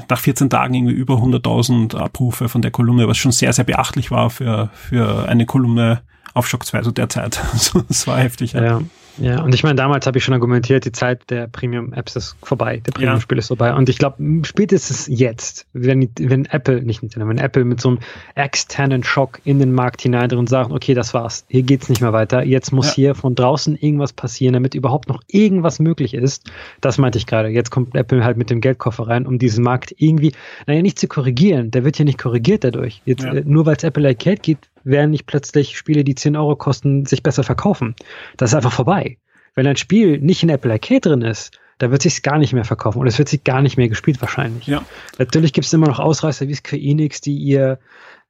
nach 14 Tagen irgendwie über 100.000 Abrufe von der Kolumne, was schon sehr, sehr beachtlich war für, für eine Kolumne auf Shock 2 so derzeit. das war heftig. Ja. ja. Ja, und ich meine, damals habe ich schon argumentiert, die Zeit der Premium-Apps ist vorbei, der Premium-Spiel ja. ist vorbei. Und ich glaube, spätestens jetzt, wenn, wenn Apple, nicht Nintendo, wenn Apple mit so einem externen Schock in den Markt hinein und sagt, okay, das war's, hier geht's nicht mehr weiter, jetzt muss ja. hier von draußen irgendwas passieren, damit überhaupt noch irgendwas möglich ist. Das meinte ich gerade. Jetzt kommt Apple halt mit dem Geldkoffer rein, um diesen Markt irgendwie, naja, nicht zu korrigieren. Der wird ja nicht korrigiert dadurch. Jetzt, ja. Nur weil es Apple Arcade gibt, werden nicht plötzlich Spiele, die 10 Euro kosten, sich besser verkaufen. Das ist einfach vorbei. Wenn ein Spiel nicht in Apple Arcade drin ist, da wird sich gar nicht mehr verkaufen und es wird sich gar nicht mehr gespielt wahrscheinlich. Ja. Natürlich gibt es immer noch Ausreißer wie Square Enix, die ihr,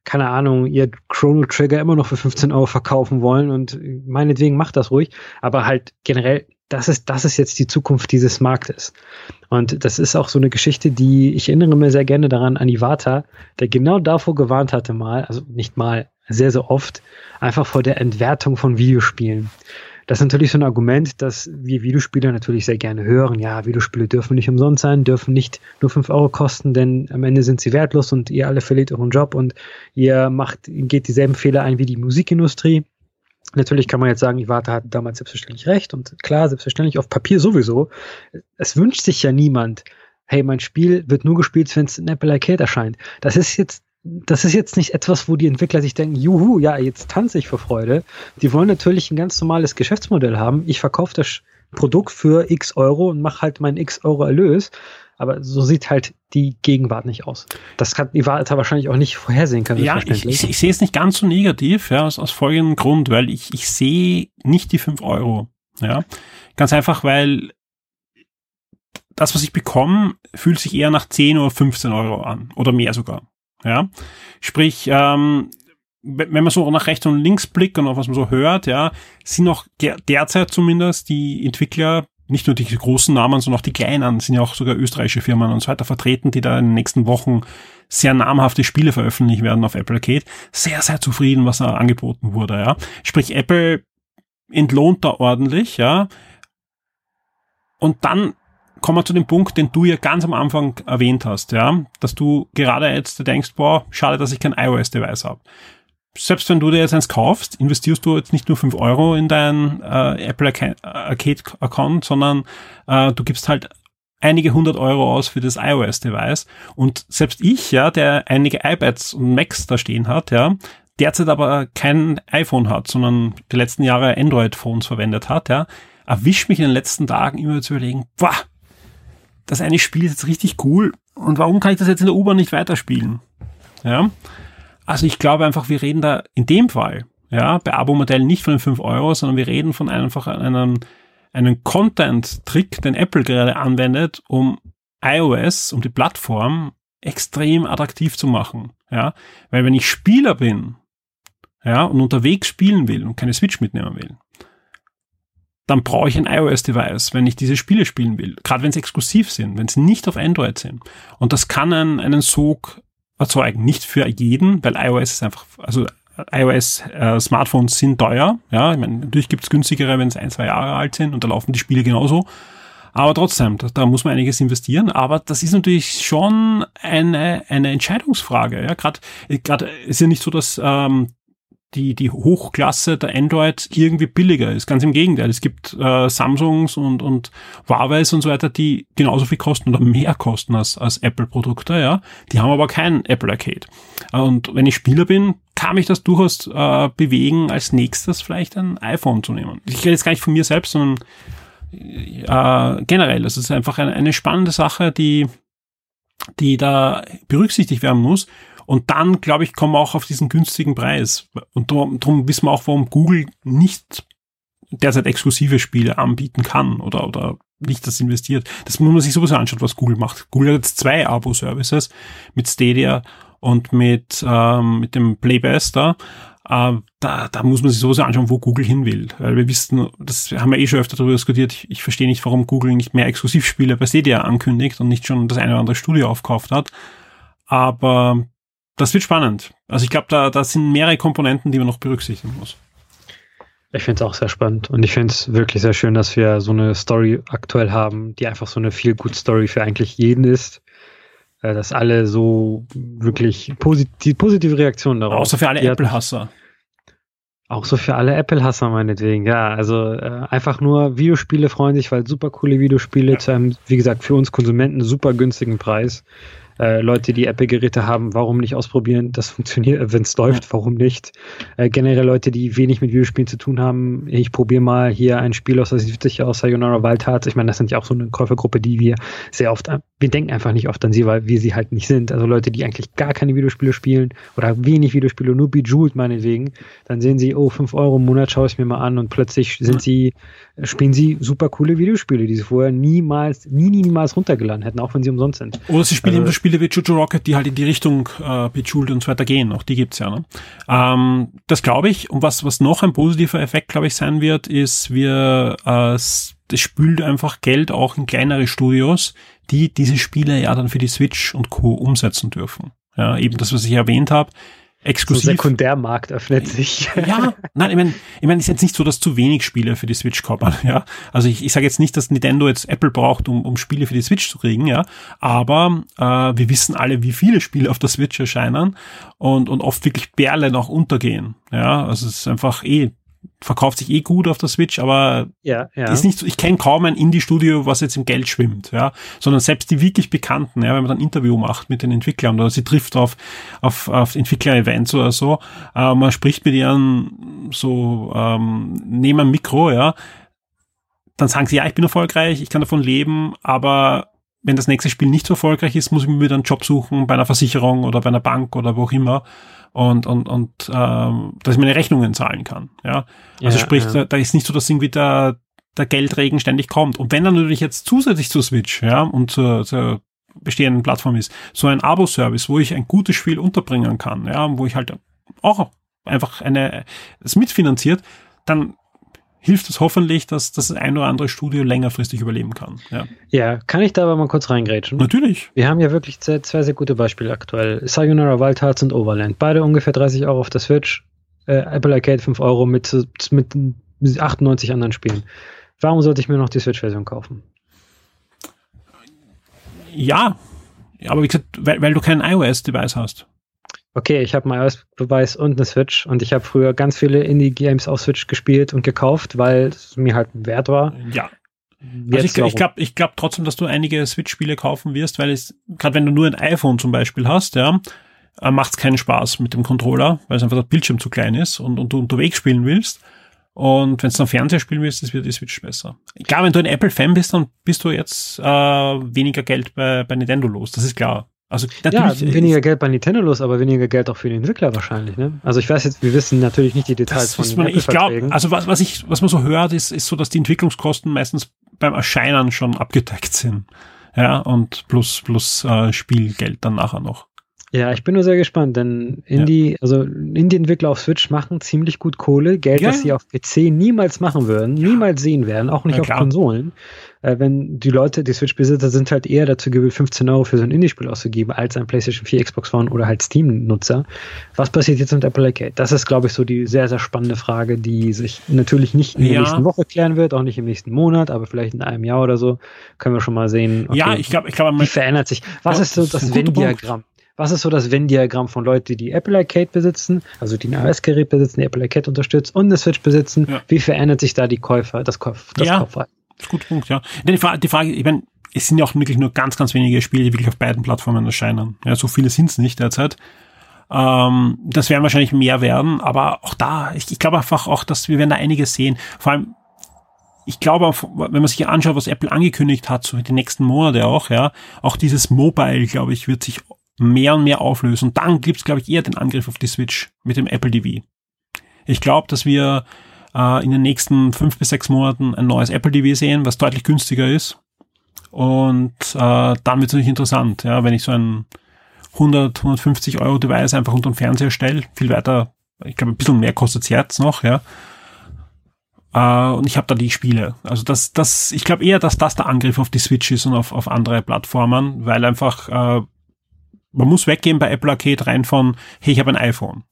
keine Ahnung, ihr Chrono Trigger immer noch für 15 Euro verkaufen wollen und meinetwegen macht das ruhig, aber halt generell das ist, das ist jetzt die Zukunft dieses Marktes. Und das ist auch so eine Geschichte, die ich erinnere mir sehr gerne daran an Iwata, der genau davor gewarnt hatte mal, also nicht mal, sehr, sehr oft, einfach vor der Entwertung von Videospielen. Das ist natürlich so ein Argument, dass wir Videospieler natürlich sehr gerne hören. Ja, Videospiele dürfen nicht umsonst sein, dürfen nicht nur fünf Euro kosten, denn am Ende sind sie wertlos und ihr alle verliert euren Job und ihr macht, geht dieselben Fehler ein wie die Musikindustrie. Natürlich kann man jetzt sagen, Iwata hat damals selbstverständlich recht und klar, selbstverständlich auf Papier sowieso. Es wünscht sich ja niemand, hey, mein Spiel wird nur gespielt, wenn es in Apple Arcade erscheint. Das ist jetzt das ist jetzt nicht etwas, wo die Entwickler sich denken, juhu, ja, jetzt tanze ich vor Freude. Die wollen natürlich ein ganz normales Geschäftsmodell haben. Ich verkaufe das Produkt für x Euro und mache halt meinen x Euro Erlös. Aber so sieht halt die Gegenwart nicht aus. Das kann die Warta wahrscheinlich auch nicht vorhersehen können. Ja, ich, ich, ich sehe es nicht ganz so negativ, ja, aus, aus folgendem Grund, weil ich, ich sehe nicht die fünf Euro. Ja, ganz einfach, weil das, was ich bekomme, fühlt sich eher nach 10 oder 15 Euro an oder mehr sogar. Ja, sprich, ähm, wenn man so nach rechts und links blickt und auf was man so hört, ja, sind auch der, derzeit zumindest die Entwickler, nicht nur die großen Namen, sondern auch die kleinen, sind ja auch sogar österreichische Firmen und so weiter vertreten, die da in den nächsten Wochen sehr namhafte Spiele veröffentlichen werden auf Apple Arcade, sehr, sehr zufrieden, was da angeboten wurde, ja. Sprich, Apple entlohnt da ordentlich, ja. Und dann kommen wir zu dem Punkt, den du ja ganz am Anfang erwähnt hast, ja, dass du gerade jetzt denkst, boah, schade, dass ich kein iOS-Device habe. Selbst wenn du dir jetzt eins kaufst, investierst du jetzt nicht nur fünf Euro in deinen äh, Apple Arcade-Account, sondern äh, du gibst halt einige hundert Euro aus für das iOS-Device. Und selbst ich, ja, der einige iPads und Macs da stehen hat, ja, derzeit aber kein iPhone hat, sondern die letzten Jahre Android-Phones verwendet hat, ja, erwischt mich in den letzten Tagen immer zu überlegen, boah, das eine Spiel ist jetzt richtig cool und warum kann ich das jetzt in der U-Bahn nicht weiterspielen? Ja. Also ich glaube einfach, wir reden da in dem Fall, ja, bei Abo-Modellen nicht von den 5 Euro, sondern wir reden von einfach einem, einem Content-Trick, den Apple gerade anwendet, um iOS, um die Plattform extrem attraktiv zu machen. Ja, weil wenn ich Spieler bin, ja, und unterwegs spielen will und keine Switch mitnehmen will, dann brauche ich ein iOS-Device, wenn ich diese Spiele spielen will. Gerade wenn sie exklusiv sind, wenn sie nicht auf Android sind. Und das kann einen, einen Sog erzeugen. Nicht für jeden, weil iOS ist einfach, also iOS-Smartphones äh, sind teuer. Ja, ich meine, natürlich gibt es günstigere, wenn sie ein, zwei Jahre alt sind und da laufen die Spiele genauso. Aber trotzdem, da, da muss man einiges investieren. Aber das ist natürlich schon eine, eine Entscheidungsfrage. Ja, gerade, gerade ist ja nicht so, dass ähm, die, die Hochklasse der Android irgendwie billiger ist. Ganz im Gegenteil. Es gibt äh, Samsungs und, und Huawei's und so weiter, die genauso viel kosten oder mehr kosten als, als Apple-Produkte, ja. Die haben aber kein Apple Arcade. Und wenn ich Spieler bin, kann mich das durchaus äh, bewegen, als nächstes vielleicht ein iPhone zu nehmen. Ich rede jetzt gar nicht von mir selbst, sondern äh, generell. Das ist einfach eine, eine spannende Sache, die, die da berücksichtigt werden muss. Und dann, glaube ich, kommen wir auch auf diesen günstigen Preis. Und darum, wissen wir auch, warum Google nicht derzeit exklusive Spiele anbieten kann oder, oder nicht das investiert. Das muss man sich sowieso anschauen, was Google macht. Google hat jetzt zwei Abo-Services mit Stadia und mit, ähm, mit dem Playbase da. Äh, da, da muss man sich sowieso anschauen, wo Google hin will. Weil wir wissen, das haben wir eh schon öfter darüber diskutiert, ich, ich verstehe nicht, warum Google nicht mehr Exklusivspiele bei Stadia ankündigt und nicht schon das eine oder andere Studio aufkauft hat. Aber das wird spannend. Also ich glaube, da, da sind mehrere Komponenten, die man noch berücksichtigen muss. Ich finde es auch sehr spannend und ich finde es wirklich sehr schön, dass wir so eine Story aktuell haben, die einfach so eine viel gut Story für eigentlich jeden ist. Äh, dass alle so wirklich posit positive Reaktionen darauf. Außer für alle Apple-Hasser. Auch so für alle Apple-Hasser meinetwegen, ja. Also äh, einfach nur Videospiele freuen sich, weil super coole Videospiele ja. zu einem, wie gesagt, für uns Konsumenten super günstigen Preis äh, Leute, die Apple-Geräte haben, warum nicht ausprobieren? Das funktioniert, äh, wenn es läuft, ja. warum nicht? Äh, generell Leute, die wenig mit Videospielen zu tun haben, ich probiere mal hier ein Spiel aus, das sieht sich aus Sayonara Wildhearts. Ich meine, das sind ja auch so eine Käufergruppe, die wir sehr oft, wir denken einfach nicht oft an sie, weil wir sie halt nicht sind. Also Leute, die eigentlich gar keine Videospiele spielen oder wenig Videospiele, nur Bejeweled meinetwegen, dann sehen sie, oh, fünf Euro im Monat schaue ich mir mal an und plötzlich sind sie, spielen sie super coole Videospiele, die sie vorher niemals, nie, nie, niemals runtergeladen hätten, auch wenn sie umsonst sind. Oder sie spielen also, Spiele wie Jojo Rocket, die halt in die Richtung äh, Bejeweled und so weiter gehen. Auch die gibt's ja. Ne? Ähm, das glaube ich. Und was, was noch ein positiver Effekt, glaube ich, sein wird, ist, wir äh, das spült einfach Geld auch in kleinere Studios, die diese Spiele ja dann für die Switch und Co. umsetzen dürfen. Ja, eben das, was ich erwähnt habe exklusiv. Der Sekundärmarkt öffnet sich. Ja, nein, ich meine, ich mein, ist jetzt nicht so, dass zu wenig Spiele für die Switch kommen, ja. Also ich, ich sage jetzt nicht, dass Nintendo jetzt Apple braucht, um, um Spiele für die Switch zu kriegen, ja. Aber äh, wir wissen alle, wie viele Spiele auf der Switch erscheinen und, und oft wirklich Perlen auch untergehen. Ja, also es ist einfach eh verkauft sich eh gut auf der Switch, aber ja, ja. ist nicht so, ich kenne kaum ein Indie-Studio, was jetzt im Geld schwimmt, ja, sondern selbst die wirklich bekannten, ja, wenn man dann ein Interview macht mit den Entwicklern oder sie trifft auf, auf, auf Entwickler-Events oder so, äh, man spricht mit ihren so ähm, neben einem Mikro, ja, dann sagen sie, ja, ich bin erfolgreich, ich kann davon leben, aber wenn das nächste Spiel nicht so erfolgreich ist, muss ich mir wieder einen Job suchen bei einer Versicherung oder bei einer Bank oder wo auch immer und, und, und ähm, dass ich meine Rechnungen zahlen kann. Ja, also ja, sprich, ja. Da, da ist nicht so, dass irgendwie der, der Geldregen ständig kommt. Und wenn dann natürlich jetzt zusätzlich zur Switch, ja, und zur, zur bestehenden Plattform ist, so ein Abo-Service, wo ich ein gutes Spiel unterbringen kann, ja, wo ich halt auch einfach eine, es mitfinanziert, dann hilft es hoffentlich, dass, dass das ein oder andere Studio längerfristig überleben kann. Ja, ja kann ich da aber mal kurz reingrätschen? Natürlich. Wir haben ja wirklich zwei, zwei sehr gute Beispiele aktuell. Sayonara Wild Hearts und Overland. Beide ungefähr 30 Euro auf der Switch. Äh, Apple Arcade 5 Euro mit, mit 98 anderen Spielen. Warum sollte ich mir noch die Switch-Version kaufen? Ja, aber wie gesagt, weil, weil du kein iOS-Device hast okay, ich habe mal iOS-Beweis und eine Switch und ich habe früher ganz viele Indie-Games auf Switch gespielt und gekauft, weil es mir halt wert war. Ja. also ich, ich glaube ich glaub trotzdem, dass du einige Switch-Spiele kaufen wirst, weil es, gerade wenn du nur ein iPhone zum Beispiel hast, ja, äh, macht es keinen Spaß mit dem Controller, weil es einfach der Bildschirm zu klein ist und, und du unterwegs spielen willst. Und wenn du am Fernseher spielen willst, ist wird die Switch besser. Klar, wenn du ein Apple-Fan bist, dann bist du jetzt äh, weniger Geld bei, bei Nintendo los. Das ist klar. Also ja, weniger Geld bei Nintendo los, aber weniger Geld auch für den Entwickler wahrscheinlich. Ne? Also ich weiß jetzt, wir wissen natürlich nicht die Details das von den Ich glaube, also was, was ich, was man so hört, ist, ist so, dass die Entwicklungskosten meistens beim Erscheinen schon abgedeckt sind. Ja, und plus, plus äh, Spielgeld dann nachher noch. Ja, ich bin nur sehr gespannt, denn Indie, ja. also Indie-Entwickler auf Switch machen ziemlich gut Kohle, Geld, ja. das sie auf PC niemals machen würden, niemals sehen werden, auch nicht ja, auf Konsolen. Äh, wenn die Leute, die Switch-Besitzer sind halt eher dazu gewillt, 15 Euro für so ein Indie-Spiel auszugeben, als ein PlayStation 4, Xbox One oder halt Steam-Nutzer. Was passiert jetzt mit Apple Arcade? Das ist, glaube ich, so die sehr, sehr spannende Frage, die sich natürlich nicht in der nächsten Woche klären wird, auch nicht im nächsten Monat, aber vielleicht in einem Jahr oder so können wir schon mal sehen. Okay, ja, ich glaube, ich glaube, wie verändert sich? Was ist so das Wenn-Diagramm? Was ist so das Venn-Diagramm von Leuten, die Apple Arcade besitzen, also die ein iOS-Gerät besitzen, die Apple Arcade unterstützt und eine Switch besitzen? Ja. Wie verändert sich da die Käufer, das, Kauf, das ja, Kaufverhalten? Das ist ein guter Punkt, ja. Die Frage, die Frage ich meine, es sind ja auch wirklich nur ganz, ganz wenige Spiele, die wirklich auf beiden Plattformen erscheinen. Ja, so viele sind es nicht derzeit. Ähm, das werden wahrscheinlich mehr werden, aber auch da, ich, ich glaube einfach auch, dass wir werden da einiges sehen. Vor allem, ich glaube, wenn man sich anschaut, was Apple angekündigt hat, so die nächsten Monate auch, ja, auch dieses Mobile, glaube ich, wird sich mehr und mehr auflösen. Und dann gibt's, glaube ich, eher den Angriff auf die Switch mit dem Apple TV. Ich glaube, dass wir äh, in den nächsten fünf bis sechs Monaten ein neues Apple TV sehen, was deutlich günstiger ist. Und äh, dann wird es natürlich interessant, ja, wenn ich so ein 100, 150 Euro Device einfach unter den Fernseher stelle, viel weiter, ich glaube, ein bisschen mehr kostet es jetzt noch, ja. Uh, und ich habe da die Spiele. Also das, das, ich glaube eher, dass das der Angriff auf die Switch ist und auf, auf andere Plattformen, weil einfach uh, man muss weggehen bei Apple Arcade rein von, hey, ich habe ein iPhone.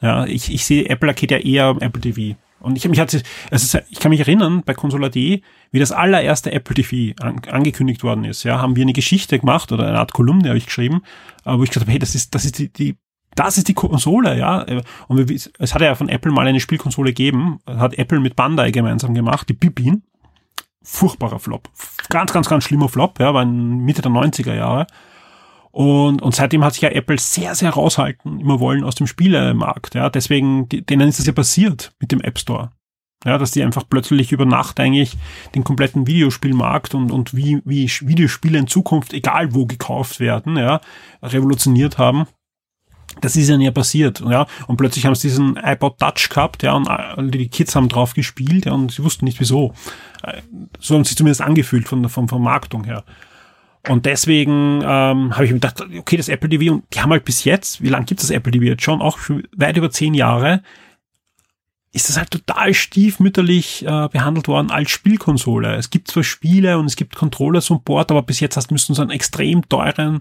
Ja, ich, ich sehe Apple Arcade ja eher am Apple TV. Und ich, mich hatte, also ich kann mich erinnern, bei Consola.de, wie das allererste Apple TV an, angekündigt worden ist, ja, haben wir eine Geschichte gemacht oder eine Art Kolumne habe ich geschrieben, äh, wo ich gesagt habe, hey, das ist, das ist die, die das ist die Konsole, ja. Und wir, es hat ja von Apple mal eine Spielkonsole gegeben, hat Apple mit Bandai gemeinsam gemacht, die Pippin. Furchtbarer Flop. Ganz, ganz, ganz schlimmer Flop, ja, war in Mitte der 90er Jahre. Und, und seitdem hat sich ja Apple sehr, sehr raushalten immer wollen aus dem Spielemarkt. Ja, deswegen, denen ist das ja passiert mit dem App Store. Ja, dass die einfach plötzlich über Nacht eigentlich den kompletten Videospielmarkt und, und wie, wie Videospiele in Zukunft, egal wo gekauft werden, ja, revolutioniert haben. Das ist ihnen ja passiert, ja. Und plötzlich haben sie diesen iPod Touch gehabt, ja, und die Kids haben drauf gespielt, ja, und sie wussten nicht wieso. Äh, so haben sie zumindest angefühlt von der von Vermarktung her. Und deswegen ähm, habe ich mir gedacht, okay, das Apple TV, und die haben halt bis jetzt, wie lange gibt es das Apple TV jetzt schon? Auch schon weit über zehn Jahre, ist das halt total stiefmütterlich äh, behandelt worden als Spielkonsole. Es gibt zwar Spiele und es gibt Controller-Support, aber bis jetzt hast müssen so einen extrem teuren,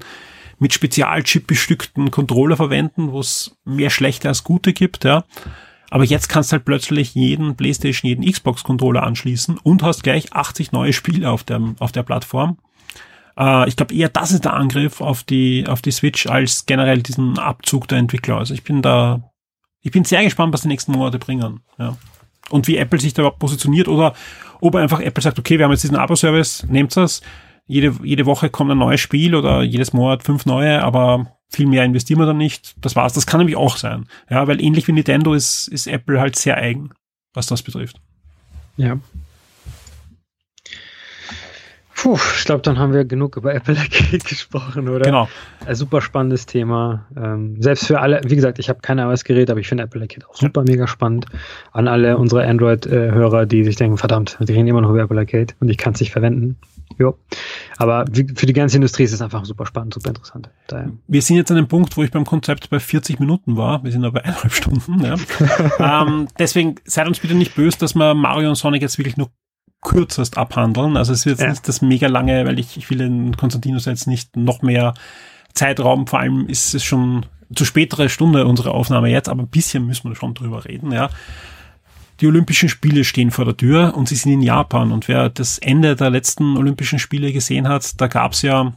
mit Spezialchip bestückten Controller verwenden, wo es mehr schlechte als gute gibt, ja. Aber jetzt kannst du halt plötzlich jeden PlayStation, jeden Xbox-Controller anschließen und hast gleich 80 neue Spiele auf der, auf der Plattform. Äh, ich glaube eher, das ist der Angriff auf die, auf die Switch als generell diesen Abzug der Entwickler. Also ich bin da, ich bin sehr gespannt, was die nächsten Monate bringen. Ja. Und wie Apple sich da überhaupt positioniert oder ob einfach Apple sagt, okay, wir haben jetzt diesen Abo-Service, nehmt das. Jede, jede Woche kommt ein neues Spiel oder jedes Monat fünf neue, aber viel mehr investieren wir dann nicht. Das war's. Das kann nämlich auch sein. Ja, weil ähnlich wie Nintendo ist, ist Apple halt sehr eigen, was das betrifft. Ja, Puh, ich glaube, dann haben wir genug über Apple Arcade gesprochen, oder? Genau. Ein super spannendes Thema. Ähm, selbst für alle, wie gesagt, ich habe kein iOS-Gerät, aber ich finde Apple Arcade auch super mega spannend. An alle unsere Android-Hörer, die sich denken, verdammt, die reden immer noch über Apple Arcade und ich kann es nicht verwenden. Jo. Aber für die ganze Industrie ist es einfach super spannend, super interessant. Daher. Wir sind jetzt an dem Punkt, wo ich beim Konzept bei 40 Minuten war. Wir sind aber bei eineinhalb Stunden. Ja. ähm, deswegen seid uns bitte nicht böse, dass wir Mario und Sonic jetzt wirklich nur kürzest abhandeln. Also es wird ja. nicht das mega lange, weil ich, ich will den Konstantinus jetzt nicht noch mehr Zeitraum, vor allem ist es schon zu spätere Stunde unsere Aufnahme jetzt, aber ein bisschen müssen wir schon drüber reden, ja. Die Olympischen Spiele stehen vor der Tür und sie sind in Japan. Und wer das Ende der letzten Olympischen Spiele gesehen hat, da gab's ja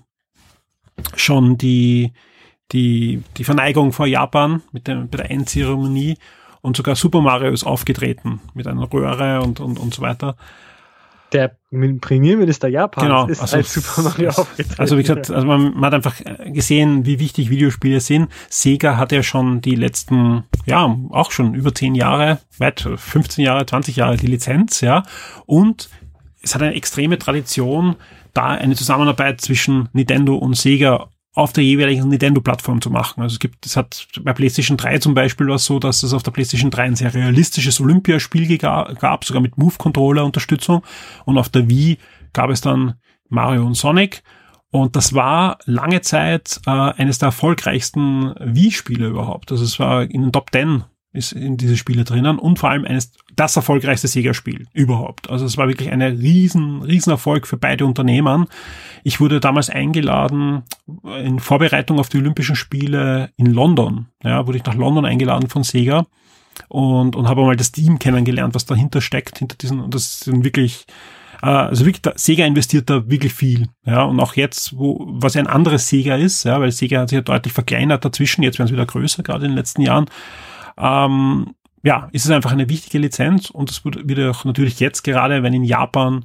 schon die, die, die Verneigung vor Japan mit der, bei der Endzeremonie und sogar Super Mario ist aufgetreten mit einer Röhre und, und, und so weiter der Premierminister Japans genau, ist also, als Super Mario aufgetreten. Also wie gesagt, also man, man, hat einfach gesehen, wie wichtig Videospiele sind. Sega hat ja schon die letzten, ja, auch schon über zehn Jahre, weit 15 Jahre, 20 Jahre die Lizenz, ja. Und es hat eine extreme Tradition, da eine Zusammenarbeit zwischen Nintendo und Sega auf der jeweiligen Nintendo-Plattform zu machen. Also es gibt, es hat bei PlayStation 3 zum Beispiel was so, dass es auf der PlayStation 3 ein sehr realistisches Olympiaspiel gab, sogar mit Move-Controller-Unterstützung. Und auf der Wii gab es dann Mario und Sonic. Und das war lange Zeit äh, eines der erfolgreichsten Wii-Spiele überhaupt. Also es war in den Top 10 ist in diese Spiele drinnen und vor allem eines, das erfolgreichste Sega-Spiel überhaupt. Also es war wirklich ein riesen, riesen Erfolg für beide Unternehmen. Ich wurde damals eingeladen in Vorbereitung auf die Olympischen Spiele in London. Ja, wurde ich nach London eingeladen von Sega und, und habe mal das Team kennengelernt, was dahinter steckt, hinter diesen, und das sind wirklich Äh, also wirklich, Sega investiert da wirklich viel. Ja, und auch jetzt, wo, was ein anderes Sega ist, ja, weil Sega hat sich ja deutlich verkleinert dazwischen, jetzt werden es wieder größer, gerade in den letzten Jahren. Ähm, ja, ist es einfach eine wichtige Lizenz und es wird, wird auch natürlich jetzt gerade, wenn in Japan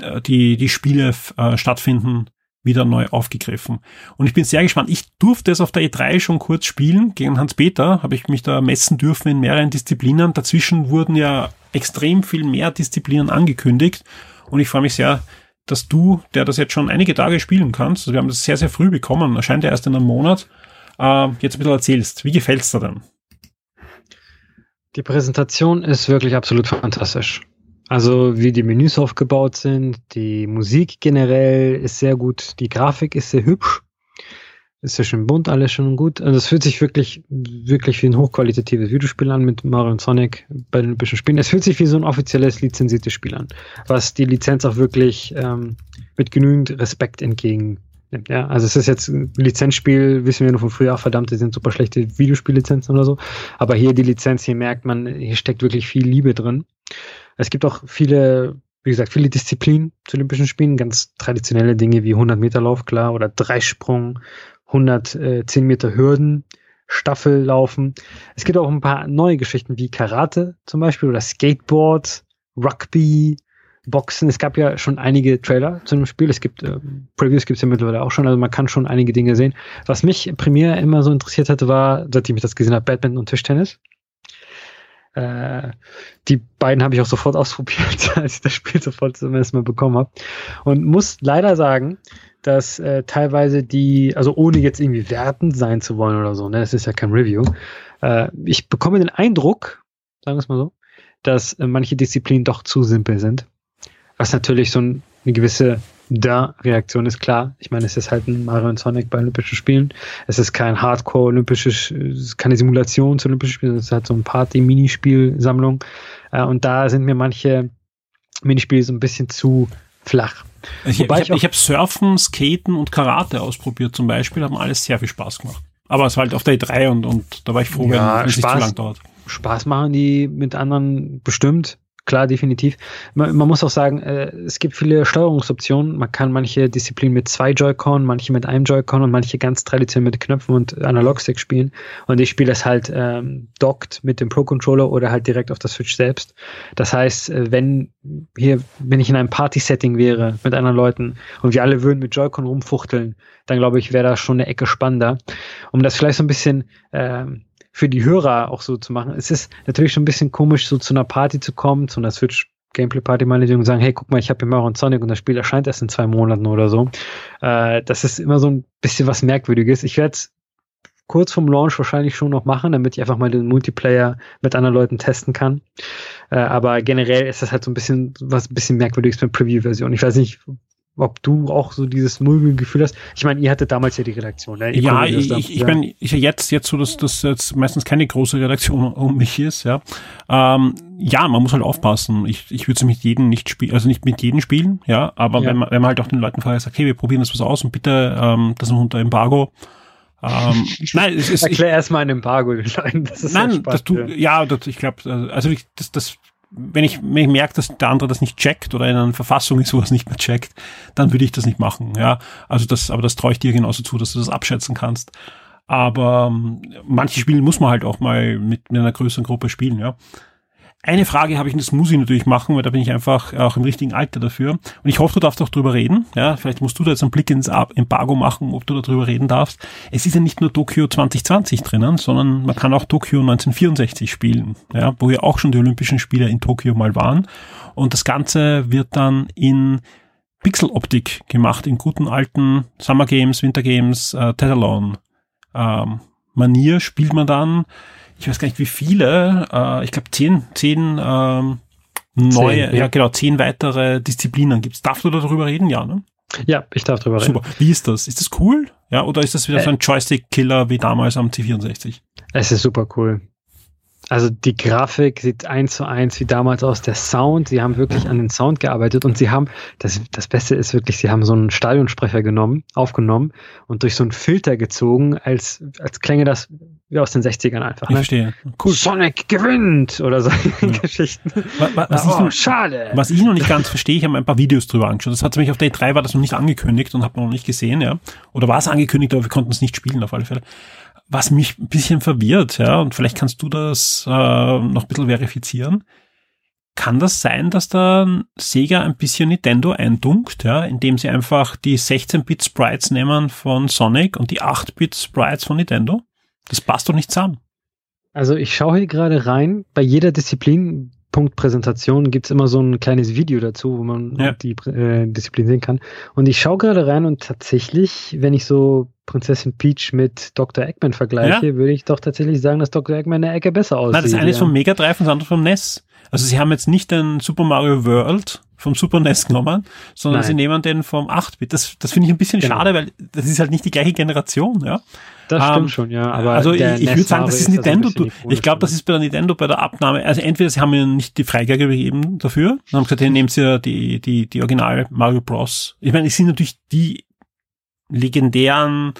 äh, die, die Spiele äh, stattfinden, wieder neu aufgegriffen. Und ich bin sehr gespannt. Ich durfte es auf der E3 schon kurz spielen. Gegen Hans-Peter habe ich mich da messen dürfen in mehreren Disziplinen. Dazwischen wurden ja extrem viel mehr Disziplinen angekündigt. Und ich freue mich sehr, dass du, der das jetzt schon einige Tage spielen kannst, also wir haben das sehr, sehr früh bekommen, erscheint ja erst in einem Monat, äh, jetzt ein bisschen erzählst. Wie gefällt's dir denn? Die Präsentation ist wirklich absolut fantastisch. Also wie die Menüs aufgebaut sind, die Musik generell ist sehr gut, die Grafik ist sehr hübsch, ist ja schön bunt, alles schon gut. Also es fühlt sich wirklich, wirklich wie ein hochqualitatives Videospiel an mit Mario und Sonic bei den Olympischen Spielen. Es fühlt sich wie so ein offizielles lizenziertes Spiel an, was die Lizenz auch wirklich ähm, mit genügend Respekt entgegen nimmt. Ja, also es ist jetzt ein Lizenzspiel, wissen wir nur von früher, verdammt, die sind super schlechte Videospiellizenzen oder so. Aber hier die Lizenz, hier merkt man, hier steckt wirklich viel Liebe drin. Es gibt auch viele, wie gesagt, viele Disziplinen zu Olympischen Spielen, ganz traditionelle Dinge wie 100 Meter Lauf, klar, oder Dreisprung, 110 Meter Hürden, Staffellaufen. Es gibt auch ein paar neue Geschichten wie Karate zum Beispiel oder Skateboard, Rugby, Boxen. Es gab ja schon einige Trailer zu dem Spiel. Es gibt äh, Previews gibt es ja mittlerweile auch schon, also man kann schon einige Dinge sehen. Was mich primär immer so interessiert hatte, war, seitdem ich das gesehen habe, Badminton und Tischtennis. Äh, die beiden habe ich auch sofort ausprobiert, als ich das Spiel sofort zum ersten Mal bekommen habe. Und muss leider sagen, dass äh, teilweise die, also ohne jetzt irgendwie wertend sein zu wollen oder so, ne, das ist ja kein Review, äh, ich bekomme den Eindruck, sagen wir es mal so, dass äh, manche Disziplinen doch zu simpel sind. Was natürlich so ein, eine gewisse da Reaktion ist klar. Ich meine, es ist halt ein Mario und Sonic bei Olympischen Spielen. Es ist kein Hardcore-olympisches, keine Simulation zu Olympischen Spielen, es ist halt so ein Party-Minispielsammlung. Äh, und da sind mir manche Minispiele so ein bisschen zu flach. Ich, ich, ich habe hab Surfen, Skaten und Karate ausprobiert zum Beispiel, haben alles sehr viel Spaß gemacht. Aber es war halt auf der E3 und, und da war ich froh, ja, wenn es nicht zu lang dauert. Spaß machen die mit anderen bestimmt. Klar, definitiv. Man, man, muss auch sagen, äh, es gibt viele Steuerungsoptionen. Man kann manche Disziplinen mit zwei Joy-Con, manche mit einem Joy-Con und manche ganz traditionell mit Knöpfen und Analogstick spielen. Und ich spiele das halt ähm, dockt mit dem Pro-Controller oder halt direkt auf der Switch selbst. Das heißt, äh, wenn hier, wenn ich in einem Party-Setting wäre mit anderen Leuten und wir alle würden mit Joy-Con rumfuchteln, dann glaube ich, wäre das schon eine Ecke spannender. Um das vielleicht so ein bisschen ähm, für die Hörer auch so zu machen. Es ist natürlich schon ein bisschen komisch, so zu einer Party zu kommen, zu einer Switch Gameplay Party meinetwegen und sagen, hey, guck mal, ich habe hier Mario und Sonic und das Spiel erscheint erst in zwei Monaten oder so. Äh, das ist immer so ein bisschen was Merkwürdiges. Ich werde es kurz vom Launch wahrscheinlich schon noch machen, damit ich einfach mal den Multiplayer mit anderen Leuten testen kann. Äh, aber generell ist das halt so ein bisschen was ein bisschen merkwürdiges mit Preview-Version. Ich weiß nicht, ob du auch so dieses mulmige Gefühl hast. Ich meine, ihr hattet damals ja die Redaktion. Ne? ja, ich, ich, ja. bin ich jetzt jetzt so, dass das jetzt meistens keine große Redaktion um mich ist. Ja, ähm, ja, man muss halt aufpassen. Ich, ich würde es mit jedem nicht spielen, also nicht mit jedem spielen. Ja, aber ja. Wenn, man, wenn man halt auch den Leuten vorher sagt, okay, wir probieren das was aus und bitte ähm, das noch unter Embargo. Ähm, nein, es ist, Erklär erstmal ein Embargo Leuten. Das ist nein, das du, ja, das, ich glaube, also ich, das, das wenn ich, wenn ich merke, dass der andere das nicht checkt oder in einer Verfassung ist, wo er es nicht mehr checkt, dann würde ich das nicht machen. Ja, also das, aber das traue ich dir genauso zu, dass du das abschätzen kannst. Aber ähm, manche Spiele muss man halt auch mal mit, mit einer größeren Gruppe spielen. Ja, eine Frage habe ich, und das muss ich natürlich machen, weil da bin ich einfach auch im richtigen Alter dafür. Und ich hoffe, du darfst auch drüber reden. Ja, vielleicht musst du da jetzt einen Blick ins Embargo machen, ob du darüber reden darfst. Es ist ja nicht nur Tokio 2020 drinnen, sondern man kann auch Tokio 1964 spielen, ja, wo ja auch schon die Olympischen Spiele in Tokio mal waren. Und das Ganze wird dann in Pixeloptik gemacht, in guten alten Summer Games, Winter Games, äh, Tetherlon ähm, Manier spielt man dann ich weiß gar nicht wie viele, äh, ich glaube zehn, zehn ähm, neue, zehn, ja. ja. genau, zehn weitere Disziplinen gibt's. Darfst du darüber reden? Ja, ne? Ja, ich darf darüber reden. Super. Wie ist das? Ist das cool? Ja, oder ist das wieder äh, so ein Joystick-Killer wie damals am C64? Es ist super cool. Also die Grafik sieht eins zu eins wie damals aus. Der Sound, sie haben wirklich an den Sound gearbeitet und sie haben, das, das Beste ist wirklich, sie haben so einen Stadionsprecher genommen, aufgenommen und durch so einen Filter gezogen, als, als klänge das wie aus den 60ern einfach. Ne? Ich verstehe. Cool. Sonic gewinnt oder so ja. Geschichten. Was, was, oh, ich, schade. Was ich noch nicht ganz verstehe, ich habe ein paar Videos drüber angeschaut. Das hat mich auf Day 3 war das noch nicht angekündigt und habe noch nicht gesehen, ja. Oder war es angekündigt, aber wir konnten es nicht spielen auf alle Fälle. Was mich ein bisschen verwirrt, ja, und vielleicht kannst du das äh, noch ein bisschen verifizieren. Kann das sein, dass da Sega ein bisschen Nintendo eindunkt, ja, indem sie einfach die 16-Bit Sprites nehmen von Sonic und die 8-Bit Sprites von Nintendo? Das passt doch nicht zusammen. Also ich schaue hier gerade rein. Bei jeder Disziplinpunktpräsentation gibt es immer so ein kleines Video dazu, wo man ja. die äh, Disziplin sehen kann. Und ich schaue gerade rein und tatsächlich, wenn ich so Prinzessin Peach mit Dr. Eggman vergleiche, ja. würde ich doch tatsächlich sagen, dass Dr. Eggman eine Ecke besser aussieht. Na, das eine ist vom Mega Drive und das andere vom NES. Also sie haben jetzt nicht den Super Mario World vom Super NES genommen, sondern Nein. sie nehmen den vom 8-Bit. Das, das finde ich ein bisschen genau. schade, weil das ist halt nicht die gleiche Generation, ja. Das stimmt um, ähm, schon, ja. Aber also ich, ich würde sagen, das ist Nintendo. Also ich glaube, das ist bei der Nintendo bei der Abnahme. Also entweder sie haben ihnen nicht die Freigabe gegeben dafür, dann haben gesagt, hier nehmen sie ja die, die, die Original Mario Bros. Ich meine, es sind natürlich die legendären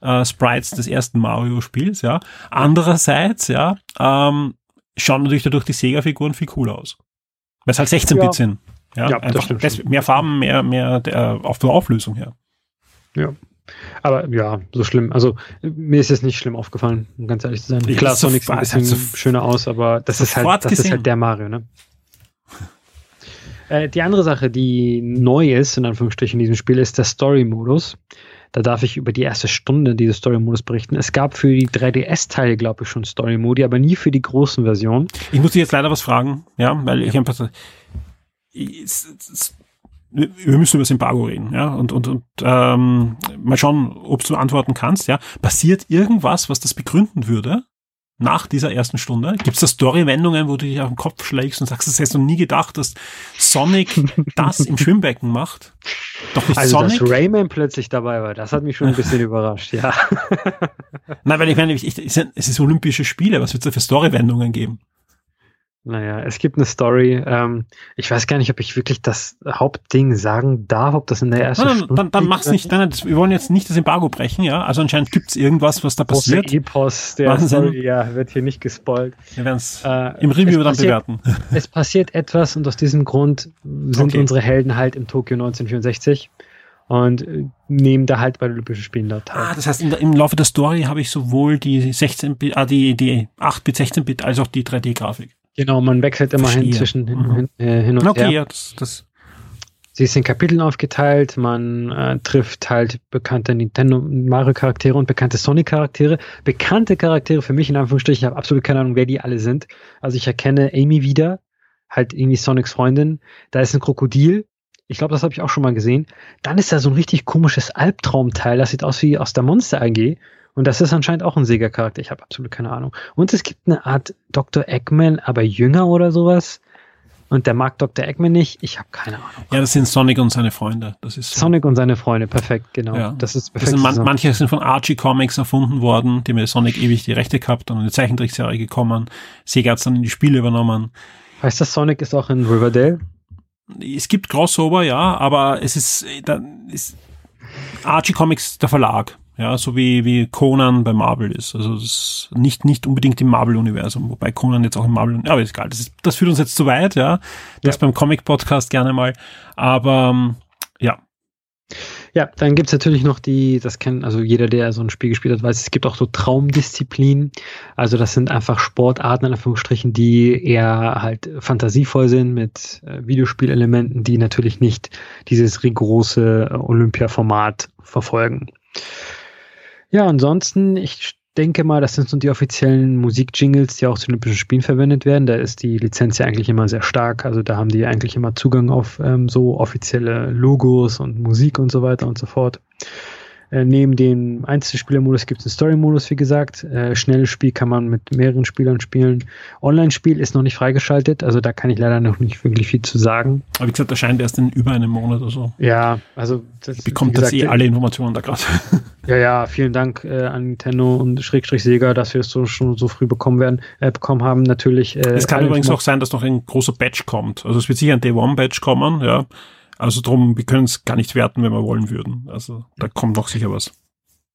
äh, Sprites des ersten Mario-Spiels, ja. Andererseits, ja, ähm, schauen natürlich dadurch die Sega-Figuren viel cooler aus. Weil es halt 16-Bit ja. sind. Ja, ja einfach das mehr Farben, mehr, mehr der, auf der Auflösung her. Ja. Aber ja, so schlimm. Also mir ist es nicht schlimm aufgefallen, um ganz ehrlich zu sein. Ich Klar, Sonic sieht ein bisschen so schöner aus, aber das ist halt, das ist halt der Mario, ne? Äh, die andere Sache, die neu ist, in Anführungsstrichen, in diesem Spiel, ist der Story-Modus. Da darf ich über die erste Stunde dieses Story-Modus berichten. Es gab für die 3DS-Teile, glaube ich, schon Story-Modi, aber nie für die großen Versionen. Ich muss dich jetzt leider was fragen, ja, weil ich einfach wir müssen über das Embargo reden, ja, und, und, und ähm, mal schauen, ob du antworten kannst, ja. Passiert irgendwas, was das begründen würde? nach dieser ersten Stunde? Gibt es da Story-Wendungen, wo du dich auf den Kopf schlägst und sagst, das hättest du nie gedacht, dass Sonic das im Schwimmbecken macht? Doch nicht also, Sonic? dass Rayman plötzlich dabei war, das hat mich schon ein bisschen überrascht, ja. Nein, weil ich meine, ich, ich, es ist Olympische Spiele, was wird es da für Story-Wendungen geben? Naja, es gibt eine Story. Ähm, ich weiß gar nicht, ob ich wirklich das Hauptding sagen darf, ob das in der ersten nein, Stunde Dann, dann mach's nicht. Nein, das, wir wollen jetzt nicht das Embargo brechen, ja. Also anscheinend gibt's irgendwas, was da passiert. Große Epos der Wahnsinn. Story, ja, wird hier nicht gespoilt. Wir werden es äh, im Review dann passiert, bewerten. Es passiert etwas und aus diesem Grund sind okay. unsere Helden halt im Tokio 1964 und äh, nehmen da halt bei den Olympischen Spielen da teil. Ah, das heißt, der, im Laufe der Story habe ich sowohl die 16-Bit, ah, die, die 8-Bit, 16-Bit als auch die 3D-Grafik. Genau, man wechselt immerhin zwischen hin, mhm. hin, äh, hin und okay, her. Ja, das, das. Sie ist in Kapiteln aufgeteilt, man äh, trifft halt bekannte Nintendo Mario Charaktere und bekannte Sonic Charaktere. Bekannte Charaktere für mich in Anführungsstrichen, ich habe absolut keine Ahnung, wer die alle sind. Also ich erkenne Amy wieder, halt irgendwie Sonics Freundin. Da ist ein Krokodil. Ich glaube, das habe ich auch schon mal gesehen. Dann ist da so ein richtig komisches Albtraumteil, das sieht aus wie aus der Monster AG. Und das ist anscheinend auch ein Sega-Charakter. Ich habe absolut keine Ahnung. Und es gibt eine Art Dr. Eggman, aber jünger oder sowas. Und der mag Dr. Eggman nicht. Ich habe keine Ahnung. Ja, das sind Sonic und seine Freunde. Das ist so. Sonic und seine Freunde, perfekt, genau. Ja. Das ist perfekt. Das sind man, manche sind von Archie Comics erfunden worden, die mit Sonic ewig die Rechte gehabt und in die Zeichentrickserie gekommen. Sega hat dann in die Spiele übernommen. Heißt das, Sonic ist auch in Riverdale? Es gibt Crossover, ja, aber es ist, da ist Archie Comics der Verlag. Ja, so wie, wie Conan bei Marvel ist. Also das ist nicht, nicht unbedingt im Marvel-Universum, wobei Conan jetzt auch im Marvel, ja, aber ist egal. Das, ist, das führt uns jetzt zu weit, ja. Das ja. beim Comic-Podcast gerne mal. Aber ähm, ja. Ja, dann gibt's natürlich noch die, das kennt, also jeder, der so ein Spiel gespielt hat, weiß, es gibt auch so Traumdisziplinen. Also das sind einfach Sportarten, in Anführungsstrichen, die eher halt fantasievoll sind mit äh, Videospielelementen, die natürlich nicht dieses rigorose äh, Olympia-Format verfolgen. Ja, ansonsten, ich denke mal, das sind so die offiziellen Musikjingles, die auch zu Olympischen Spielen verwendet werden. Da ist die Lizenz ja eigentlich immer sehr stark. Also da haben die eigentlich immer Zugang auf ähm, so offizielle Logos und Musik und so weiter und so fort. Äh, neben dem Einzelspielermodus gibt es einen Story-Modus, wie gesagt. Äh, schnelles Spiel kann man mit mehreren Spielern spielen. Online-Spiel ist noch nicht freigeschaltet, also da kann ich leider noch nicht wirklich viel zu sagen. Aber wie gesagt, erscheint erst in über einem Monat oder so. Ja, also das, bekommt gesagt, das eh alle Informationen da gerade. Ja, ja, vielen Dank äh, an Nintendo und Schrägstrich Sega, dass wir es so schon so früh bekommen werden, äh, bekommen haben. Natürlich. Äh, es kann übrigens auch sein, dass noch ein großer Batch kommt. Also es wird sicher ein Day One Batch kommen, ja. Also drum, wir können es gar nicht werten, wenn wir wollen würden. Also da kommt noch sicher was.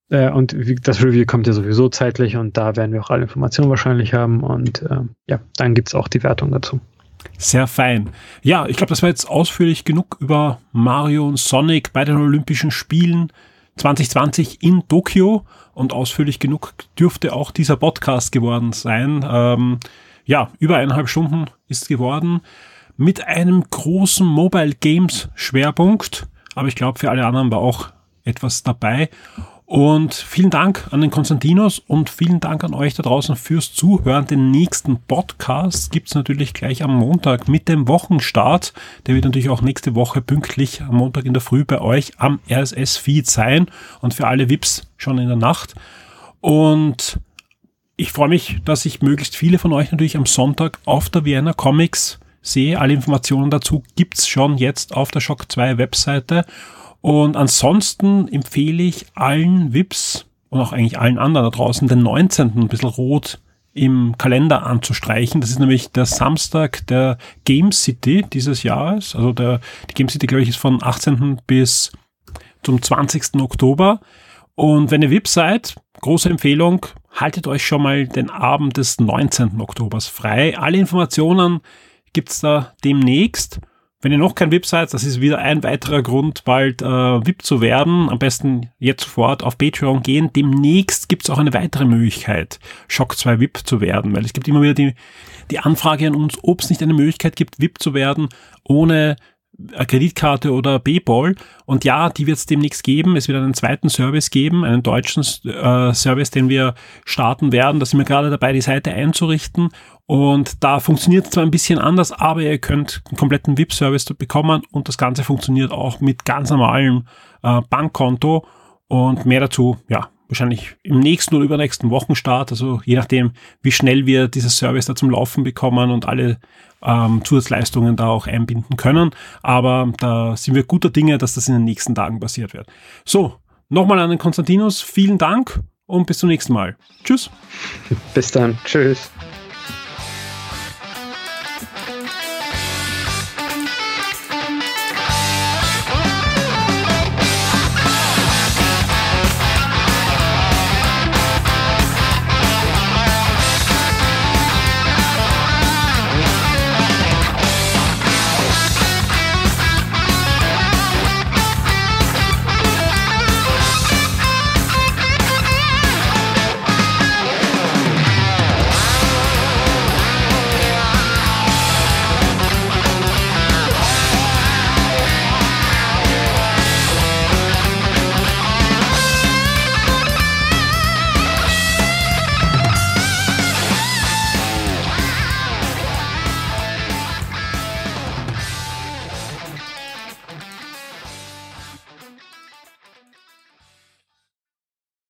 Äh, und das Review kommt ja sowieso zeitlich und da werden wir auch alle Informationen wahrscheinlich haben. Und äh, ja, dann gibt es auch die Wertung dazu. Sehr fein. Ja, ich glaube, das war jetzt ausführlich genug über Mario und Sonic bei den Olympischen Spielen 2020 in Tokio und ausführlich genug dürfte auch dieser Podcast geworden sein. Ähm, ja, über eineinhalb Stunden ist geworden mit einem großen Mobile Games Schwerpunkt. Aber ich glaube, für alle anderen war auch etwas dabei. Und vielen Dank an den Konstantinos und vielen Dank an euch da draußen fürs Zuhören. Den nächsten Podcast gibt's natürlich gleich am Montag mit dem Wochenstart. Der wird natürlich auch nächste Woche pünktlich am Montag in der Früh bei euch am RSS-Feed sein und für alle VIPs schon in der Nacht. Und ich freue mich, dass ich möglichst viele von euch natürlich am Sonntag auf der Vienna Comics sehe. Alle Informationen dazu gibt's schon jetzt auf der Shock 2 Webseite. Und ansonsten empfehle ich allen VIPs und auch eigentlich allen anderen da draußen den 19. ein bisschen rot im Kalender anzustreichen. Das ist nämlich der Samstag der Game City dieses Jahres. Also der, die Game City, glaube ich, ist von 18. bis zum 20. Oktober. Und wenn ihr VIP seid, große Empfehlung, haltet euch schon mal den Abend des 19. Oktobers frei. Alle Informationen gibt's da demnächst. Wenn ihr noch kein VIP seid, das ist wieder ein weiterer Grund, bald äh, VIP zu werden. Am besten jetzt sofort auf Patreon gehen. Demnächst gibt's auch eine weitere Möglichkeit, Shock 2 VIP zu werden, weil es gibt immer wieder die, die Anfrage an uns, ob es nicht eine Möglichkeit gibt, VIP zu werden, ohne Kreditkarte oder PayPal. Und ja, die wird es demnächst geben. Es wird einen zweiten Service geben, einen deutschen äh, Service, den wir starten werden. Da sind wir gerade dabei, die Seite einzurichten. Und da funktioniert es zwar ein bisschen anders, aber ihr könnt einen kompletten VIP-Service bekommen und das Ganze funktioniert auch mit ganz normalem äh, Bankkonto. Und mehr dazu, ja, wahrscheinlich im nächsten oder übernächsten Wochenstart, also je nachdem, wie schnell wir dieses Service da zum Laufen bekommen und alle ähm, Zusatzleistungen da auch einbinden können. Aber da sind wir guter Dinge, dass das in den nächsten Tagen passiert wird. So, nochmal an den Konstantinos, vielen Dank und bis zum nächsten Mal. Tschüss. Bis dann. Tschüss.